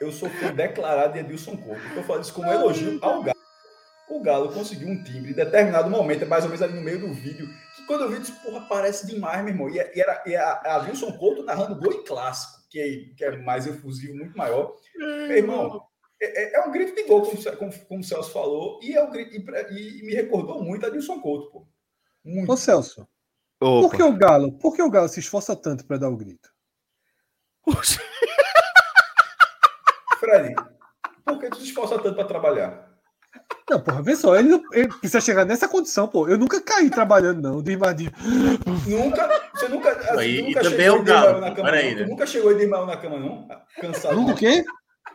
eu sou fã declarado de Edilson Couto. Eu falo isso como elogio ao Galo. O Galo conseguiu um timbre em determinado momento, mais ou menos ali no meio do vídeo, que quando eu vi, disse, porra, parece demais, meu irmão. E, é, e era e a, a Wilson Couto narrando gol em clássico, que é, que é mais efusivo, muito maior. Meu irmão, é, é, é, um grito de gol, como, como, como o Celso falou, e, é um grito, e, e me recordou muito a Wilson Couto, pô. Muito. Ô, Celso, Opa. por que o Galo, por que o Galo se esforça tanto para dar o grito? Poxa. Fred, por que tu se esforça tanto para trabalhar? Não, porra, vê só, ele, ele, precisa chegar nessa condição, pô. Eu nunca caí trabalhando, não, de invadir. Nunca, você nunca. Assim, e, nunca e também é o Galo. Na cama, aí, né? Nunca chegou de mal na cama, não? Cansado. Nunca o quê?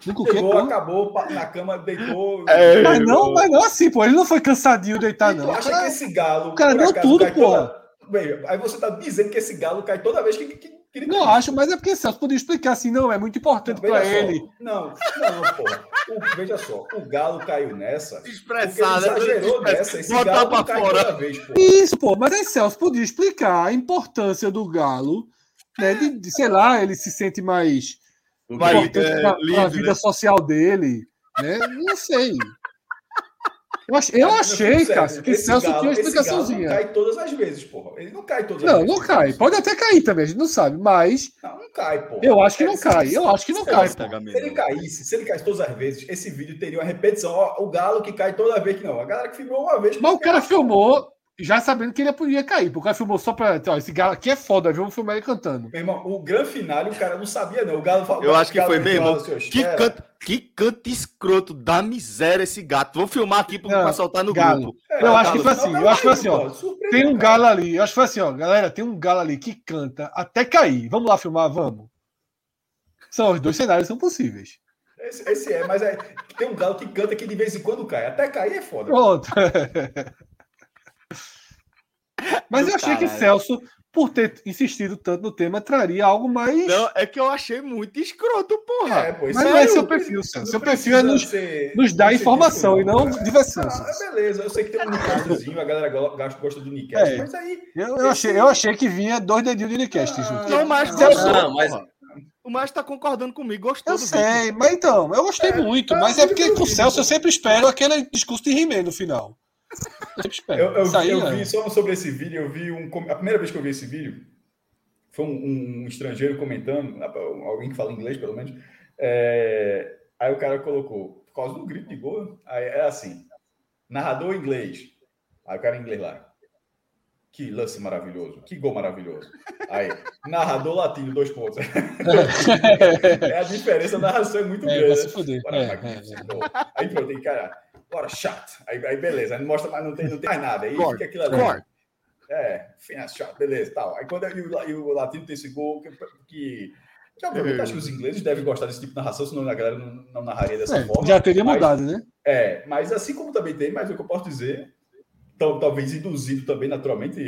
Nunca o quê? Chegou, acabou, na cama, deitou. É, mas, não, mas não assim, pô. Ele não foi cansadinho deitar, não. Tu acha cara, que esse galo. O cara deu tudo, pô. Toda... Bem, aí você tá dizendo que esse galo cai toda vez que, que ele não acho, mas é porque Celso podia explicar assim, não, é muito importante para ele. Não, não, pô. O, veja só, o Galo caiu nessa. Expressado, ele exagerou nessa. Esse Galo pra cai fora. vez, pô. Isso, pô, mas aí Celso podia explicar a importância do Galo, né? De, de sei lá, ele se sente mais Vai, importante é, na, livre, na vida né? social dele, né? Não sei. Eu, ach, eu achei, cara, que Celso galo, tinha uma explicaçãozinha. Não cai todas as vezes, porra. Ele não cai todas as não, vezes. Não, não cai. Pode até cair também, a gente não sabe, mas. Não, não cai, porra. Eu acho que não cai. Eu acho que não cai. Se ele caísse, se ele caísse todas as vezes, esse vídeo teria uma repetição. Ó, o galo que cai toda vez que não. A galera que filmou uma vez. Mas o cara filmou já sabendo que ele podia cair, porque o cara filmou só pra. Ó, esse galo aqui é foda, vamos filmar ele cantando. Meu irmão, o grande final o cara não sabia, não. O galo falou. Eu acho que foi mesmo. Que canto, que canto escroto da miséria esse gato. Vou filmar aqui pra soltar no galo. grupo. É, eu acho que foi assim, eu acho que foi assim, ó. Tem um galo ali, eu acho que foi assim, ó. Galera, tem um galo ali que canta até cair. Vamos lá filmar, vamos. São os dois cenários são possíveis. Esse, esse é, mas é, tem um galo que canta que de vez em quando cai. Até cair é foda. Pronto. Mas eu achei que Celso, por ter insistido tanto no tema, traria algo mais. Não, é que eu achei muito escroto, porra. É, Mas não é seu perfil, Celso. Seu perfil é nos, ser... nos dar informação e não diversão. Ah, beleza, eu sei que tem um Nicastozinho, a galera gosta do Nicast, é. mas aí. Eu, eu, achei, eu achei que vinha dois dedinhos de Nicast ah, junto. Não, mas Celso. Não, mas. O Márcio tá concordando comigo, gostou eu do sei, vídeo. mas então, eu gostei é, muito, mas é porque com o Celso eu sempre espero aquele discurso de He-Man no final. Eu, eu, vi, eu vi só sobre esse vídeo, eu vi um. A primeira vez que eu vi esse vídeo foi um, um estrangeiro comentando, alguém que fala inglês, pelo menos. É, aí o cara colocou, por causa do grito de gol, aí é assim: narrador inglês. Aí o cara em inglês lá. Que lance maravilhoso, que gol maravilhoso. Aí, narrador latino, dois pontos. é a diferença, a narração é muito é, grande. Se fuder. É, é, é. Aí pronto, aí, cara, bora, chato. Aí, aí beleza, aí mostra, mas não tem, não tem mais nada. Aí fica aquilo ali. É, finance chato, beleza, tal. Aí quando e o, o latino tem esse gol que, que que obviamente acho que os ingleses devem gostar desse tipo de narração, senão a galera não, não narraria dessa é, forma. Já teria mas, mudado, né? É, mas assim como também tem, mas o que eu posso dizer, tal, talvez induzido também naturalmente,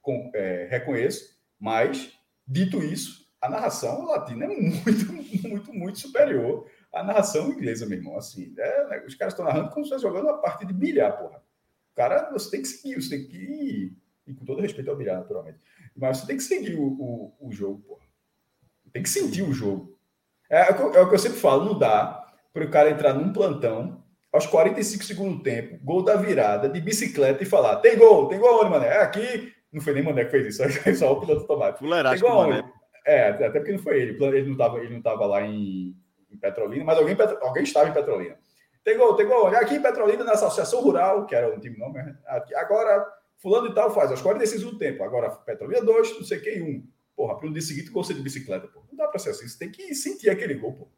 com, é, reconheço, mas dito isso, a narração latina é muito, muito, muito superior a narração inglesa, meu irmão. Assim, é, né? os caras estão narrando como se fosse jogando uma parte de bilhar, porra. O cara, você tem que seguir, você tem que ir, e com todo respeito ao bilhar, naturalmente. Mas você tem que seguir o, o, o jogo, porra. Tem que sentir o jogo. É, é, o, é o que eu sempre falo, não dá para o cara entrar num plantão aos 45 segundos do tempo, gol da virada, de bicicleta e falar: tem gol, tem gol onde, mané? É aqui. Não foi nem Mané que fez isso, foi só o piloto automático. Fuleiragem tem gol É, até porque não foi ele. Ele não estava ele não tava lá em, em Petrolina, mas alguém, alguém estava em Petrolina. Tem gol, tem gol. Aqui em Petrolina, nessa Associação Rural, que era um time nome, né? agora, fulano e tal faz, aos 45 do tempo. Agora, Petrolina 2, não sei quem, 1. Um. Porra, para dia seguinte, gol de bicicleta, pô. Não dá para ser assim. Você tem que sentir aquele gol, pô.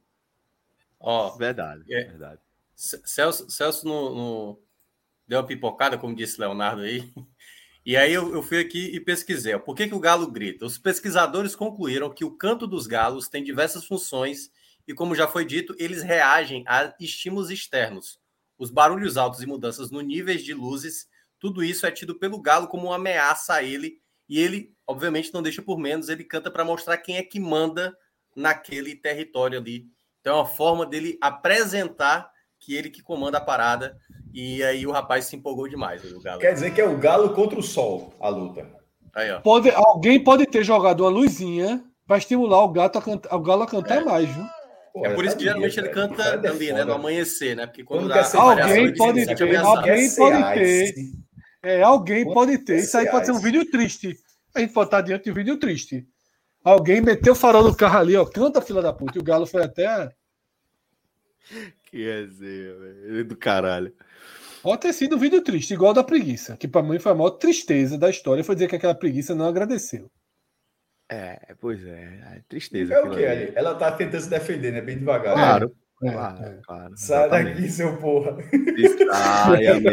Ó, oh, verdade, é. verdade. Celso, Celso no, no, deu uma pipocada, como disse Leonardo aí. E aí eu, eu fui aqui e pesquisei. Por que, que o galo grita? Os pesquisadores concluíram que o canto dos galos tem diversas funções e, como já foi dito, eles reagem a estímulos externos. Os barulhos altos e mudanças no níveis de luzes, tudo isso é tido pelo galo como uma ameaça a ele, e ele, obviamente, não deixa por menos, ele canta para mostrar quem é que manda naquele território ali. Então é uma forma dele apresentar que ele que comanda a parada, e aí o rapaz se empolgou demais. O galo. Quer dizer que é o galo contra o sol a luta. Aí, pode, alguém pode ter jogado uma luzinha para estimular o, gato a o galo a cantar é. mais, viu? Pô, é por isso que geralmente ele canta é ali, né? No amanhecer, né? Porque quando, quando dá alguém pode ter, alguém pode ter. É, alguém pode ter. Isso aí pode ser um vídeo triste. A gente pode estar diante de um vídeo triste. Alguém meteu o farol no carro ali, ó. Canta, fila da puta. E o Galo foi até. Que resenha, velho. Do caralho. Pode ter sido um vídeo triste, igual da preguiça. Que pra mim foi a maior tristeza da história. Foi dizer que aquela preguiça não agradeceu. É, pois é. é tristeza. É o que, ali. Ela tá tentando se defender, né? Bem devagar. Claro. É, claro, é. claro. Sai daqui, seu porra. Sai, amigo.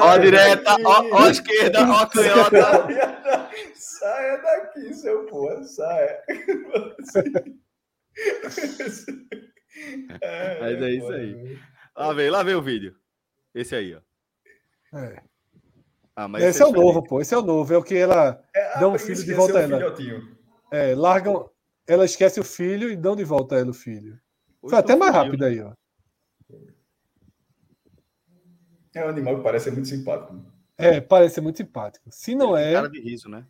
ó a direita, ó, ó a esquerda, ó a canhota. Saia daqui, seu porra, saia. É, Mas é isso aí. Lá vem, lá vem o vídeo. Esse aí, ó. É. Ah, esse, esse é, é o novo, pô. Esse é o novo. É o que ela é, dá um filho de volta a ela. É, largam. Ela esquece o filho e dão de volta a ela o filho. Foi até mais rápido aí, ó. É um animal que parece muito simpático. É, parece muito simpático. Se não é. Cara de riso, né?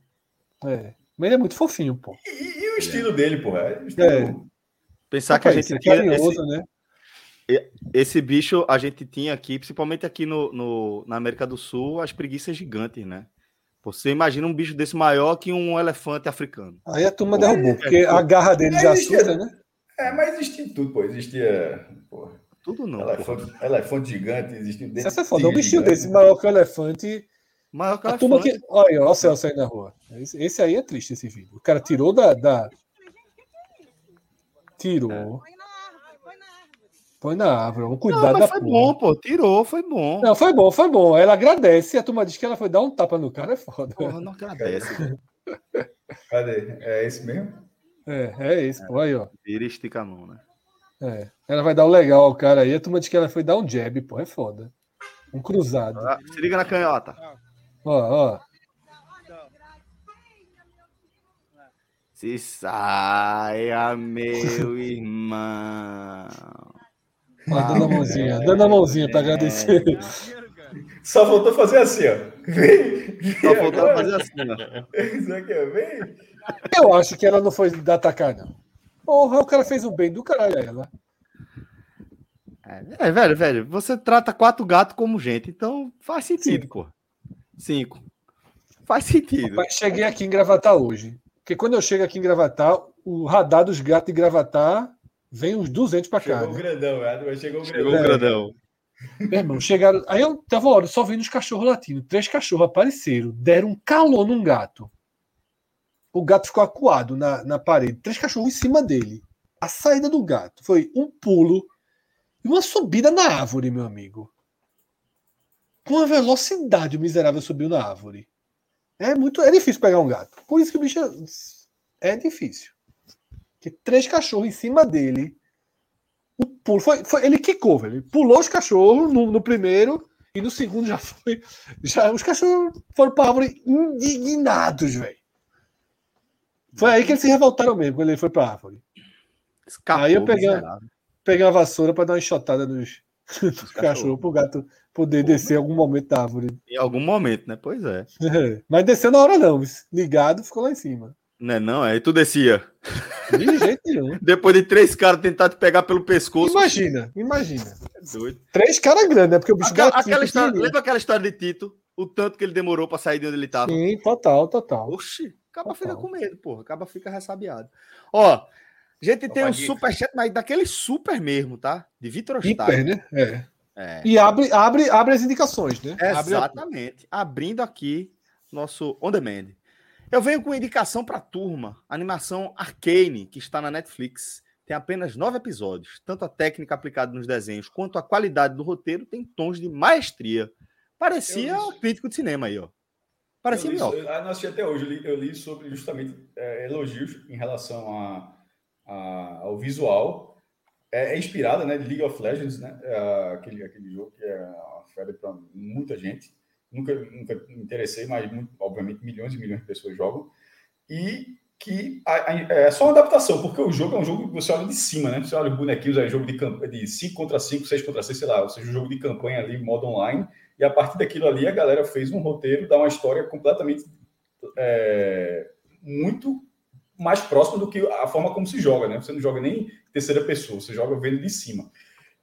É. Mas ele é muito fofinho, pô. E, e o estilo é. dele, pô. É, estilo... é. Pensar que a gente é tinha. Carinhoso, esse... né? Esse bicho a gente tinha aqui, principalmente aqui no, no, na América do Sul, as preguiças gigantes, né? Você imagina um bicho desse maior que um elefante africano. Aí a turma derrubou, porque a garra dele já assusta, né? É, mas existia tudo, pô. Existia. Porra, tudo não. Elefante, elefante gigante, existia. Isso é foda. Um bichinho desse, maior que o elefante. Maior que o elefante. Turma que... Olha, olha o Celso aí na rua. Esse, esse, aí é triste, esse vídeo. O cara tirou da. da... Tirou. É. Põe na árvore, um cuidado não, mas foi porra. bom, pô. Tirou, foi bom. Não, foi bom, foi bom. Ela agradece. A turma diz que ela foi dar um tapa no cara, é foda. Porra, não agradece. Cadê? É esse mesmo? É, é esse, é. pô. Aí, ó. Vira e estica a mão, né? É. Ela vai dar o legal ao cara aí. A turma diz que ela foi dar um jab, pô. É foda. Um cruzado. Ah, se liga na canhota. Ó, ó. Se saia, meu irmão. Ó, dando a mãozinha, dando a mãozinha para agradecer. Só faltou fazer assim, ó. Vem, vem Só faltou fazer assim, ó. Isso aqui, ó. Vem. Eu acho que ela não foi da atacar, não. Porra, o cara fez o bem do caralho a ela. É, é, velho, velho, você trata quatro gatos como gente, então faz sentido, Cinco. pô. Cinco. Faz sentido. Mas cheguei aqui em Gravatar hoje. Porque quando eu chego aqui em Gravatar, o radar dos gatos de Gravatar vem uns 200 para cá. Chegou né? o grandão, mas chegou o grandão. Chegou o grandão. Meu irmão, chegaram. Aí eu tava hora, só vendo os cachorros latindo. Três cachorros apareceram, deram um calor num gato. O gato ficou acuado na, na parede. Três cachorros em cima dele. A saída do gato foi um pulo e uma subida na árvore, meu amigo. Com a velocidade o miserável subiu na árvore. É muito. É difícil pegar um gato. Por isso que o bicho é, é difícil. Que três cachorros em cima dele. O pulo foi, foi ele quicou, velho. Ele pulou os cachorros no, no, primeiro e no segundo já foi. Já, os cachorros foram para a árvore indignados, velho. Foi aí que eles se revoltaram mesmo, quando ele foi para a árvore. Escapou, aí eu peguei, peguei uma vassoura para dar uma enxotada nos, nos cachorros, para o gato poder descer em algum momento da árvore. Em algum momento, né? Pois é. é. Mas desceu na hora não, ligado, ficou lá em cima. Não é não, aí tu descia. De jeito nenhum. Depois de três caras tentar te pegar pelo pescoço. Imagina, imagina. É doido. Três caras grandes, né? Porque o bicho aquela, aquela história, Lembra aquela história de Tito? O tanto que ele demorou para sair de onde ele tava. Sim, total, total. Oxi, acaba fica com medo, porra. Acaba fica ressabiado. Ó, a gente tem um superchat, mas daquele super mesmo, tá? De Vitor Hiper, né? É. é. E abre, abre, abre as indicações, né? Exatamente. Abre... Abrindo aqui nosso on demand. Eu venho com indicação para a turma, animação Arcane, que está na Netflix. Tem apenas nove episódios. Tanto a técnica aplicada nos desenhos quanto a qualidade do roteiro tem tons de maestria. Parecia o crítico de cinema aí, ó. Parecia eu melhor. Eu não assisti até hoje, eu li, eu li sobre justamente é, elogios em relação a, a, ao visual. É, é inspirada, né, de League of Legends, né? É, aquele, aquele jogo que é uma febre para muita gente nunca, nunca me interessei, mas muito, obviamente milhões e milhões de pessoas jogam. E que a, a, é só uma adaptação, porque o jogo é um jogo que você olha de cima, né? Você olha os bonequinhos, é jogo de 5 contra 5, 6 contra 6, sei lá, ou seja, um jogo de campanha ali, modo online, e a partir daquilo ali a galera fez um roteiro, dá uma história completamente é, muito mais próximo do que a forma como se joga, né? Você não joga nem terceira pessoa, você joga vendo de cima.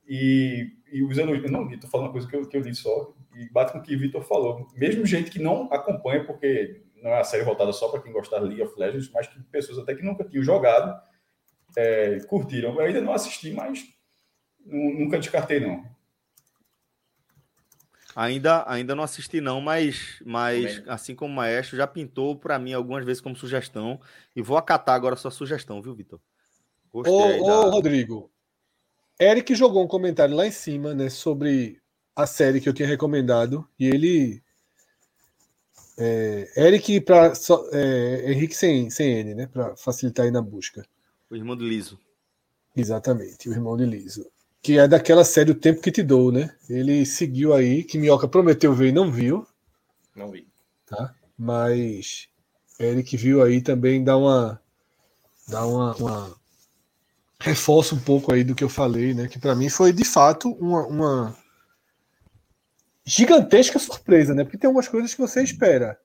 E, e usando. Não, estou falando uma coisa que eu, que eu disse só, e bate com o que o Vitor falou. Mesmo gente que não acompanha, porque não é a série voltada só para quem gostar de League of Legends, mas que pessoas até que nunca tinham jogado é, curtiram. Eu ainda não assisti, mas nunca descartei, não. Ainda, ainda não assisti, não, mas, mas assim como o Maestro, já pintou para mim algumas vezes como sugestão. E vou acatar agora a sua sugestão, viu, Vitor? Ô, da... ô, Rodrigo, Eric jogou um comentário lá em cima, né, sobre a série que eu tinha recomendado e ele é, Eric para é, Henrique sem, sem N, né, para facilitar aí na busca. O irmão de Liso. Exatamente, o irmão de Liso. Que é daquela série O Tempo que Te Dou, né? Ele seguiu aí, que Minhoca prometeu ver e não viu. Não vi. Tá? Mas Eric viu aí também dá uma dá uma, uma reforça um pouco aí do que eu falei, né? Que para mim foi de fato uma, uma, gigantesca surpresa, né? Porque tem algumas coisas que você espera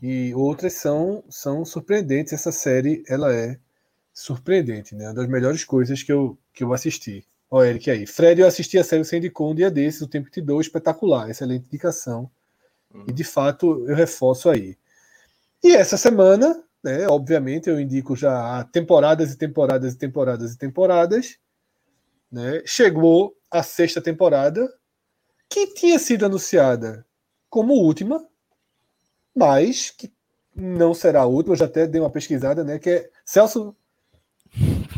e outras são são surpreendentes. Essa série ela é surpreendente, né? Uma das melhores coisas que eu que eu assisti. Olha Eric aí. Fred, eu assisti a série Sandy Com um dia desses, o tempo que te dou, espetacular, excelente indicação. Uhum. E de fato eu reforço aí. E essa semana né? Obviamente, eu indico já temporadas e temporadas e temporadas e temporadas. Né? Chegou a sexta temporada, que tinha sido anunciada como última, mas que não será a última. Eu já até dei uma pesquisada, né? Que é Celso.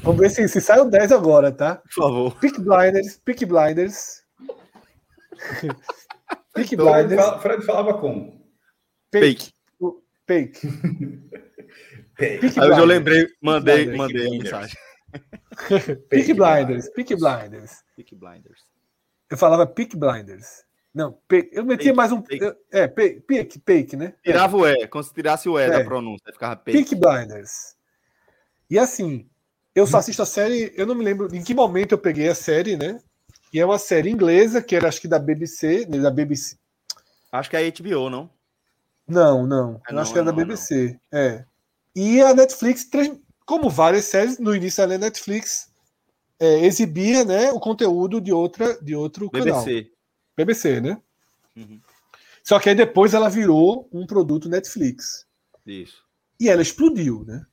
Vamos ver se, se sai o 10 agora, tá? Por favor. Pick Blinders, Pick Blinders. Pick Blinders. Fred falava como? Fake. Fake. Peak Aí eu lembrei, mandei, Blinders. mandei a mensagem. Peak Blinders, Peak Blinders. Peak Blinders. Eu falava Peak Blinders. Não, eu metia mais um. É, Peak, Peak, né? Tirava o E, quando se tirasse o E é. da pronúncia, ficava Peak. Peak Blinders. E assim, eu só assisto a série, eu não me lembro em que momento eu peguei a série, né? E é uma série inglesa, que era acho que da BBC, né, da BBC. Acho que é HBO, não? Não, não. É, eu não, acho que é, é da BBC. Não. É. E a Netflix, como várias séries, no início a Netflix é, exibia né, o conteúdo de, outra, de outro BBC. canal. BBC, né? Uhum. Só que aí depois ela virou um produto Netflix. Isso. E ela explodiu, né?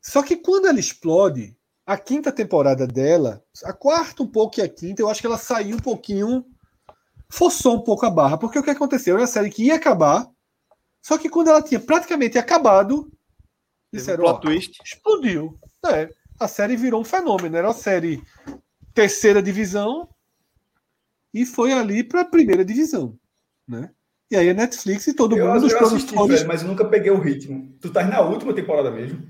Só que quando ela explode, a quinta temporada dela, a quarta um pouco e a quinta, eu acho que ela saiu um pouquinho, forçou um pouco a barra, porque o que aconteceu? Era uma série que ia acabar, só que quando ela tinha praticamente acabado, Disseram, um twist. explodiu. É, a série virou um fenômeno. Era uma série terceira divisão e foi ali para a primeira divisão, né? E aí a Netflix e todo eu, mundo, os produtores... mas eu nunca peguei o ritmo. Tu tá na última temporada mesmo?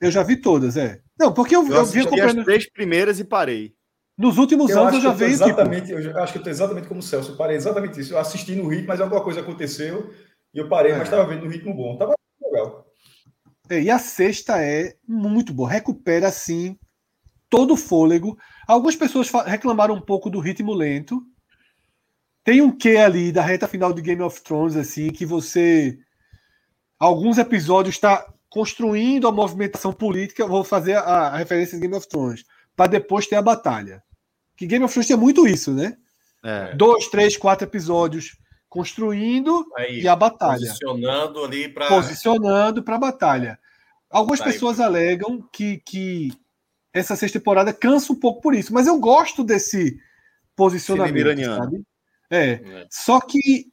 Eu já vi todas, é. Não, porque eu, eu, eu vi acompanhando... as três primeiras e parei. Nos últimos eu anos eu já veio. Tipo exatamente, tipo... Eu acho que eu tô exatamente como o Celso. Eu parei exatamente isso. Eu assisti no ritmo, mas alguma coisa aconteceu e eu parei, é. mas estava vendo no ritmo bom. Tava. É, e a sexta é muito boa, recupera assim todo o fôlego. Algumas pessoas reclamaram um pouco do ritmo lento. Tem um quê ali da reta final de Game of Thrones assim que você alguns episódios está construindo a movimentação política, vou fazer a, a referência de Game of Thrones, para depois ter a batalha. Que Game of Thrones tem muito isso, né? É. Dois, três, quatro episódios construindo Aí, e a batalha. Posicionando ali para. Posicionando para a batalha. Algumas Aí. pessoas alegam que, que essa sexta temporada cansa um pouco por isso, mas eu gosto desse posicionamento. Sabe? É. é. Só que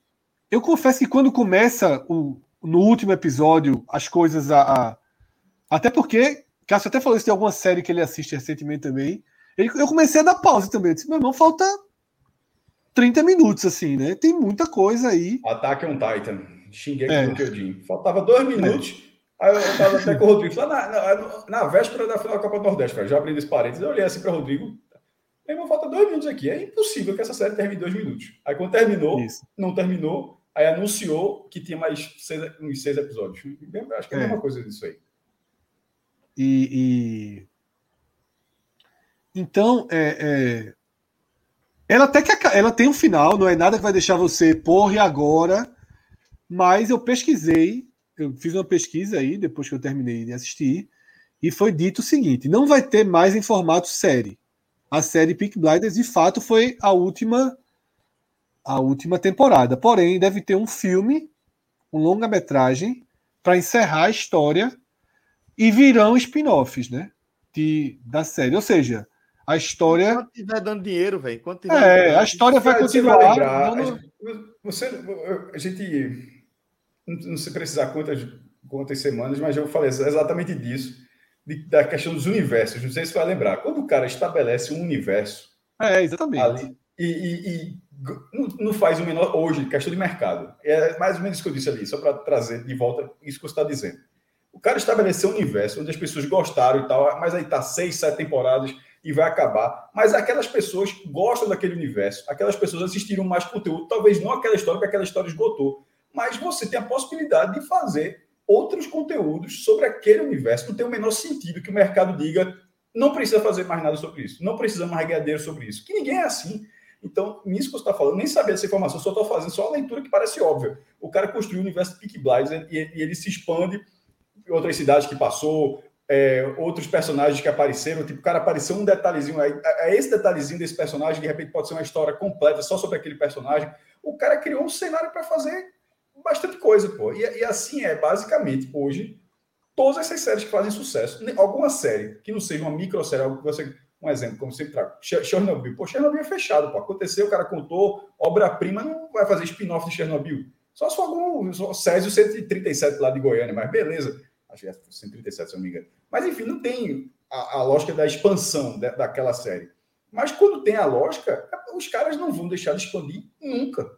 eu confesso que quando começa o, no último episódio as coisas a, a. até porque, Cássio até falou isso de alguma série que ele assiste recentemente também. Ele, eu comecei a dar pausa também. Eu disse, meu irmão, falta 30 minutos, assim, né? Tem muita coisa aí. Ataque on Titan. Xinguei é. o Kyojin. Faltava dois minutos. É. Aí eu tava até com o Rodrigo. Lá na, na, na, véspera da final da Copa do Nordeste, cara, já abrindo esse parênteses, eu olhei assim para Rodrigo. Meu irmão, falta dois minutos aqui. É impossível que essa série termine dois minutos. Aí quando terminou, Isso. não terminou. Aí anunciou que tinha mais seis, uns seis episódios. Acho que é a é. mesma coisa disso aí. E. e... Então, é, é, ela até que ela tem um final, não é nada que vai deixar você, porra, e agora? Mas eu pesquisei eu fiz uma pesquisa aí, depois que eu terminei de assistir, e foi dito o seguinte: não vai ter mais em formato série. A série Peak Blinders, de fato, foi a última a última temporada. Porém, deve ter um filme, um longa-metragem, para encerrar a história e virão spin-offs, né? De, da série. Ou seja, a história. Quando tiver dando dinheiro, velho. É, a história vai continuar. Vai lembrar, dando... você, a gente. Não sei precisar quantas, quantas semanas, mas eu falei exatamente disso. De, da questão dos universos. Não sei se vai lembrar. Quando o cara estabelece um universo. É, exatamente. Ali, e, e, e não, não, faz o menor. Hoje, questão de mercado. É mais ou menos isso que eu disse ali, só para trazer de volta isso que você está dizendo. O cara estabeleceu um universo onde as pessoas gostaram e tal, mas aí tá seis, sete temporadas e vai acabar. Mas aquelas pessoas gostam daquele universo, aquelas pessoas assistiram mais conteúdo, talvez não aquela história, porque aquela história esgotou, mas você tem a possibilidade de fazer outros conteúdos sobre aquele universo. Não tem o menor sentido que o mercado diga não precisa fazer mais nada sobre isso, não precisa mais regadeiro sobre isso, que ninguém é assim. Então, nisso que você está falando, nem sabia essa informação, só estou fazendo só a leitura que parece óbvia. O cara construiu o universo Peak Blinders e, e ele se expande em outras cidades que passou, é, outros personagens que apareceram, tipo, o cara apareceu um detalhezinho, aí, é esse detalhezinho desse personagem, de repente pode ser uma história completa só sobre aquele personagem. O cara criou um cenário para fazer bastante coisa, pô. E, e, assim é, basicamente, hoje, todas essas séries que fazem sucesso, alguma série que não seja uma microsérie, algo que você. Um exemplo, como sempre trago, Chernobyl. Pô, Chernobyl é fechado, pô. Aconteceu, o cara contou, obra-prima, não vai fazer spin-off de Chernobyl. Só se for algum Césio 137 lá de Goiânia, mas beleza acho que é 137, se eu não me engano. Mas, enfim, não tem a, a lógica da expansão de, daquela série. Mas quando tem a lógica, os caras não vão deixar de expandir nunca.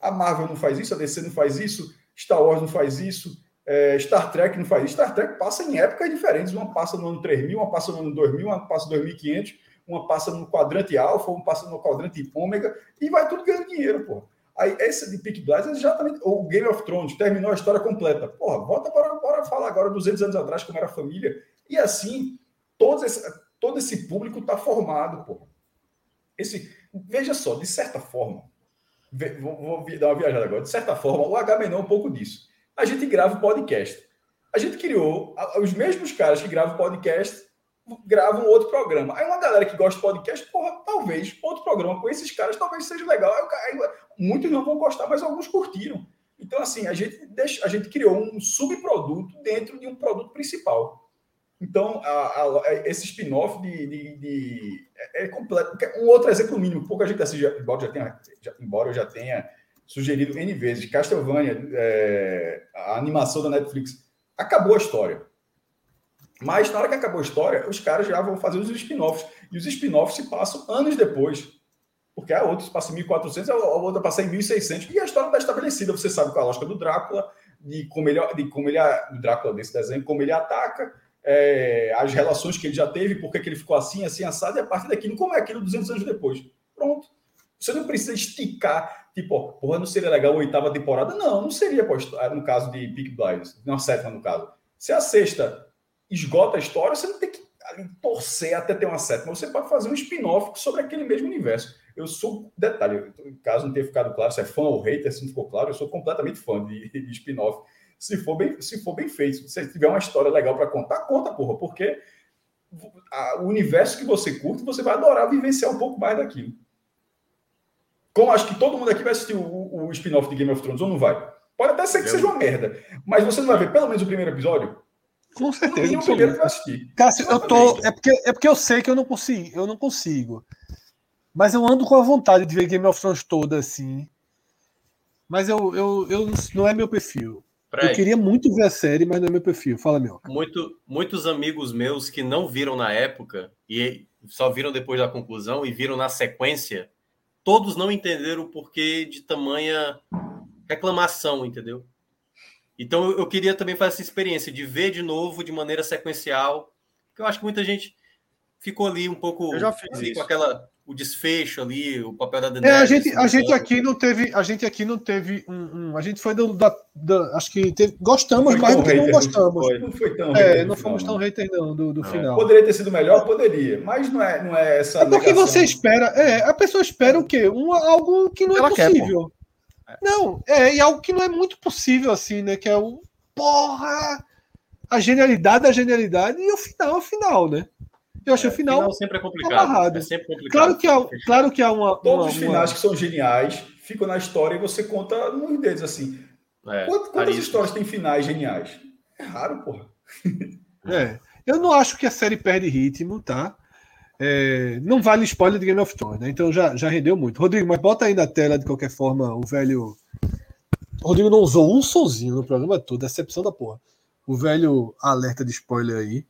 A Marvel não faz isso, a DC não faz isso, Star Wars não faz isso, é, Star Trek não faz isso. Star Trek passa em épocas diferentes. Uma passa no ano 3000, uma passa no ano 2000, uma passa no 2500, uma passa no quadrante alfa, uma passa no quadrante ômega, e vai tudo ganhando dinheiro, pô. Aí, esse de Peak Blinders é exatamente. O Game of Thrones terminou a história completa. Porra, volta para, para falar agora 200 anos atrás como era a família. E assim, todo esse, todo esse público está formado, porra. Esse, veja só, de certa forma, vou, vou, dar uma viajada agora. De certa forma, o H é um pouco disso. A gente grava o podcast. A gente criou os mesmos caras que gravam podcast gravam outro programa. Aí uma galera que gosta de podcast, porra, talvez outro programa com esses caras talvez seja legal. Aí, muitos não vão gostar, mas alguns curtiram. Então, assim, a gente, deixa, a gente criou um subproduto dentro de um produto principal. Então, a, a, esse spin-off de, de, de, é, é completo. Um outro exemplo mínimo, pouca gente assiste, embora, já tenha, já, embora eu já tenha sugerido N vezes, Castlevania, é, a animação da Netflix, acabou a história. Mas na hora que acabou a história, os caras já vão fazer os spin-offs. E os spin-offs se passam anos depois. Porque a outra se passa em 1400, a outra passa em 1600. E a história está estabelecida. Você sabe qual é a lógica do Drácula, de como ele, de como ele o Drácula desse desenho, como ele ataca, é, as relações que ele já teve, por que ele ficou assim, assim, assado, e a partir daquilo, como é aquilo 200 anos depois. Pronto. Você não precisa esticar, tipo, porra, não seria legal a oitava temporada? Não, não seria, no caso de Peak Blinders, não a sétima no caso. Se a sexta esgota a história, você não tem que ali, torcer até ter uma sétima. Você pode fazer um spin-off sobre aquele mesmo universo. Eu sou, detalhe, caso não tenha ficado claro se é fã ou hater, se não ficou claro, eu sou completamente fã de, de spin-off. Se for bem, se for bem feito, se tiver uma história legal para contar, conta, porra, porque a, o universo que você curte, você vai adorar vivenciar um pouco mais daquilo. Como acho que todo mundo aqui vai assistir o, o spin-off de Game of Thrones ou não vai? Pode até ser que seja uma merda, mas você não vai ver pelo menos o primeiro episódio? Com certeza. O primeiro que eu assisti. Cássio, eu tô. É porque, é porque eu sei que eu não consigo. Eu não consigo. Mas eu ando com a vontade de ver Game of Thrones toda assim. Mas eu, eu, eu não é meu perfil. Eu queria muito ver a série, mas não é meu perfil. Fala, meu. Muito, muitos amigos meus que não viram na época e só viram depois da conclusão e viram na sequência, todos não entenderam o porquê de tamanha reclamação, entendeu? Então eu queria também fazer essa experiência de ver de novo de maneira sequencial, porque eu acho que muita gente ficou ali um pouco eu já fiz ali, com aquela o desfecho ali, o papel da Daenerys. É, a gente, a gente aqui não teve, a gente aqui não teve um, um a gente foi do, da, da, acho que teve, gostamos mais do que não gostamos. Não foi tão é, não fomos tão hater não do, do não, final. Poderia ter sido melhor, poderia, mas não é, não é essa. É porque negação. você espera, é, a pessoa espera o quê? Um, algo que não é Ela é possível. Quer, não, é, e algo que não é muito possível, assim, né? Que é o, porra! A genialidade, a genialidade e o final, o final, né? Eu achei é, o final, final sempre é complicado. É sempre complicado. Claro que há, claro que há uma. Todos uma, os finais uma... que são geniais ficam na história e você conta nos dedos assim. É, quantas, quantas histórias têm finais geniais? É raro, porra. É. Eu não acho que a série perde ritmo, tá? É, não vale spoiler de Game of Thrones, né? Então já, já rendeu muito. Rodrigo, mas bota aí na tela de qualquer forma o velho. O Rodrigo não usou um sozinho no programa todo, decepção da porra. O velho alerta de spoiler aí.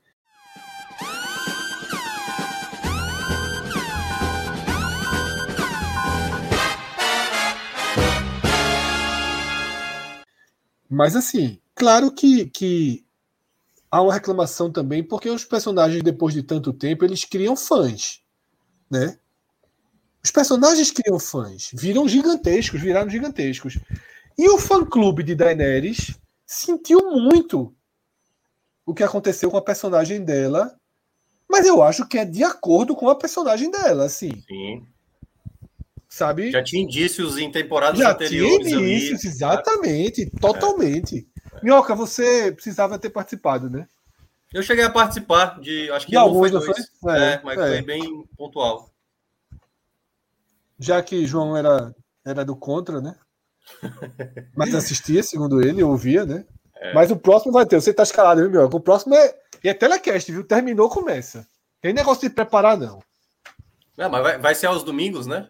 Mas assim, claro que, que há uma reclamação também, porque os personagens, depois de tanto tempo, eles criam fãs. Né? Os personagens criam fãs, viram gigantescos, viraram gigantescos. E o fã-clube de Daenerys sentiu muito o que aconteceu com a personagem dela, mas eu acho que é de acordo com a personagem dela, assim. Sim sabe? Já tinha indícios em temporadas Já anteriores. Tinha indícios, ali. exatamente, totalmente. É. Minhoca, você precisava ter participado, né? Eu cheguei a participar de, acho que de alguns, foi dois, foi? É, é, mas é. foi bem pontual. Já que João era, era do contra, né? mas assistia, segundo ele, ouvia, né? É. Mas o próximo vai ter. Você tá escalado, viu, Minhoca? O próximo é, é telecast, viu? Terminou, começa. Tem negócio de preparar, não. Não, mas vai, vai ser aos domingos, né?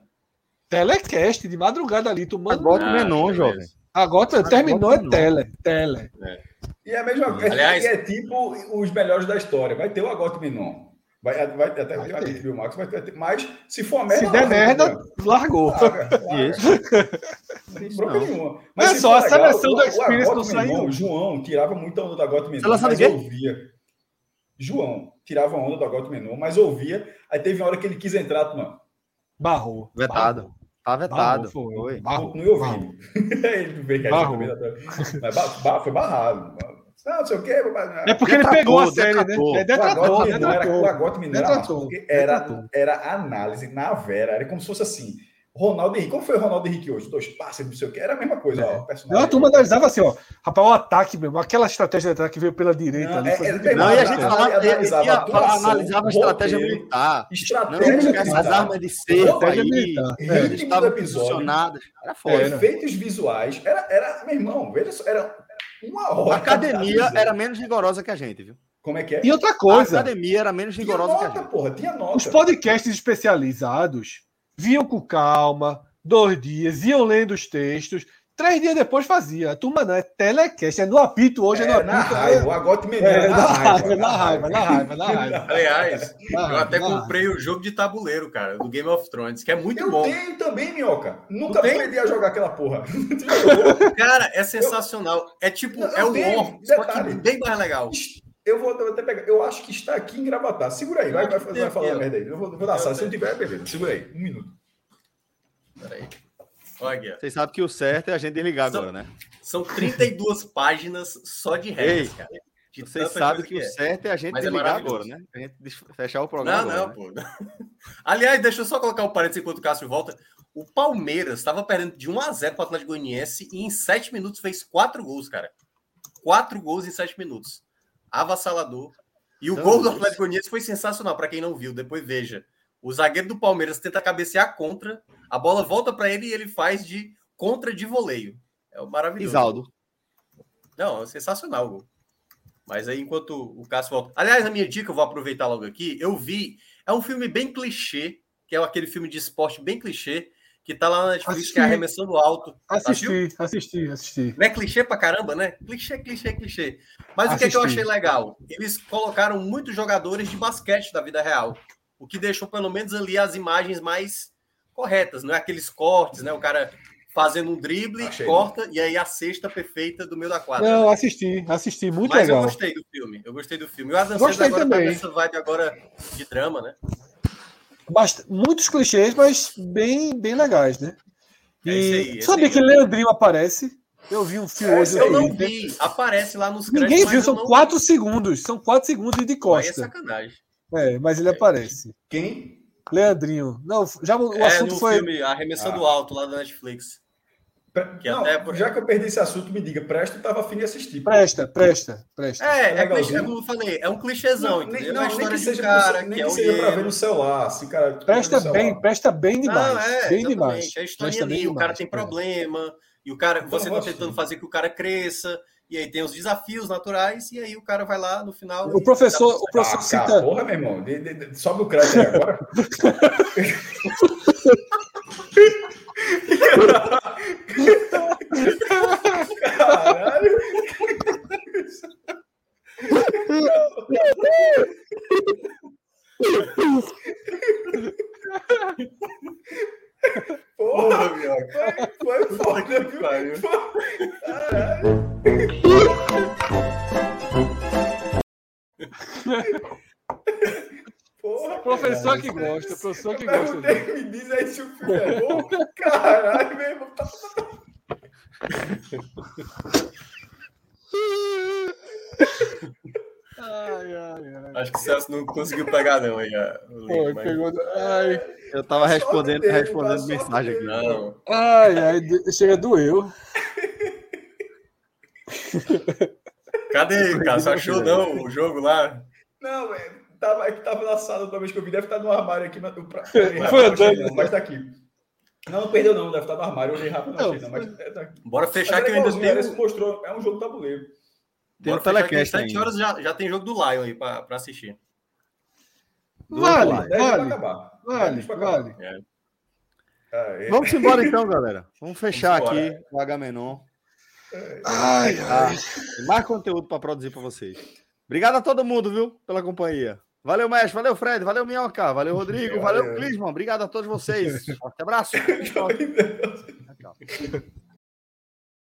Telecast, de madrugada ali, tomando. Agora ah, Menon, jovem. Agora terminou, é tele. Tele. É. E é a mesma coisa. Aliás, é tipo os melhores da história. Vai ter o Agote Menon. Vai, vai, até vai ter. Viu, Max, vai ter, mas se for merda. Se der merda, largou. Larga, larga. Isso. Não tem nenhuma. Mas é só a seleção do Experience não saiu. João tirava muita onda do Agote Menon. Mas ouvia. João tirava onda do Agote Menon, mas ouvia. Aí teve uma hora que ele quis entrar, mano. Barrou. Vetado. Barrou. Tá vetado. Barro, foi. Barro, não ouvi. ele veio barro. Mas foi barrado. Não, não sei o quê. É porque ele pegou a série, né? É detrator, detrator. O Agote Mineiro era, era análise na vera. Era como se fosse assim Ronaldo Henrique. Como foi o Ronaldo Henrique hoje? Dois passes, não sei o que. Era a mesma coisa. É. Ó, personagem. Não, a turma analisava assim, ó. Rapaz, o ataque mesmo. Aquela estratégia de ataque veio pela direita. Não, ali, é, é, não, e a gente falava, analisava, a, analisava a estratégia militar. Estratégia militar. As armas de cerco aí. Militar. É. Estavam posicionadas. Era foda. Efeitos visuais. Era, era, meu irmão, veja só, era uma hora. A academia era menos rigorosa que a gente, viu? Como é que é? E outra coisa. A academia era menos rigorosa nota, que a gente. Porra, tinha nota. Os podcasts especializados viam com calma, dois dias, iam lendo os textos. Três dias depois fazia. A turma não, é telecast, é no apito hoje, é, é no apito. Na raiva, é... o agote menino. É, na, raiva, na raiva, na raiva, na raiva. Aliás, eu até comprei o jogo de tabuleiro, cara, do Game of Thrones, que é muito eu bom. Eu tenho também, Minhoca. Nunca aprendi a jogar aquela porra. cara, é sensacional. É tipo, não, é o War, só que bem mais legal. Eu vou até pegar. Eu acho que está aqui em Gravatar. Segura aí, vai, vai, vai falar a merda aí. Eu vou, vou dar Se não tiver, beleza. Segura aí, um minuto. Peraí. Olha Vocês sabem que o certo é a gente desligar são, agora, né? São 32 páginas só de regras, cara. De Vocês sabem que, que, o é. certo é a gente Mas é desligar é agora, né? A gente fechar o programa. Não, agora, não, né? pô. Aliás, deixa eu só colocar o um parênteses enquanto o Cássio volta. O Palmeiras estava perdendo de 1 a 0 para o Atlético Goianiense e em 7 minutos fez 4 gols, cara. 4 gols em 7 minutos. Avassalador. E o então, gol do Atlético Goianiense foi sensacional, para quem não viu, depois veja. O zagueiro do Palmeiras tenta cabecear contra, a bola volta para ele e ele faz de contra de voleio. É o maravilhoso. Isaldo. Não, é sensacional o gol. Mas aí, enquanto o Cássio volta. Aliás, a minha dica, eu vou aproveitar logo aqui. Eu vi. É um filme bem clichê, que é aquele filme de esporte bem clichê, que tá lá na Netflix, assisti. que é Arremessando Alto. Assisti, tá, assisti, assisti. Não é clichê pra caramba, né? Clichê, clichê, clichê. Mas assisti. o que, é que eu achei legal? Eles colocaram muitos jogadores de basquete da vida real o que deixou pelo menos ali as imagens mais corretas, não é aqueles cortes, né? O cara fazendo um drible, Achei. corta e aí a cesta perfeita do meio da quadra. Não, assisti, assisti, muito mas legal. Mas eu gostei do filme, eu gostei do filme. O Adam gostei agora também. tá nessa vibe agora de drama, né? Bast muitos clichês, mas bem, bem legais, né? É e é sabia que Leandrinho aparece? Eu vi um filme hoje. Eu não vi. Aparece lá nos Ninguém viu, são quatro vi. segundos. São quatro segundos de costa. Aí é sacanagem. É, mas ele aparece. Quem? Leandrinho. Não, já o é, assunto no foi. filme Arremessando ah. Alto, lá da Netflix. Que não, até... Já que eu perdi esse assunto, me diga, presta, estava afim de assistir. Presta, presta, presta. É, é, é clichê, como eu falei, é um clichêzão, não, entendeu? Não, é nem que seja, cara, nem que, é seja para ver no celular. Assim, cara, presta bem, presta bem demais. Não, é, bem demais. É a história ali, o cara tem problema, e o cara, você está tentando fazer que o cara cresça, e aí tem os desafios naturais, e aí o cara vai lá no final. O professor, o professor ah, cita. Porra, meu irmão, de, de, de, sobe o crédito agora. Caralho! Porra, meu. Foi, foi foda, viu? Caralho. Porra, professor que gosta, professor que gosta. Me diz aí se o filme é bom. Caralho, meu irmão. Ai, ai, ai. Acho que o Celso não conseguiu pegar, não. Aí, Foi, mas... pegou. Ai. Eu tava respondendo, respondendo mensagem aqui. Não. Ai, ai, chega doeu. Cadê, cara? Você achou não o jogo lá? Não, é, tava, é que tava na sala da vez que eu vi, deve estar no armário aqui. Mas, pra, Foi andando. Mas tá aqui. Não, não perdeu não, deve estar no armário. Eu olhei rápido, não, achei, não, mas é, tá Bora fechar mas que eu ainda tenho... mostrou, é um jogo tabuleiro. Tem um telecast 7 horas já, já tem jogo do Lion aí para assistir. Vale, vale, vale, vale. É. Ah, é. Vamos embora então, galera. Vamos fechar Vamos aqui o H-Menon. Ai, ai. Mais conteúdo para produzir para vocês. Obrigado a todo mundo, viu, pela companhia. Valeu, Mestre. Valeu, Fred. Valeu, Minhoca. Valeu, Rodrigo. Valeu, valeu Clisman. Obrigado a todos vocês. Forte abraço. Tchau.